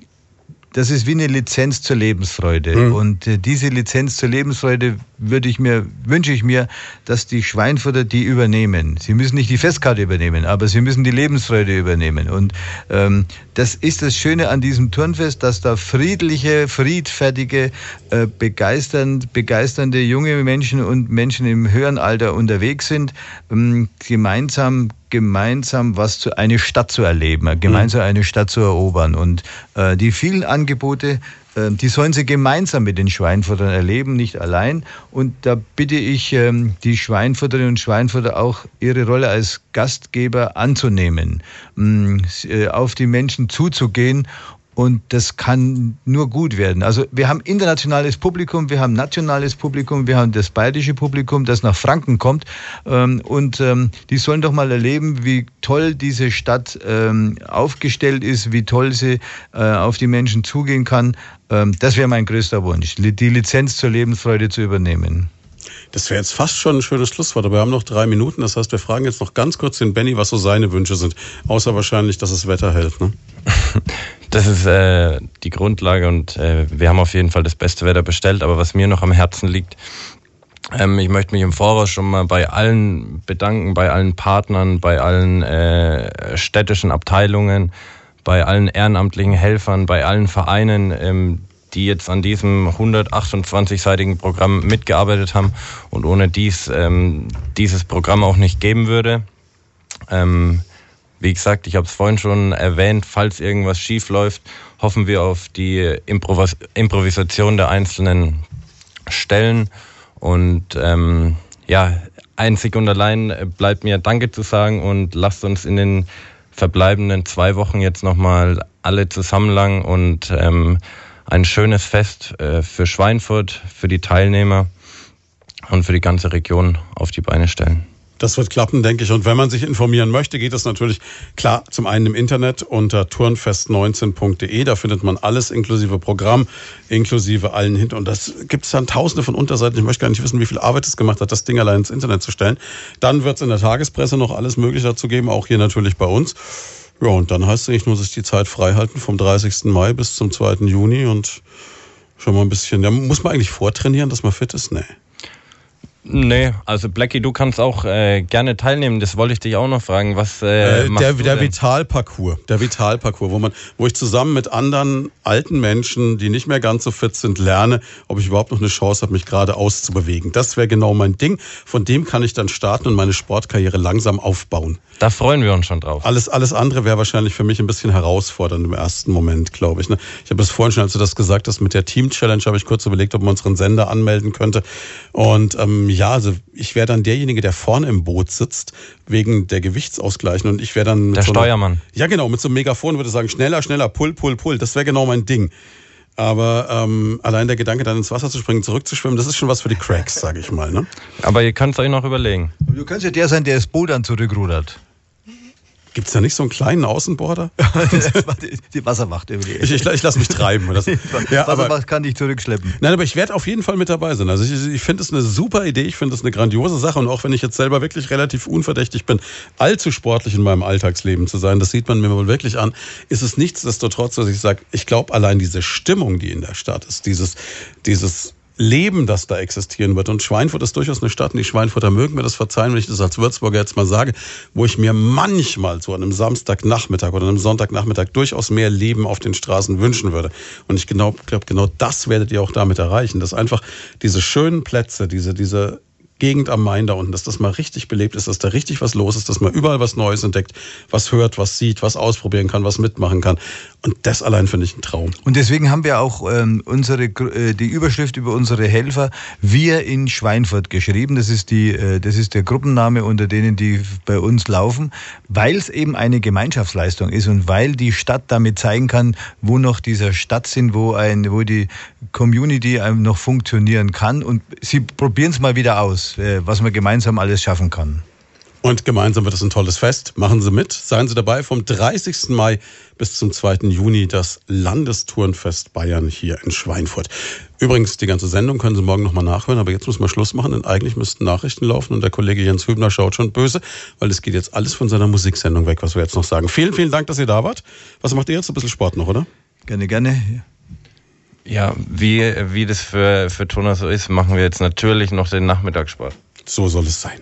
das ist wie eine Lizenz zur Lebensfreude. Mhm. Und äh, diese Lizenz zur Lebensfreude würde ich mir, wünsche ich mir, dass die Schweinfurter die übernehmen. Sie müssen nicht die Festkarte übernehmen, aber sie müssen die Lebensfreude übernehmen. Und ähm, das ist das Schöne an diesem Turnfest, dass da friedliche, friedfertige, äh, begeisternd, begeisternde junge Menschen und Menschen im höheren Alter unterwegs sind, ähm, gemeinsam gemeinsam was zu eine Stadt zu erleben, gemeinsam eine Stadt zu erobern. Und äh, die vielen Angebote, die sollen sie gemeinsam mit den Schweinfurtern erleben, nicht allein. Und da bitte ich ähm, die Schweinfurterinnen und Schweinfurter auch, ihre Rolle als Gastgeber anzunehmen, mm, äh, auf die Menschen zuzugehen Und das kann nur gut werden. Also wir haben internationales Publikum, wir haben nationales Publikum, wir haben das bayerische Publikum, das nach Franken kommt. Ähm, und ähm, die sollen doch mal erleben, wie toll diese Stadt ähm, aufgestellt ist, wie toll sie äh, auf die Menschen zugehen kann. Das wäre mein größter Wunsch, die Lizenz zur Lebensfreude zu übernehmen. Das wäre jetzt fast schon ein schönes Schlusswort, aber wir haben noch drei Minuten. Das heißt, wir fragen jetzt noch ganz kurz den Benny, was so seine Wünsche sind. Außer wahrscheinlich, dass das Wetter hält. Ne? (laughs) Das ist äh, die Grundlage und äh, wir haben auf jeden Fall das beste Wetter bestellt. Aber was mir noch am Herzen liegt, ähm, ich möchte mich im Voraus schon mal bei allen bedanken, bei allen Partnern, bei allen äh, städtischen Abteilungen, bei allen ehrenamtlichen Helfern, bei allen Vereinen, ähm, die jetzt an diesem 128-seitigen Programm mitgearbeitet haben und ohne dies ähm, dieses Programm auch nicht geben würde. Ähm, wie gesagt, ich habe es vorhin schon erwähnt, falls irgendwas schief läuft, hoffen wir auf die Improvis Improvisation der einzelnen Stellen. Und ähm, ja, einzig und allein bleibt mir Danke zu sagen und lasst uns in den verbleibenden zwei Wochen jetzt nochmal alle zusammenlangen und ähm, ein schönes Fest äh, für Schweinfurt, für die Teilnehmer und für die ganze Region auf die Beine stellen. Das wird klappen, denke ich. Und wenn man sich informieren möchte, geht es natürlich klar zum einen im Internet unter turnfest19.de. Da findet man alles inklusive Programm, inklusive allen hinten. Und das gibt es dann tausende von Unterseiten. Ich möchte gar nicht wissen, wie viel Arbeit es gemacht hat, das Ding allein ins Internet zu stellen. Dann wird es in der Tagespresse noch alles Mögliche dazu geben, auch hier natürlich bei uns. Ja, und dann heißt es eigentlich nur, sich die Zeit frei halten vom 30. Mai bis zum 2. Juni und schon mal ein bisschen. Da muss man eigentlich vortrainieren, dass man fit ist? Nee. Nee, also Blackie, du kannst auch äh, gerne teilnehmen. Das wollte ich dich auch noch fragen. Was äh, äh der, der Vitalparcours, der Vitalparcours, wo man, wo ich zusammen mit anderen alten Menschen, die nicht mehr ganz so fit sind, lerne, ob ich überhaupt noch eine Chance habe, mich gerade auszubewegen. Das wäre genau mein Ding. Von dem kann ich dann starten und meine Sportkarriere langsam aufbauen. Da freuen wir uns schon drauf. Alles, alles andere wäre wahrscheinlich für mich ein bisschen herausfordernd im ersten Moment, glaube ich. Ne? Ich habe es vorhin schon, als du das gesagt hast, mit der Team Challenge habe ich kurz überlegt, ob man unseren Sender anmelden könnte. Und ähm, ja, also ich wäre dann derjenige, der vorne im Boot sitzt, wegen der Gewichtsausgleichen. Und ich wäre dann. der so Steuermann. Einer, ja, genau, mit so einem Megafon würde sagen, schneller, schneller, pull, pull, pull. Das wäre genau mein Ding. Aber ähm, allein der Gedanke, dann ins Wasser zu springen, zurückzuschwimmen, das ist schon was für die Cracks, sage ich mal. Ne? Aber ihr könnt es euch noch überlegen. Du kannst ja der sein, der das Boot dann zurückrudert. Gibt es da nicht so einen kleinen Außenborder? (laughs) die Wassermacht irgendwie. Ich, ich, ich lasse mich treiben. Das, (laughs) ja, Wassermacht aber, kann dich zurückschleppen. Nein, aber ich werde auf jeden Fall mit dabei sein. Also ich, ich finde es eine super Idee, ich finde es eine grandiose Sache und auch wenn ich jetzt selber wirklich relativ unverdächtig bin, allzu sportlich in meinem Alltagsleben zu sein, das sieht man mir wohl wirklich an, ist es nichtsdestotrotz, dass ich sage, ich glaube allein diese Stimmung, die in der Stadt ist, dieses, dieses Leben, das da existieren wird. Und Schweinfurt ist durchaus eine Stadt, und die Schweinfurter mögen mir das verzeihen, wenn ich das als Würzburger jetzt mal sage, wo ich mir manchmal so an einem Samstagnachmittag oder einem Sonntagnachmittag durchaus mehr Leben auf den Straßen wünschen würde. Und ich genau, glaube, genau das werdet ihr auch damit erreichen, dass einfach diese schönen Plätze, diese, diese Gegend am Main da unten, dass das mal richtig belebt ist, dass da richtig was los ist, dass man überall was Neues entdeckt, was hört, was sieht, was ausprobieren kann, was mitmachen kann. Und das allein finde ich ein Traum. Und deswegen haben wir auch ähm, unsere, äh, die Überschrift über unsere Helfer Wir in Schweinfurt geschrieben. Das ist, die, äh, das ist der Gruppenname unter denen, die bei uns laufen, weil es eben eine Gemeinschaftsleistung ist und weil die Stadt damit zeigen kann, wo noch dieser Stadtsinn, wo, ein, wo die Community noch funktionieren kann. Und sie probieren es mal wieder aus, äh, was man gemeinsam alles schaffen kann. Und gemeinsam wird es ein tolles Fest. Machen Sie mit. Seien Sie dabei vom 30. Mai bis zum 2. Juni das Landestourenfest Bayern hier in Schweinfurt. Übrigens, die ganze Sendung können Sie morgen nochmal nachhören, aber jetzt müssen wir Schluss machen, denn eigentlich müssten Nachrichten laufen und der Kollege Jens Hübner schaut schon böse, weil es geht jetzt alles von seiner Musiksendung weg, was wir jetzt noch sagen. Vielen, vielen Dank, dass ihr da wart. Was macht ihr jetzt? Ein bisschen Sport noch, oder? Gerne, gerne. Ja, wie, wie das für, für Tona so ist, machen wir jetzt natürlich noch den Nachmittagssport. So soll es sein.